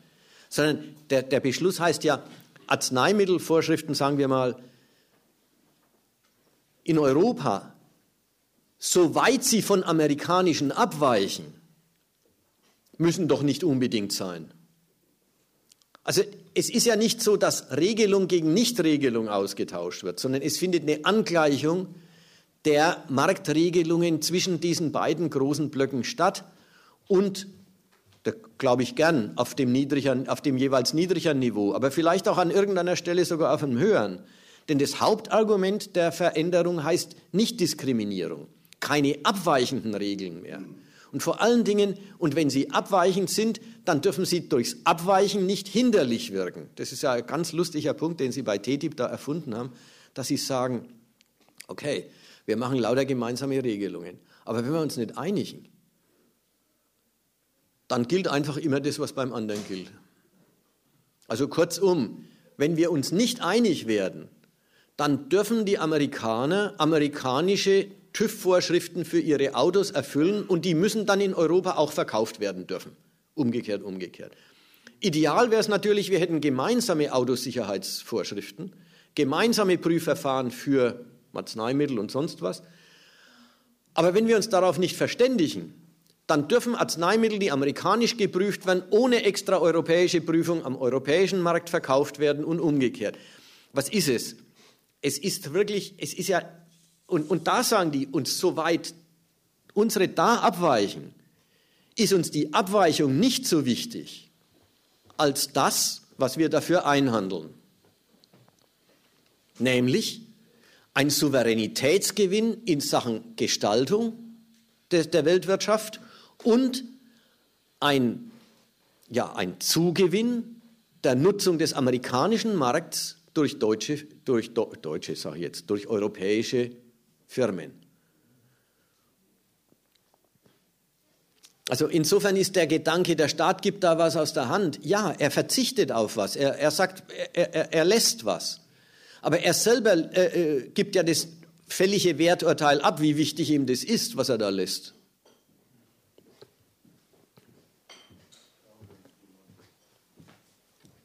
Sondern der, der Beschluss heißt ja, Arzneimittelvorschriften, sagen wir mal, in Europa, soweit sie von amerikanischen abweichen, müssen doch nicht unbedingt sein. Also es ist ja nicht so, dass Regelung gegen Nichtregelung ausgetauscht wird, sondern es findet eine Angleichung der Marktregelungen zwischen diesen beiden großen Blöcken statt und da glaube ich gern auf dem, niedrigen, auf dem jeweils niedrigen Niveau, aber vielleicht auch an irgendeiner Stelle sogar auf einem höheren. Denn das Hauptargument der Veränderung heißt Nichtdiskriminierung, keine abweichenden Regeln mehr. Und vor allen Dingen, und wenn sie abweichend sind, dann dürfen sie durchs Abweichen nicht hinderlich wirken. Das ist ja ein ganz lustiger Punkt, den Sie bei TTIP da erfunden haben, dass Sie sagen, okay, wir machen lauter gemeinsame Regelungen. Aber wenn wir uns nicht einigen, dann gilt einfach immer das, was beim anderen gilt. Also kurzum, wenn wir uns nicht einig werden, dann dürfen die Amerikaner amerikanische TÜV-Vorschriften für ihre Autos erfüllen und die müssen dann in Europa auch verkauft werden dürfen. Umgekehrt, umgekehrt. Ideal wäre es natürlich, wir hätten gemeinsame Autosicherheitsvorschriften, gemeinsame Prüfverfahren für Arzneimittel und sonst was. Aber wenn wir uns darauf nicht verständigen, dann dürfen Arzneimittel, die amerikanisch geprüft werden, ohne extra europäische Prüfung am europäischen Markt verkauft werden und umgekehrt. Was ist es? Es ist wirklich, es ist ja, und, und da sagen die uns, soweit unsere da abweichen, ist uns die Abweichung nicht so wichtig als das, was wir dafür einhandeln. Nämlich, ein Souveränitätsgewinn in Sachen Gestaltung der Weltwirtschaft und ein, ja, ein Zugewinn der Nutzung des amerikanischen Markts durch deutsche, durch deutsche sage jetzt, durch europäische Firmen. Also insofern ist der Gedanke, der Staat gibt da was aus der Hand. Ja, er verzichtet auf was. Er, er sagt, er, er, er lässt was. Aber er selber äh, äh, gibt ja das fällige Werturteil ab, wie wichtig ihm das ist, was er da lässt.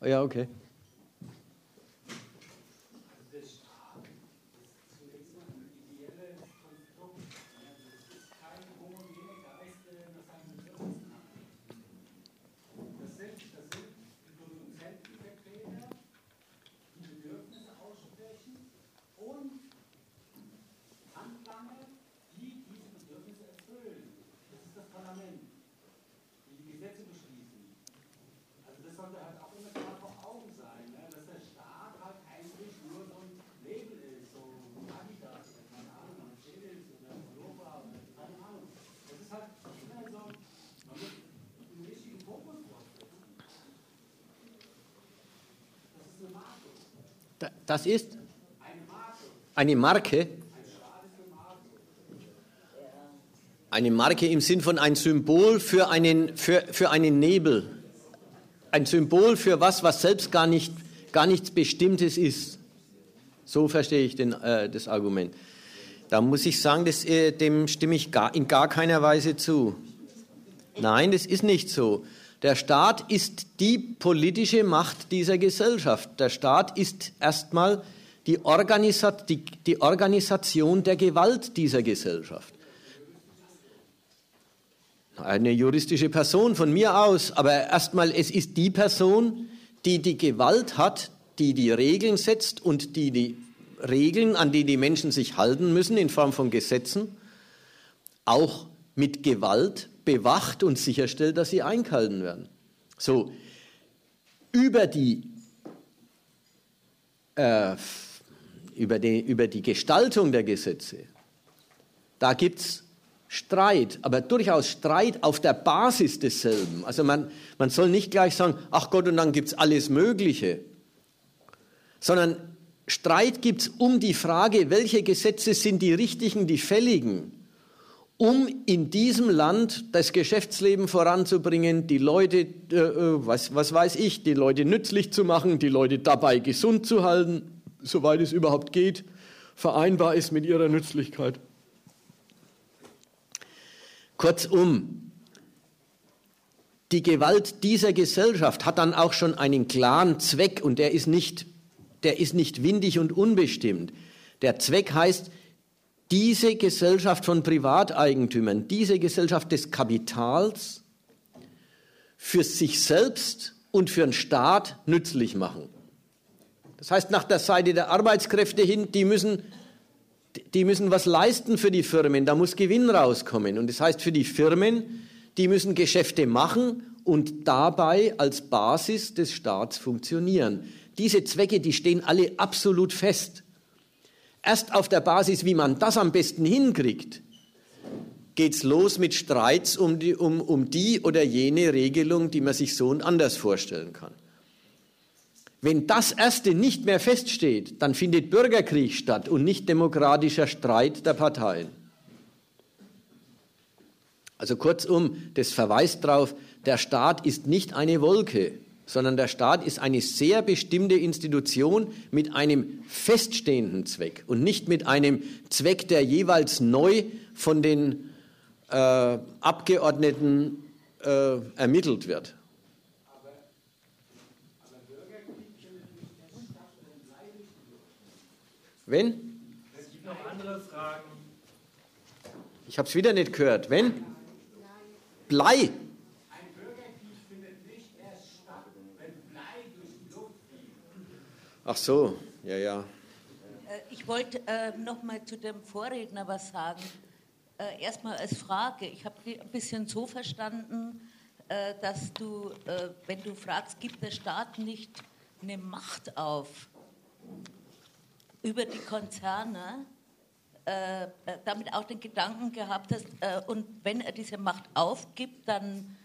Ja, okay. Das ist? Eine Marke? Eine Marke im Sinn von ein Symbol für einen, für, für einen Nebel. Ein Symbol für was, was selbst gar, nicht, gar nichts Bestimmtes ist. So verstehe ich den, äh, das Argument. Da muss ich sagen, das, äh, dem stimme ich gar, in gar keiner Weise zu. Nein, das ist nicht so. Der Staat ist die politische Macht dieser Gesellschaft. Der Staat ist erstmal die, Organisat die, die Organisation der Gewalt dieser Gesellschaft eine juristische Person von mir aus, aber erstmal, es ist die Person, die die Gewalt hat, die die Regeln setzt und die die Regeln, an die die Menschen sich halten müssen in Form von Gesetzen, auch mit Gewalt bewacht und sicherstellt, dass sie eingehalten werden. So, über die, äh, über die, über die Gestaltung der Gesetze, da gibt es Streit, aber durchaus Streit auf der Basis desselben. Also man, man soll nicht gleich sagen, ach Gott, und dann gibt es alles Mögliche, sondern Streit gibt es um die Frage, welche Gesetze sind die richtigen, die fälligen, um in diesem Land das Geschäftsleben voranzubringen, die Leute, äh, äh, was, was weiß ich, die Leute nützlich zu machen, die Leute dabei gesund zu halten, soweit es überhaupt geht, vereinbar ist mit ihrer Nützlichkeit. Kurzum, die Gewalt dieser Gesellschaft hat dann auch schon einen klaren Zweck und der ist nicht, der ist nicht windig und unbestimmt. Der Zweck heißt, diese Gesellschaft von Privateigentümern, diese Gesellschaft des Kapitals für sich selbst und für den Staat nützlich machen. Das heißt, nach der Seite der Arbeitskräfte hin, die müssen die müssen was leisten für die Firmen, da muss Gewinn rauskommen. Und das heißt für die Firmen, die müssen Geschäfte machen und dabei als Basis des Staats funktionieren. Diese Zwecke, die stehen alle absolut fest. Erst auf der Basis, wie man das am besten hinkriegt, geht's los mit Streits um die, um, um die oder jene Regelung, die man sich so und anders vorstellen kann. Wenn das Erste nicht mehr feststeht, dann findet Bürgerkrieg statt und nicht demokratischer Streit der Parteien. Also kurzum, das verweist darauf, der Staat ist nicht eine Wolke, sondern der Staat ist eine sehr bestimmte Institution mit einem feststehenden Zweck und nicht mit einem Zweck, der jeweils neu von den äh, Abgeordneten äh, ermittelt wird. Wenn? Es gibt noch andere Fragen. Ich habe es wieder nicht gehört. Wenn? Blei. Ein Bürgerkrieg findet nicht erst statt, wenn Blei durch die Luft fliegt. Ach so, ja, ja.
Äh, ich wollte äh, noch mal zu dem Vorredner was sagen. Äh, Erstmal als Frage. Ich habe ein bisschen so verstanden, äh, dass du, äh, wenn du fragst, gibt der Staat nicht eine Macht auf? über die Konzerne äh, äh, damit auch den Gedanken gehabt hast, und wenn er diese Macht aufgibt, dann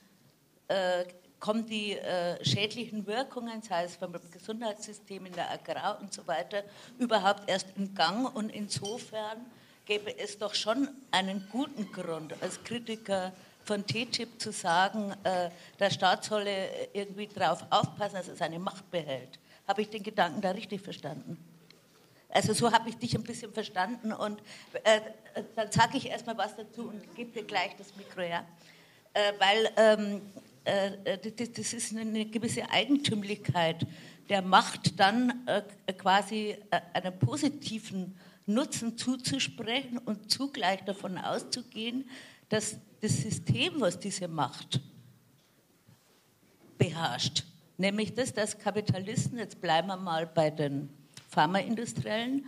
kommen die äh, schädlichen Wirkungen, sei es beim Gesundheitssystem, in der Agrar und so weiter, überhaupt erst in Gang. Und insofern gäbe es doch schon einen guten Grund als Kritiker von TTIP zu sagen, äh, der Staat solle irgendwie darauf aufpassen, dass er seine Macht behält. Habe ich den Gedanken da richtig verstanden? Also so habe ich dich ein bisschen verstanden und äh, dann sage ich erstmal was dazu und gebe dir gleich das Mikro her. Äh, weil ähm, äh, das, das, ist eine gewisse Eigentümlichkeit der Macht, dann äh, quasi äh, einen positiven Nutzen zuzusprechen und zugleich davon auszugehen, dass das System, was diese Macht beherrscht, nämlich das, dass Kapitalisten, jetzt bleiben wir mal bei den Pharmaindustriellen,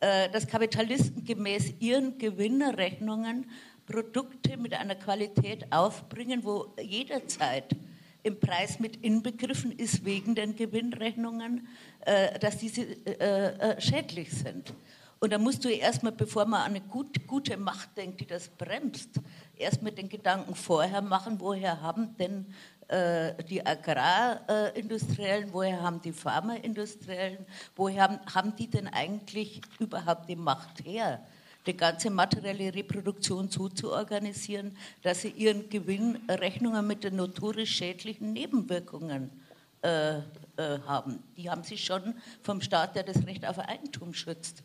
äh, dass Kapitalisten gemäß ihren Gewinnerrechnungen Produkte mit einer Qualität aufbringen, wo jederzeit im Preis mit inbegriffen ist wegen den Gewinnrechnungen, äh, dass diese äh, schädlich sind. Und da musst du erstmal, bevor man an eine gut, gute Macht denkt, die das bremst, erstmal den Gedanken vorher machen, woher haben denn äh, die Agrarindustriellen, woher haben die Pharmaindustriellen, woher haben, haben die denn eigentlich überhaupt die Macht her? Die ganze materielle Reproduktion so zu organisieren, dass sie ihren Gewinn Rechnungen mit den notorisch schädlichen Nebenwirkungen äh, äh, haben. Die haben sie schon vom Staat, der das Recht auf Eigentum schützt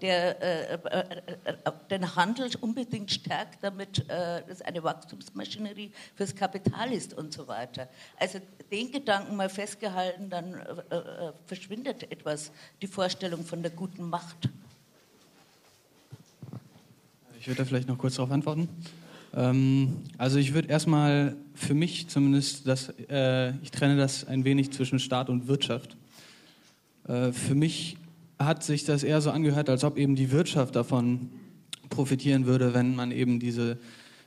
der äh, äh, äh, den Handel unbedingt stärkt, damit äh, das eine Wachstumsmaschinerie fürs Kapital ist und so weiter. Also den Gedanken mal festgehalten, dann äh, äh, verschwindet etwas die Vorstellung von der guten Macht.
Ich würde da vielleicht noch kurz darauf antworten. Ähm, also ich würde erstmal für mich zumindest, das, äh, ich trenne das ein wenig zwischen Staat und Wirtschaft. Äh, für mich hat sich das eher so angehört, als ob eben die Wirtschaft davon profitieren würde, wenn man eben diese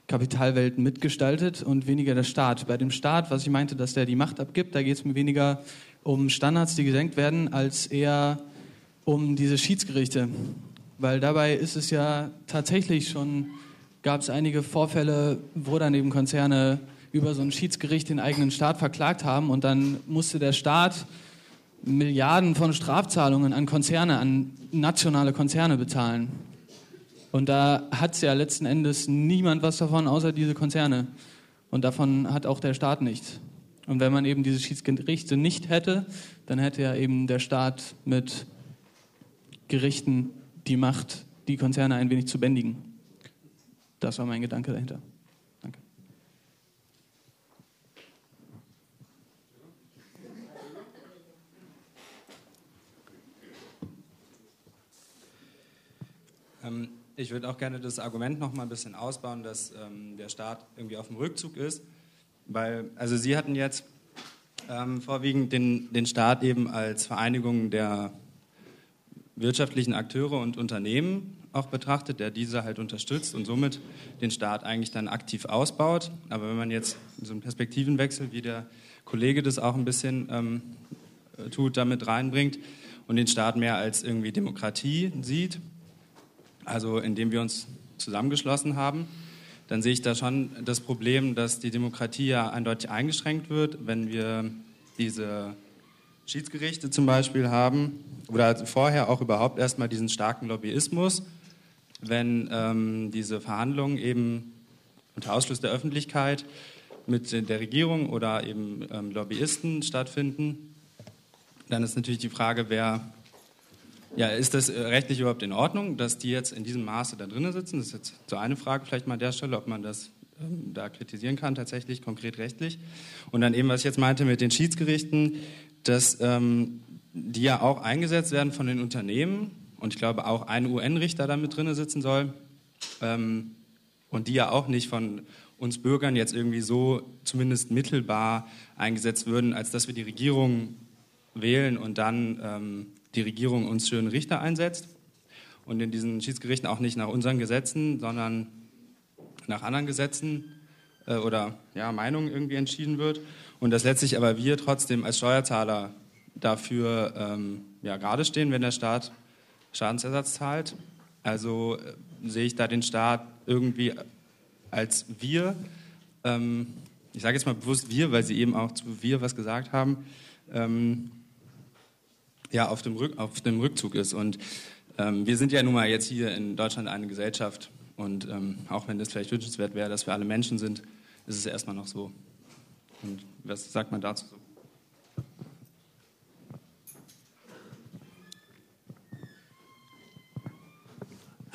Kapitalwelten mitgestaltet und weniger der Staat. Bei dem Staat, was ich meinte, dass der die Macht abgibt, da geht es mir weniger um Standards, die gesenkt werden, als eher um diese Schiedsgerichte weil dabei ist es ja tatsächlich schon, gab es einige Vorfälle, wo dann eben Konzerne über so ein Schiedsgericht den eigenen Staat verklagt haben und dann musste der Staat Milliarden von Strafzahlungen an Konzerne, an nationale Konzerne bezahlen. Und da hat es ja letzten Endes niemand was davon, außer diese Konzerne. Und davon hat auch der Staat nichts. Und wenn man eben diese Schiedsgerichte nicht hätte, dann hätte ja eben der Staat mit Gerichten die Macht, die Konzerne ein wenig zu bändigen. Das war mein Gedanke dahinter. Danke.
Ähm, ich würde auch gerne das Argument noch mal ein bisschen ausbauen, dass ähm, der Staat irgendwie auf dem Rückzug ist. Weil, also Sie hatten jetzt ähm, vorwiegend den, den Staat eben als Vereinigung der wirtschaftlichen Akteure und Unternehmen auch betrachtet, der diese halt unterstützt und somit den Staat eigentlich dann aktiv ausbaut. Aber wenn man jetzt so einen Perspektivenwechsel, wie der Kollege das auch ein bisschen ähm, tut, damit reinbringt und den Staat mehr als irgendwie Demokratie sieht, also indem wir uns zusammengeschlossen haben, dann sehe ich da schon das Problem, dass die Demokratie ja eindeutig eingeschränkt wird, wenn wir diese Schiedsgerichte zum Beispiel haben oder vorher auch überhaupt erstmal diesen starken Lobbyismus, wenn ähm, diese Verhandlungen eben unter Ausschluss der Öffentlichkeit mit der Regierung oder eben ähm, Lobbyisten stattfinden, dann ist natürlich die Frage, wer, ja, ist das rechtlich überhaupt in Ordnung, dass die jetzt in diesem Maße da drinnen sitzen? Das ist jetzt so eine Frage vielleicht mal an der Stelle, ob man das ähm, da kritisieren kann, tatsächlich konkret rechtlich. Und dann eben, was ich jetzt meinte mit den Schiedsgerichten, dass ähm, die ja auch eingesetzt werden von den Unternehmen und ich glaube auch ein UN-Richter da mit drin sitzen soll ähm, und die ja auch nicht von uns Bürgern jetzt irgendwie so zumindest mittelbar eingesetzt würden, als dass wir die Regierung wählen und dann ähm, die Regierung uns schöne Richter einsetzt und in diesen Schiedsgerichten auch nicht nach unseren Gesetzen, sondern nach anderen Gesetzen äh, oder ja, Meinungen irgendwie entschieden wird und dass letztlich aber wir trotzdem als Steuerzahler dafür ähm, ja, gerade stehen, wenn der Staat Schadensersatz zahlt. Also äh, sehe ich da den Staat irgendwie als wir, ähm, ich sage jetzt mal bewusst wir, weil Sie eben auch zu wir was gesagt haben, ähm, ja, auf dem, Rück, auf dem Rückzug ist. Und ähm, wir sind ja nun mal jetzt hier in Deutschland eine Gesellschaft und ähm, auch wenn das vielleicht wünschenswert wäre, dass wir alle Menschen sind, ist es erstmal noch so. Und was sagt man dazu so?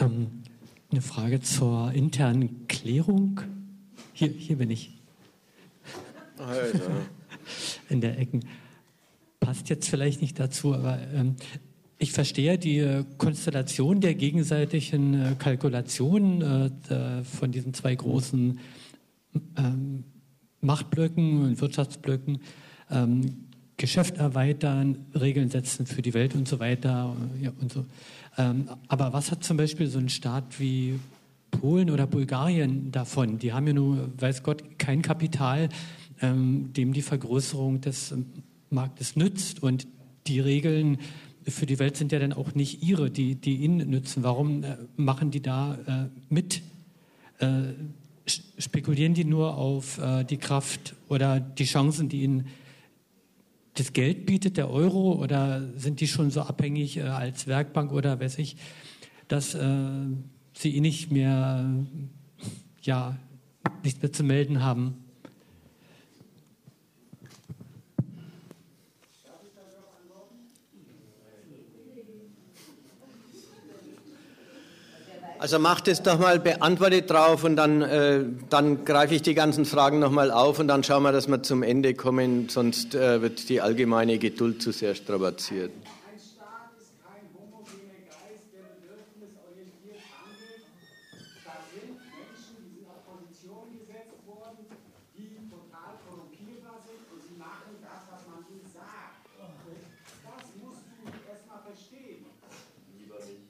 Ähm, eine Frage zur internen Klärung. Hier, hier bin ich.
Alter.
In der Ecken. Passt jetzt vielleicht nicht dazu, aber ähm, ich verstehe die äh, Konstellation der gegenseitigen äh, Kalkulationen äh, von diesen zwei großen ähm, Machtblöcken und Wirtschaftsblöcken, ähm, Geschäft erweitern, Regeln setzen für die Welt und so weiter. Ja, und so. Ähm, aber was hat zum Beispiel so ein Staat wie Polen oder Bulgarien davon? Die haben ja nur, weiß Gott, kein Kapital, ähm, dem die Vergrößerung des Marktes nützt und die Regeln für die Welt sind ja dann auch nicht ihre, die, die ihnen nützen. Warum äh, machen die da äh, mit? Äh, spekulieren die nur auf äh, die Kraft oder die Chancen, die ihnen das Geld bietet, der Euro, oder sind die schon so abhängig äh, als Werkbank oder weiß ich, dass äh, sie eh nicht mehr, ja, nichts mehr zu melden haben?
Also macht es doch mal, beantwortet drauf und dann, äh, dann greife ich die ganzen Fragen nochmal auf und dann schauen wir, dass wir zum Ende kommen, sonst äh, wird die allgemeine Geduld zu sehr strapaziert.
Ein Staat ist kein homogener Geist, der bedürfnisorientiert handelt. Da sind Menschen, die sind auf Positionen gesetzt worden, die total korrumpierbar sind und sie machen das, was man ihnen sagt. Das musst du erstmal verstehen. Lieber nicht.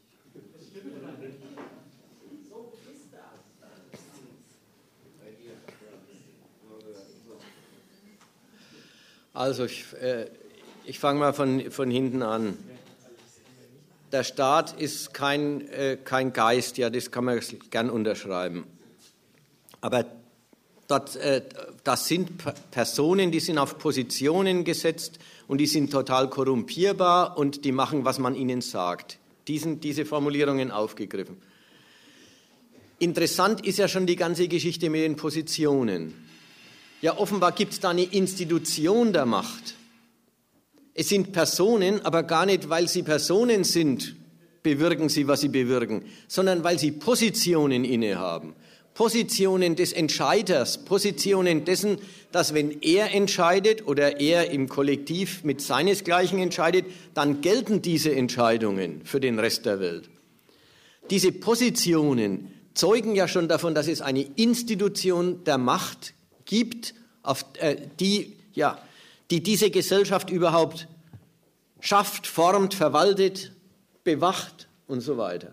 Das stimmt oder nicht? So ist das.
Also ich, äh, ich fange mal von, von hinten an. Der Staat ist kein, äh, kein Geist, ja, das kann man gern unterschreiben. Aber dort, äh, das sind P Personen, die sind auf Positionen gesetzt und die sind total korrumpierbar und die machen, was man ihnen sagt. Diesen, diese Formulierungen aufgegriffen. Interessant ist ja schon die ganze Geschichte mit den Positionen. Ja, offenbar gibt es da eine Institution der Macht. Es sind Personen, aber gar nicht, weil sie Personen sind, bewirken sie, was sie bewirken, sondern weil sie Positionen innehaben. Positionen des Entscheiders, Positionen dessen, dass wenn er entscheidet oder er im Kollektiv mit seinesgleichen entscheidet, dann gelten diese Entscheidungen für den Rest der Welt. Diese Positionen zeugen ja schon davon, dass es eine Institution der Macht gibt, auf, äh, die, ja, die diese Gesellschaft überhaupt schafft, formt, verwaltet, bewacht und so weiter.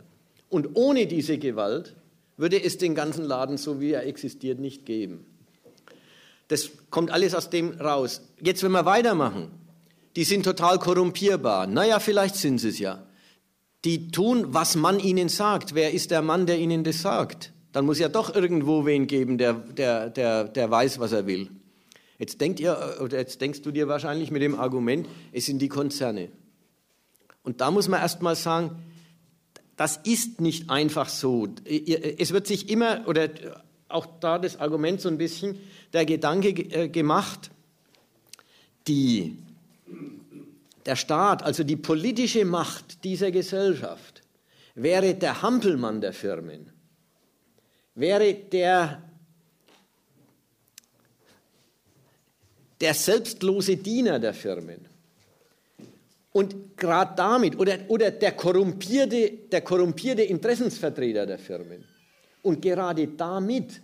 Und ohne diese Gewalt würde es den ganzen Laden, so wie er existiert, nicht geben. Das kommt alles aus dem raus. Jetzt, wenn wir weitermachen, die sind total korrumpierbar. Naja, vielleicht sind sie es ja. Die tun, was man ihnen sagt. Wer ist der Mann, der ihnen das sagt? Dann muss ja doch irgendwo wen geben, der, der, der, der weiß, was er will. Jetzt, denkt ihr, oder jetzt denkst du dir wahrscheinlich mit dem Argument, es sind die Konzerne. Und da muss man erst mal sagen, das ist nicht einfach so. Es wird sich immer, oder auch da das Argument so ein bisschen, der Gedanke äh, gemacht, die, der Staat, also die politische Macht dieser Gesellschaft, wäre der Hampelmann der Firmen, wäre der, der selbstlose Diener der Firmen. Und gerade damit, oder, oder der, korrumpierte, der korrumpierte Interessensvertreter der Firmen. Und gerade damit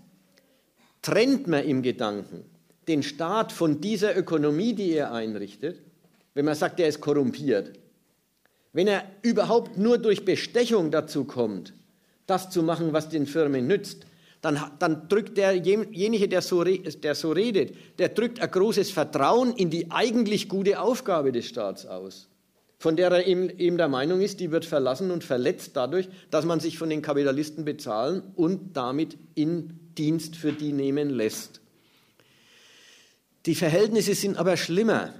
trennt man im Gedanken den Staat von dieser Ökonomie, die er einrichtet, wenn man sagt, er ist korrumpiert. Wenn er überhaupt nur durch Bestechung dazu kommt, das zu machen, was den Firmen nützt, dann, dann drückt derjenige, der so, der so redet, der drückt ein großes Vertrauen in die eigentlich gute Aufgabe des Staats aus von der er eben, der Meinung ist, die wird verlassen und verletzt dadurch, dass man sich von den Kapitalisten bezahlen und damit in Dienst für die nehmen lässt. Die Verhältnisse sind aber schlimmer.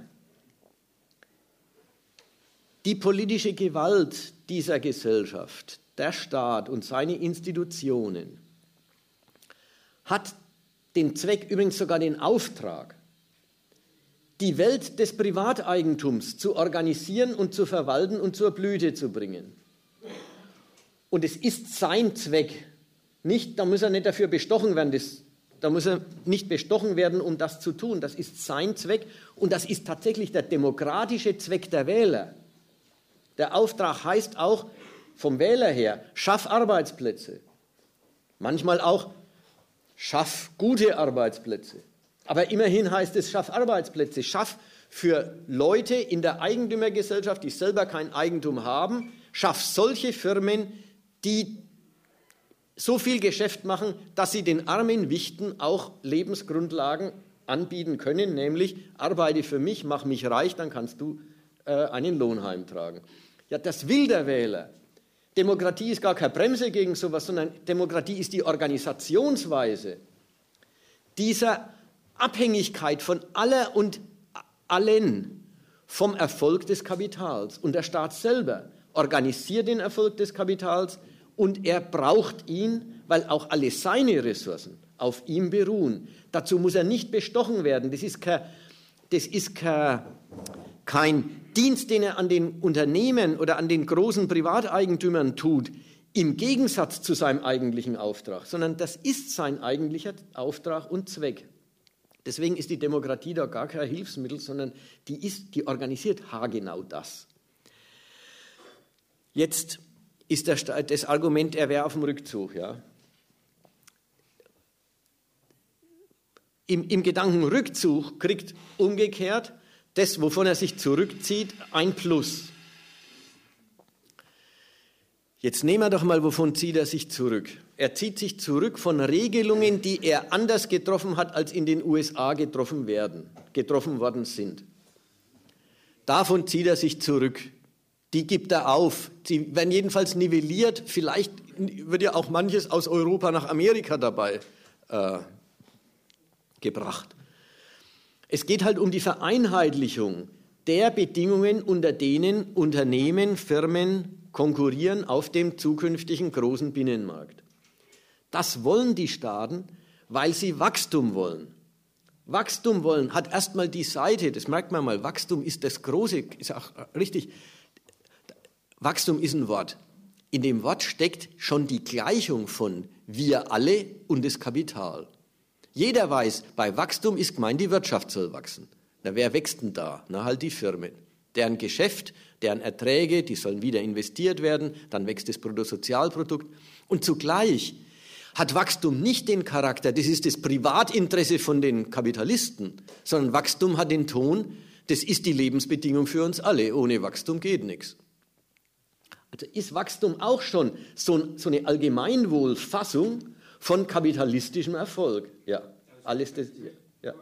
Die politische Gewalt dieser Gesellschaft, der Staat und seine Institutionen hat den Zweck, übrigens sogar den Auftrag, die Welt des Privateigentums zu organisieren und zu verwalten und zur Blüte zu bringen. Und es ist sein Zweck. Nicht, da muss er nicht dafür bestochen werden, das, da muss er nicht bestochen werden, um das zu tun. Das ist sein Zweck und das ist tatsächlich der demokratische Zweck der Wähler. Der Auftrag heißt auch vom Wähler her, schaff Arbeitsplätze. Manchmal auch, schaff gute Arbeitsplätze. Aber immerhin heißt es, schaff Arbeitsplätze, schaff für Leute in der Eigentümergesellschaft, die selber kein Eigentum haben, schaff solche Firmen, die so viel Geschäft machen, dass sie den armen Wichten auch Lebensgrundlagen anbieten können, nämlich arbeite für mich, mach mich reich, dann kannst du äh, einen Lohn heimtragen. Ja, das will der Wähler. Demokratie ist gar keine Bremse gegen sowas, sondern Demokratie ist die Organisationsweise dieser Abhängigkeit von aller und allen vom Erfolg des Kapitals. Und der Staat selber organisiert den Erfolg des Kapitals und er braucht ihn, weil auch alle seine Ressourcen auf ihm beruhen. Dazu muss er nicht bestochen werden. Das ist kein, das ist kein, kein Dienst, den er an den Unternehmen oder an den großen Privateigentümern tut, im Gegensatz zu seinem eigentlichen Auftrag, sondern das ist sein eigentlicher Auftrag und Zweck. Deswegen ist die Demokratie da gar kein Hilfsmittel, sondern die, ist, die organisiert haargenau das. Jetzt ist das, das Argument, er wäre auf dem Rückzug. Ja. Im, Im Gedanken Rückzug kriegt umgekehrt das, wovon er sich zurückzieht, ein Plus. Jetzt nehmen wir doch mal, wovon zieht er sich zurück? Er zieht sich zurück von Regelungen, die er anders getroffen hat, als in den USA getroffen werden, getroffen worden sind. Davon zieht er sich zurück. Die gibt er auf. Sie werden jedenfalls nivelliert. Vielleicht wird ja auch manches aus Europa nach Amerika dabei äh, gebracht. Es geht halt um die Vereinheitlichung der Bedingungen, unter denen Unternehmen, Firmen, konkurrieren auf dem zukünftigen großen Binnenmarkt. Das wollen die Staaten, weil sie Wachstum wollen. Wachstum wollen hat erstmal die Seite, das merkt man mal, Wachstum ist das große, ist auch richtig. Wachstum ist ein Wort. In dem Wort steckt schon die Gleichung von wir alle und das Kapital. Jeder weiß, bei Wachstum ist gemeint, die Wirtschaft soll wachsen. Na, wer wächst denn da? Na, halt die Firmen. Deren Geschäft deren Erträge, die sollen wieder investiert werden, dann wächst das Bruttosozialprodukt. Und zugleich hat Wachstum nicht den Charakter, das ist das Privatinteresse von den Kapitalisten, sondern Wachstum hat den Ton, das ist die Lebensbedingung für uns alle. Ohne Wachstum geht nichts. Also ist Wachstum auch schon so, so eine Allgemeinwohlfassung von kapitalistischem Erfolg. Ja, alles das. Ja.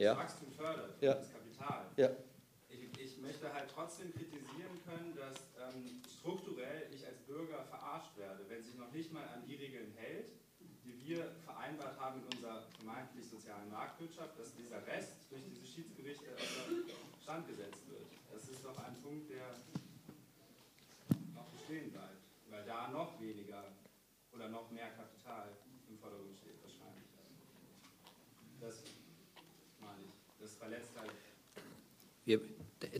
Ja. Wachstum fördert, ja. das Kapital.
Ja.
Ich, ich, möchte halt trotzdem kritisieren können, dass ähm, strukturell ich als Bürger verarscht werde, wenn sich noch nicht mal an die Regeln hält, die wir vereinbart haben in unserer vermeintlich sozialen Marktwirtschaft, dass dieser Rest durch diese Schiedsgerichte außer Stand gesetzt wird. Das ist doch ein Punkt, der noch bestehen bleibt, weil da noch weniger oder noch mehr Kapital im Vordergrund steht wahrscheinlich. Das verletzt halt.
Ihr,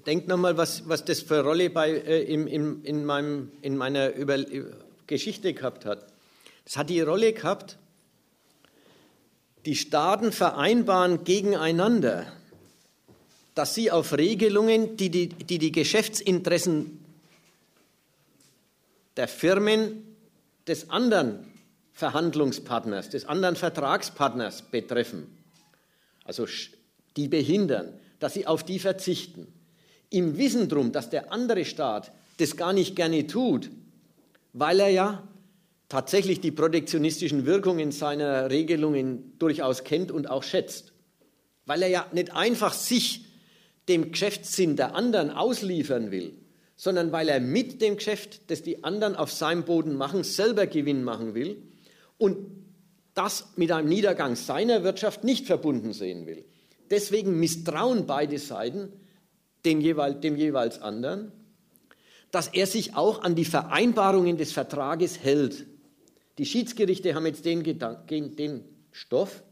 denkt nochmal, was, was das für Rolle bei, äh, in, in, in, meinem, in meiner Über Geschichte gehabt hat. Das hat die Rolle gehabt, die Staaten vereinbaren gegeneinander, dass sie auf Regelungen, die die, die, die Geschäftsinteressen der Firmen des anderen Verhandlungspartners, des anderen Vertragspartners betreffen, also die behindern, dass sie auf die verzichten. Im Wissen darum, dass der andere Staat das gar nicht gerne tut, weil er ja tatsächlich die protektionistischen Wirkungen seiner Regelungen durchaus kennt und auch schätzt. Weil er ja nicht einfach sich dem Geschäftssinn der anderen ausliefern will, sondern weil er mit dem Geschäft, das die anderen auf seinem Boden machen, selber Gewinn machen will und das mit einem Niedergang seiner Wirtschaft nicht verbunden sehen will. Deswegen misstrauen beide Seiten dem, jeweils, dem jeweils anderen, dass er sich auch an die Vereinbarungen des Vertrages hält. Die Schiedsgerichte haben jetzt den, Gedanken, den Stoff.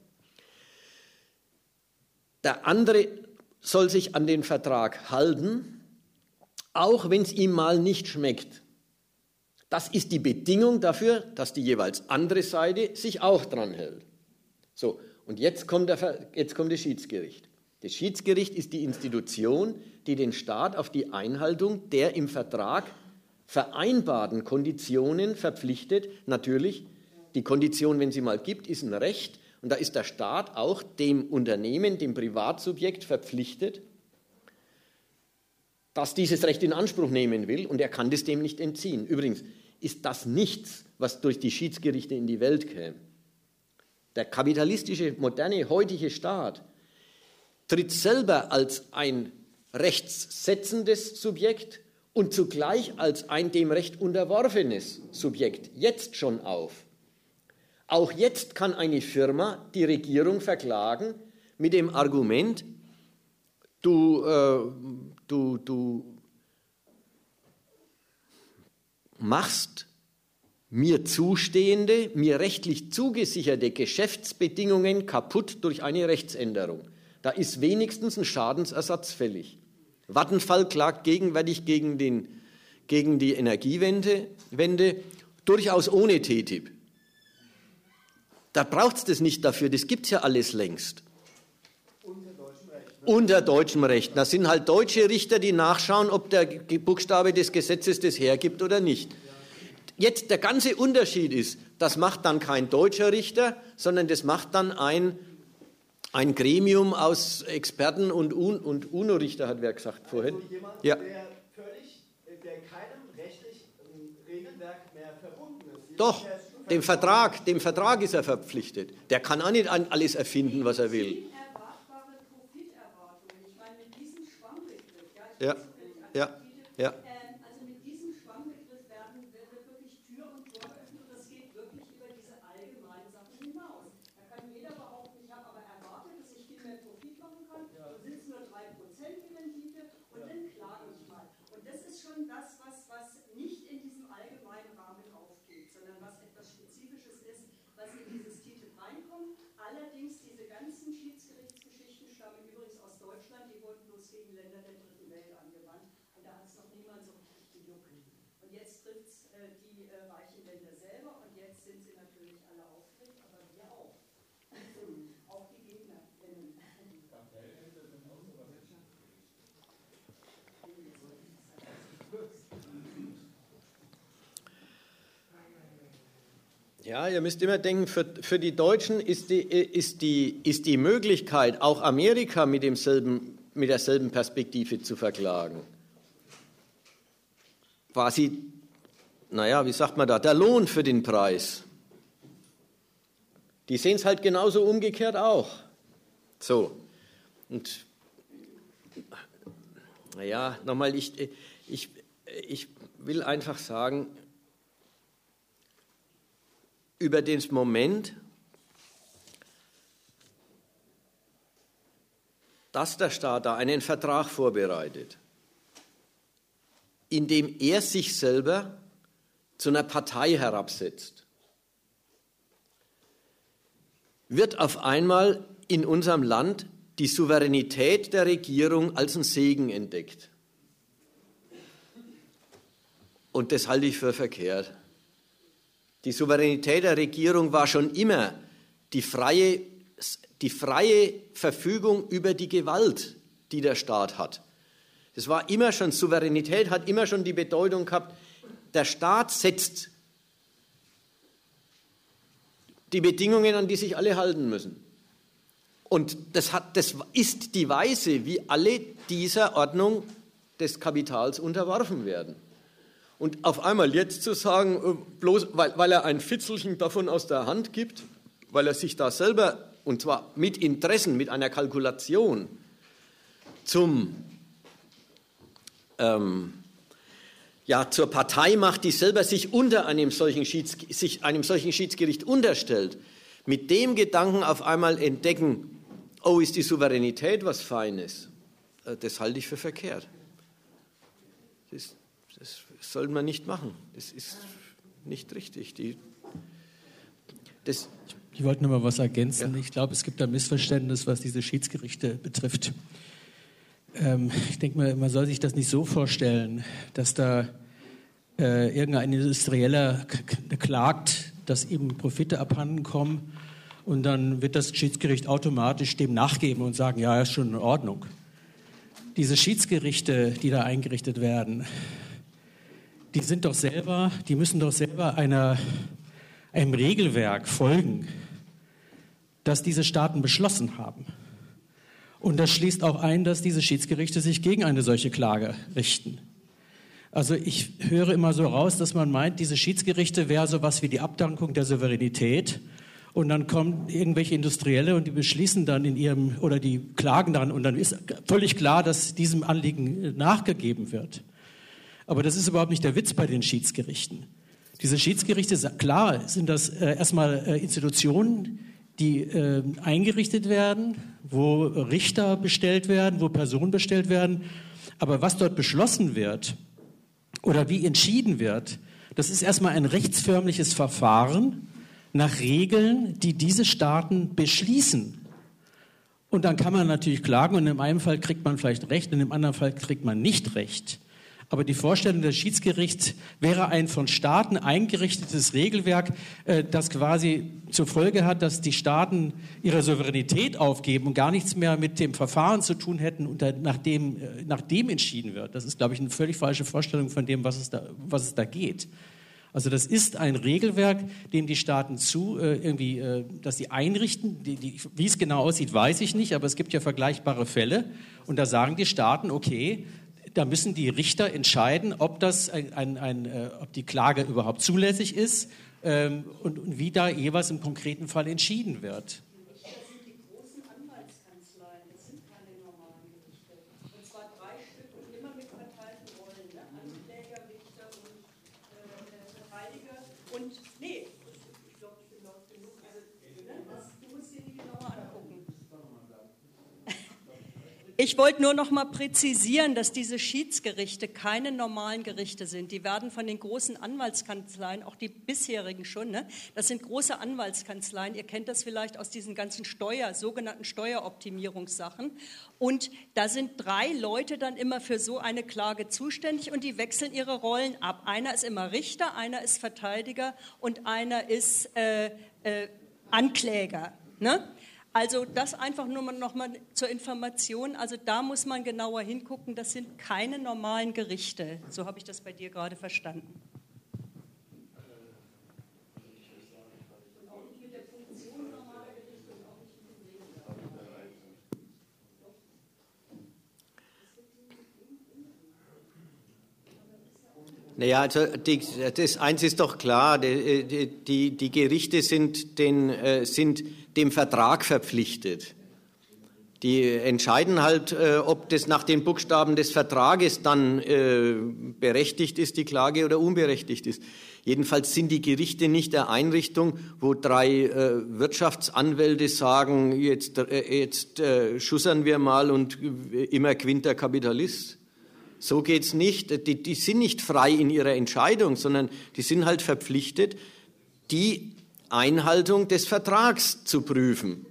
Der andere soll sich an den Vertrag halten, auch wenn es ihm mal nicht schmeckt. Das ist die Bedingung dafür, dass die jeweils andere Seite sich auch dran hält. So, und jetzt kommt, der, jetzt kommt das Schiedsgericht. Das Schiedsgericht ist die Institution, die den Staat auf die Einhaltung der im Vertrag vereinbarten Konditionen verpflichtet. Natürlich, die Kondition, wenn sie mal gibt, ist ein Recht. Und da ist der Staat auch dem Unternehmen, dem Privatsubjekt verpflichtet, dass dieses Recht in Anspruch nehmen will. Und er kann das dem nicht entziehen. Übrigens ist das nichts, was durch die Schiedsgerichte in die Welt käme. Der kapitalistische, moderne, heutige Staat tritt selber als ein rechtssetzendes Subjekt und zugleich als ein dem Recht unterworfenes Subjekt jetzt schon auf. Auch jetzt kann eine Firma die Regierung verklagen mit dem Argument, du, äh, du, du machst mir zustehende, mir rechtlich zugesicherte Geschäftsbedingungen kaputt durch eine Rechtsänderung. Da ist wenigstens ein Schadensersatz fällig. Vattenfall klagt gegenwärtig gegen, den, gegen die Energiewende, Wende, durchaus ohne TTIP. Da braucht es das nicht dafür, das gibt es ja alles längst. Unter deutschem Recht. Ne? Unter deutschem Recht. Das sind halt deutsche Richter, die nachschauen, ob der Buchstabe des Gesetzes das hergibt oder nicht. Jetzt der ganze Unterschied ist, das macht dann kein deutscher Richter, sondern das macht dann ein, ein Gremium aus Experten und, Un und UNO-Richter, hat wer gesagt vorhin.
Also jemand, ja. der völlig, der in keinem rechtlichen Regelwerk mehr verbunden ist.
Doch, dem Vertrag, dem Vertrag ist er verpflichtet. Der kann auch nicht alles erfinden, was er will. Ja, ja, ja. Ja, ihr müsst immer denken, für, für die Deutschen ist die, ist, die, ist die Möglichkeit, auch Amerika mit, demselben, mit derselben Perspektive zu verklagen, quasi, naja, wie sagt man da, der Lohn für den Preis. Die sehen es halt genauso umgekehrt auch. So. Und naja, nochmal, ich, ich, ich will einfach sagen, über den Moment, dass der Staat da einen Vertrag vorbereitet, in dem er sich selber zu einer Partei herabsetzt, wird auf einmal in unserem Land die Souveränität der Regierung als ein Segen entdeckt. Und das halte ich für verkehrt. Die Souveränität der Regierung war schon immer die freie, die freie Verfügung über die Gewalt, die der Staat hat. Das war immer schon, Souveränität hat immer schon die Bedeutung gehabt, der Staat setzt die Bedingungen, an die sich alle halten müssen. Und das, hat, das ist die Weise, wie alle dieser Ordnung des Kapitals unterworfen werden. Und auf einmal jetzt zu sagen, äh, bloß weil, weil er ein Fitzelchen davon aus der Hand gibt, weil er sich da selber, und zwar mit Interessen, mit einer Kalkulation, zum, ähm, ja, zur Partei macht, die selber sich unter einem solchen, Schieds, sich einem solchen Schiedsgericht unterstellt, mit dem Gedanken auf einmal entdecken, oh, ist die Souveränität was Feines, äh, das halte ich für verkehrt. Das, das soll man nicht machen. Das ist nicht richtig. Die,
das ich wollte noch mal was ergänzen. Ja. Ich glaube, es gibt ein Missverständnis, was diese Schiedsgerichte betrifft. Ähm, ich denke mal, man soll sich das nicht so vorstellen, dass da äh, irgendein Industrieller klagt, dass ihm Profite abhanden kommen und dann wird das Schiedsgericht automatisch dem nachgeben und sagen, ja, ist schon in Ordnung. Diese Schiedsgerichte, die da eingerichtet werden, die sind doch selber, die müssen doch selber einer, einem Regelwerk folgen, das diese Staaten beschlossen haben. Und das schließt auch ein, dass diese Schiedsgerichte sich gegen eine solche Klage richten. Also ich höre immer so raus, dass man meint, diese Schiedsgerichte wäre so was wie die Abdankung der Souveränität Und dann kommen irgendwelche Industrielle und die beschließen dann in ihrem, oder die klagen dann und dann ist völlig klar, dass diesem Anliegen nachgegeben wird. Aber das ist überhaupt nicht der Witz bei den Schiedsgerichten. Diese Schiedsgerichte, klar, sind das äh, erstmal äh, Institutionen, die äh, eingerichtet werden, wo Richter bestellt werden, wo Personen bestellt werden. Aber was dort beschlossen wird oder wie entschieden wird, das ist erstmal ein rechtsförmliches Verfahren nach Regeln, die diese Staaten beschließen. Und dann kann man natürlich klagen und in einem Fall kriegt man vielleicht Recht, und im anderen Fall kriegt man nicht Recht. Aber die Vorstellung des Schiedsgerichts wäre ein von Staaten eingerichtetes Regelwerk, äh, das quasi zur Folge hat, dass die Staaten ihre Souveränität aufgeben und gar nichts mehr mit dem Verfahren zu tun hätten, unter, nach, dem, äh, nach dem entschieden wird. Das ist, glaube ich, eine völlig falsche Vorstellung von dem, was es da, was es da geht. Also das ist ein Regelwerk, dem die Staaten zu äh, irgendwie, äh, dass sie einrichten. Die, die, wie es genau aussieht, weiß ich nicht, aber es gibt ja vergleichbare Fälle. Und da sagen die Staaten, okay, da müssen die Richter entscheiden, ob, das ein, ein, ein, äh, ob die Klage überhaupt zulässig ist ähm, und, und wie da jeweils im konkreten Fall entschieden wird.
Ich wollte nur noch mal präzisieren, dass diese Schiedsgerichte keine normalen Gerichte sind. Die werden von den großen Anwaltskanzleien, auch die bisherigen schon, ne? das sind große Anwaltskanzleien. Ihr kennt das vielleicht aus diesen ganzen Steuer, sogenannten Steueroptimierungssachen. Und da sind drei Leute dann immer für so eine Klage zuständig und die wechseln ihre Rollen ab. Einer ist immer Richter, einer ist Verteidiger und einer ist äh, äh, Ankläger. Ne? Also das einfach nur noch mal zur Information. Also da muss man genauer hingucken. Das sind keine normalen Gerichte. So habe ich das bei dir gerade verstanden.
Naja, also die, das eins ist doch klar, die, die, die Gerichte sind, den, äh, sind dem Vertrag verpflichtet. Die entscheiden halt, äh, ob das nach den Buchstaben des Vertrages dann äh, berechtigt ist, die Klage oder unberechtigt ist. Jedenfalls sind die Gerichte nicht der Einrichtung, wo drei Wirtschaftsanwälte sagen, jetzt, jetzt schussern wir mal und immer gewinnt der Kapitalist. So geht's nicht. Die, die sind nicht frei in ihrer Entscheidung, sondern die sind halt verpflichtet, die Einhaltung des Vertrags zu prüfen.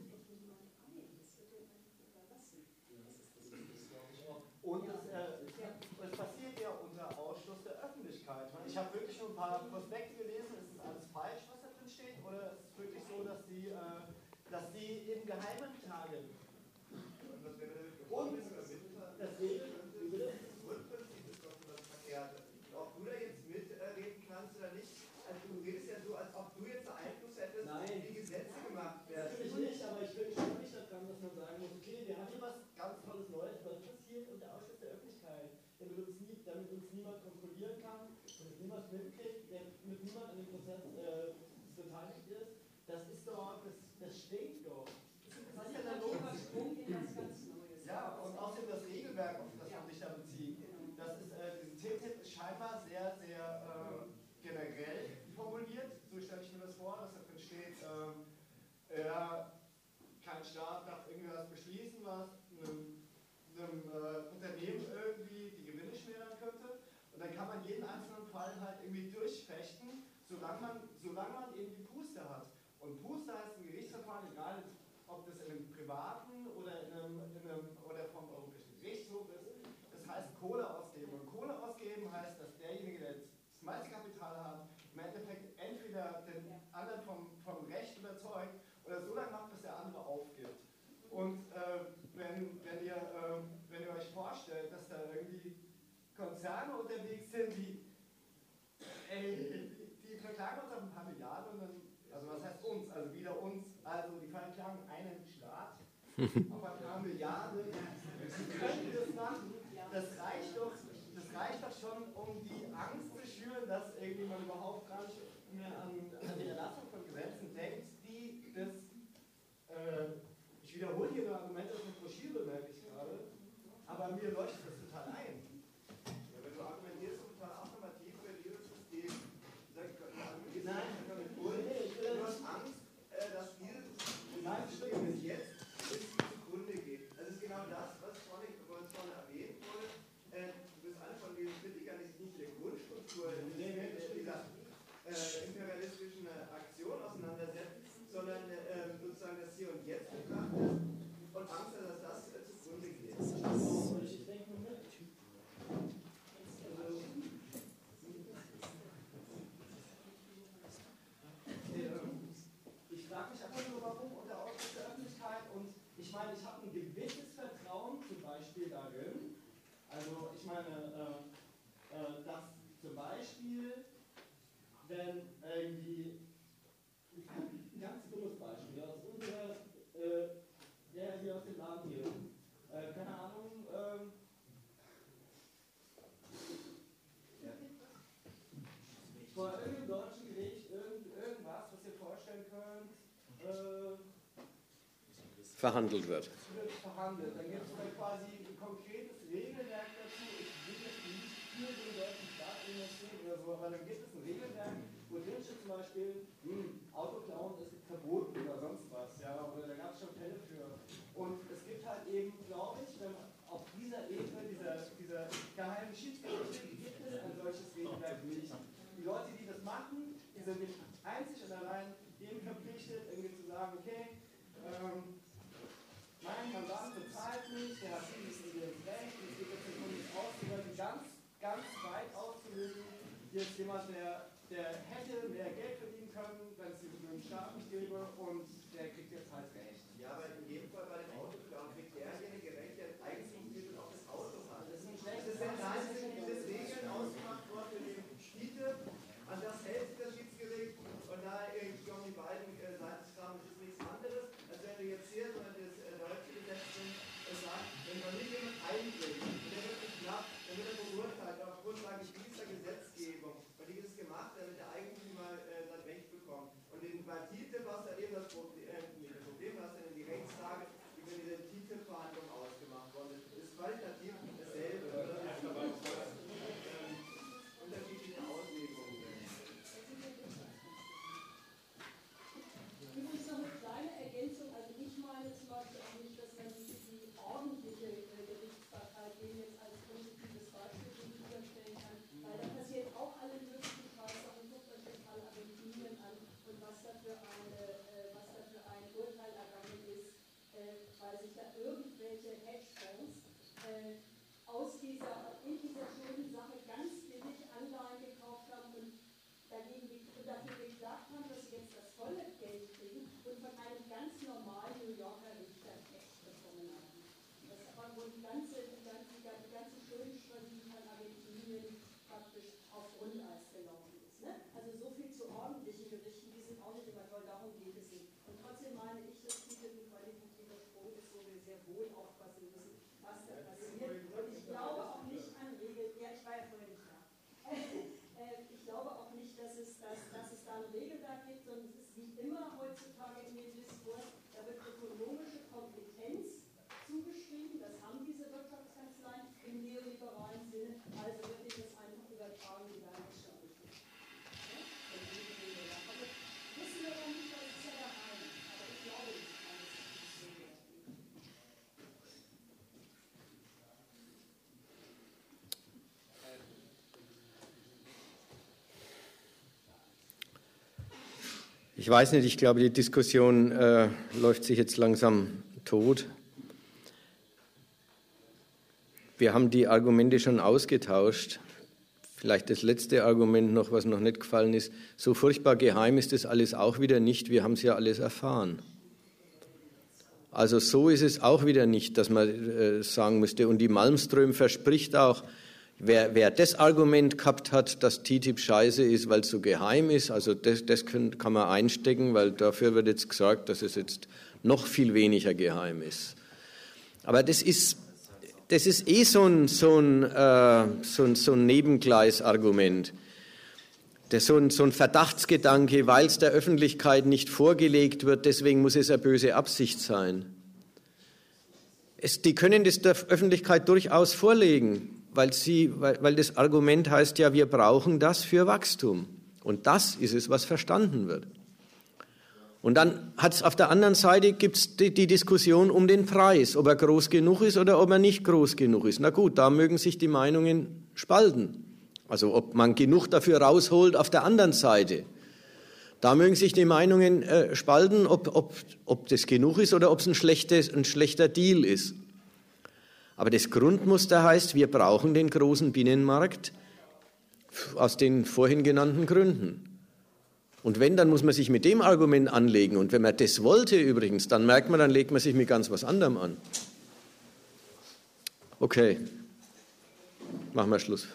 Aber ein paar Milliarden, Sie könnten das machen. Das reicht doch, das reicht doch schon, um die Angst zu schüren, dass irgendwie man überhaupt gar nicht mehr an, an die Erlassung von Gesetzen denkt, die das, äh, ich
wiederhole Ihre Argumente aus der Broschüre, merke ich gerade, aber mir leuchtet 사인이 3
verhandelt wird.
Dann gibt es quasi ein konkretes Regelwerk dazu. Ich will jetzt nicht für den deutschen Staat investieren oder so, aber dann gibt es ein Regelwerk, wo drin zum Beispiel, hm, Autoklauen ist verboten oder sonst was. Ja, oder da gab es schon Fälle für. Und ましたよ。Ich
weiß nicht, ich glaube, die Diskussion äh, läuft sich jetzt langsam tot. Wir haben die Argumente schon ausgetauscht. Vielleicht das letzte Argument noch, was noch nicht gefallen ist. So furchtbar geheim ist das alles auch wieder nicht. Wir haben es ja alles erfahren. Also so ist es auch wieder nicht, dass man äh, sagen müsste. Und die Malmström verspricht auch, Wer, wer, das Argument gehabt hat, dass TTIP scheiße ist, weil es so geheim ist, also das, das können, kann man einstecken, weil dafür wird jetzt gesagt, dass es jetzt noch viel weniger geheim ist. Aber das ist, das ist eh so ein, so ein, äh, so ein, so ein Nebengleisargument. Das so, ein, so ein Verdachtsgedanke, weil es der Öffentlichkeit nicht vorgelegt wird, deswegen muss es eine böse Absicht sein. Es, die können das der Öffentlichkeit durchaus vorlegen weil, sie, weil, weil das Argument heißt ja, wir brauchen das für Wachstum. Und das ist es, was verstanden wird. Und dann hat es auf der anderen Seite gibt's die, die Diskussion um den Preis, ob er groß genug ist oder ob er nicht groß genug ist. Na gut, da mögen sich die Meinungen spalten. Also ob man genug dafür rausholt auf der anderen Seite. Da mögen sich die Meinungen äh, spalten, ob, ob, ob das genug ist oder ob es ein, ein schlechter Deal ist. Aber das Grundmuster heißt, wir brauchen den großen Binnenmarkt aus den vorhin genannten Gründen. Und wenn, dann muss man sich mit dem Argument anlegen. Und wenn man das wollte übrigens, dann merkt man, dann legt man sich mit ganz was anderem an. Okay, machen wir Schluss.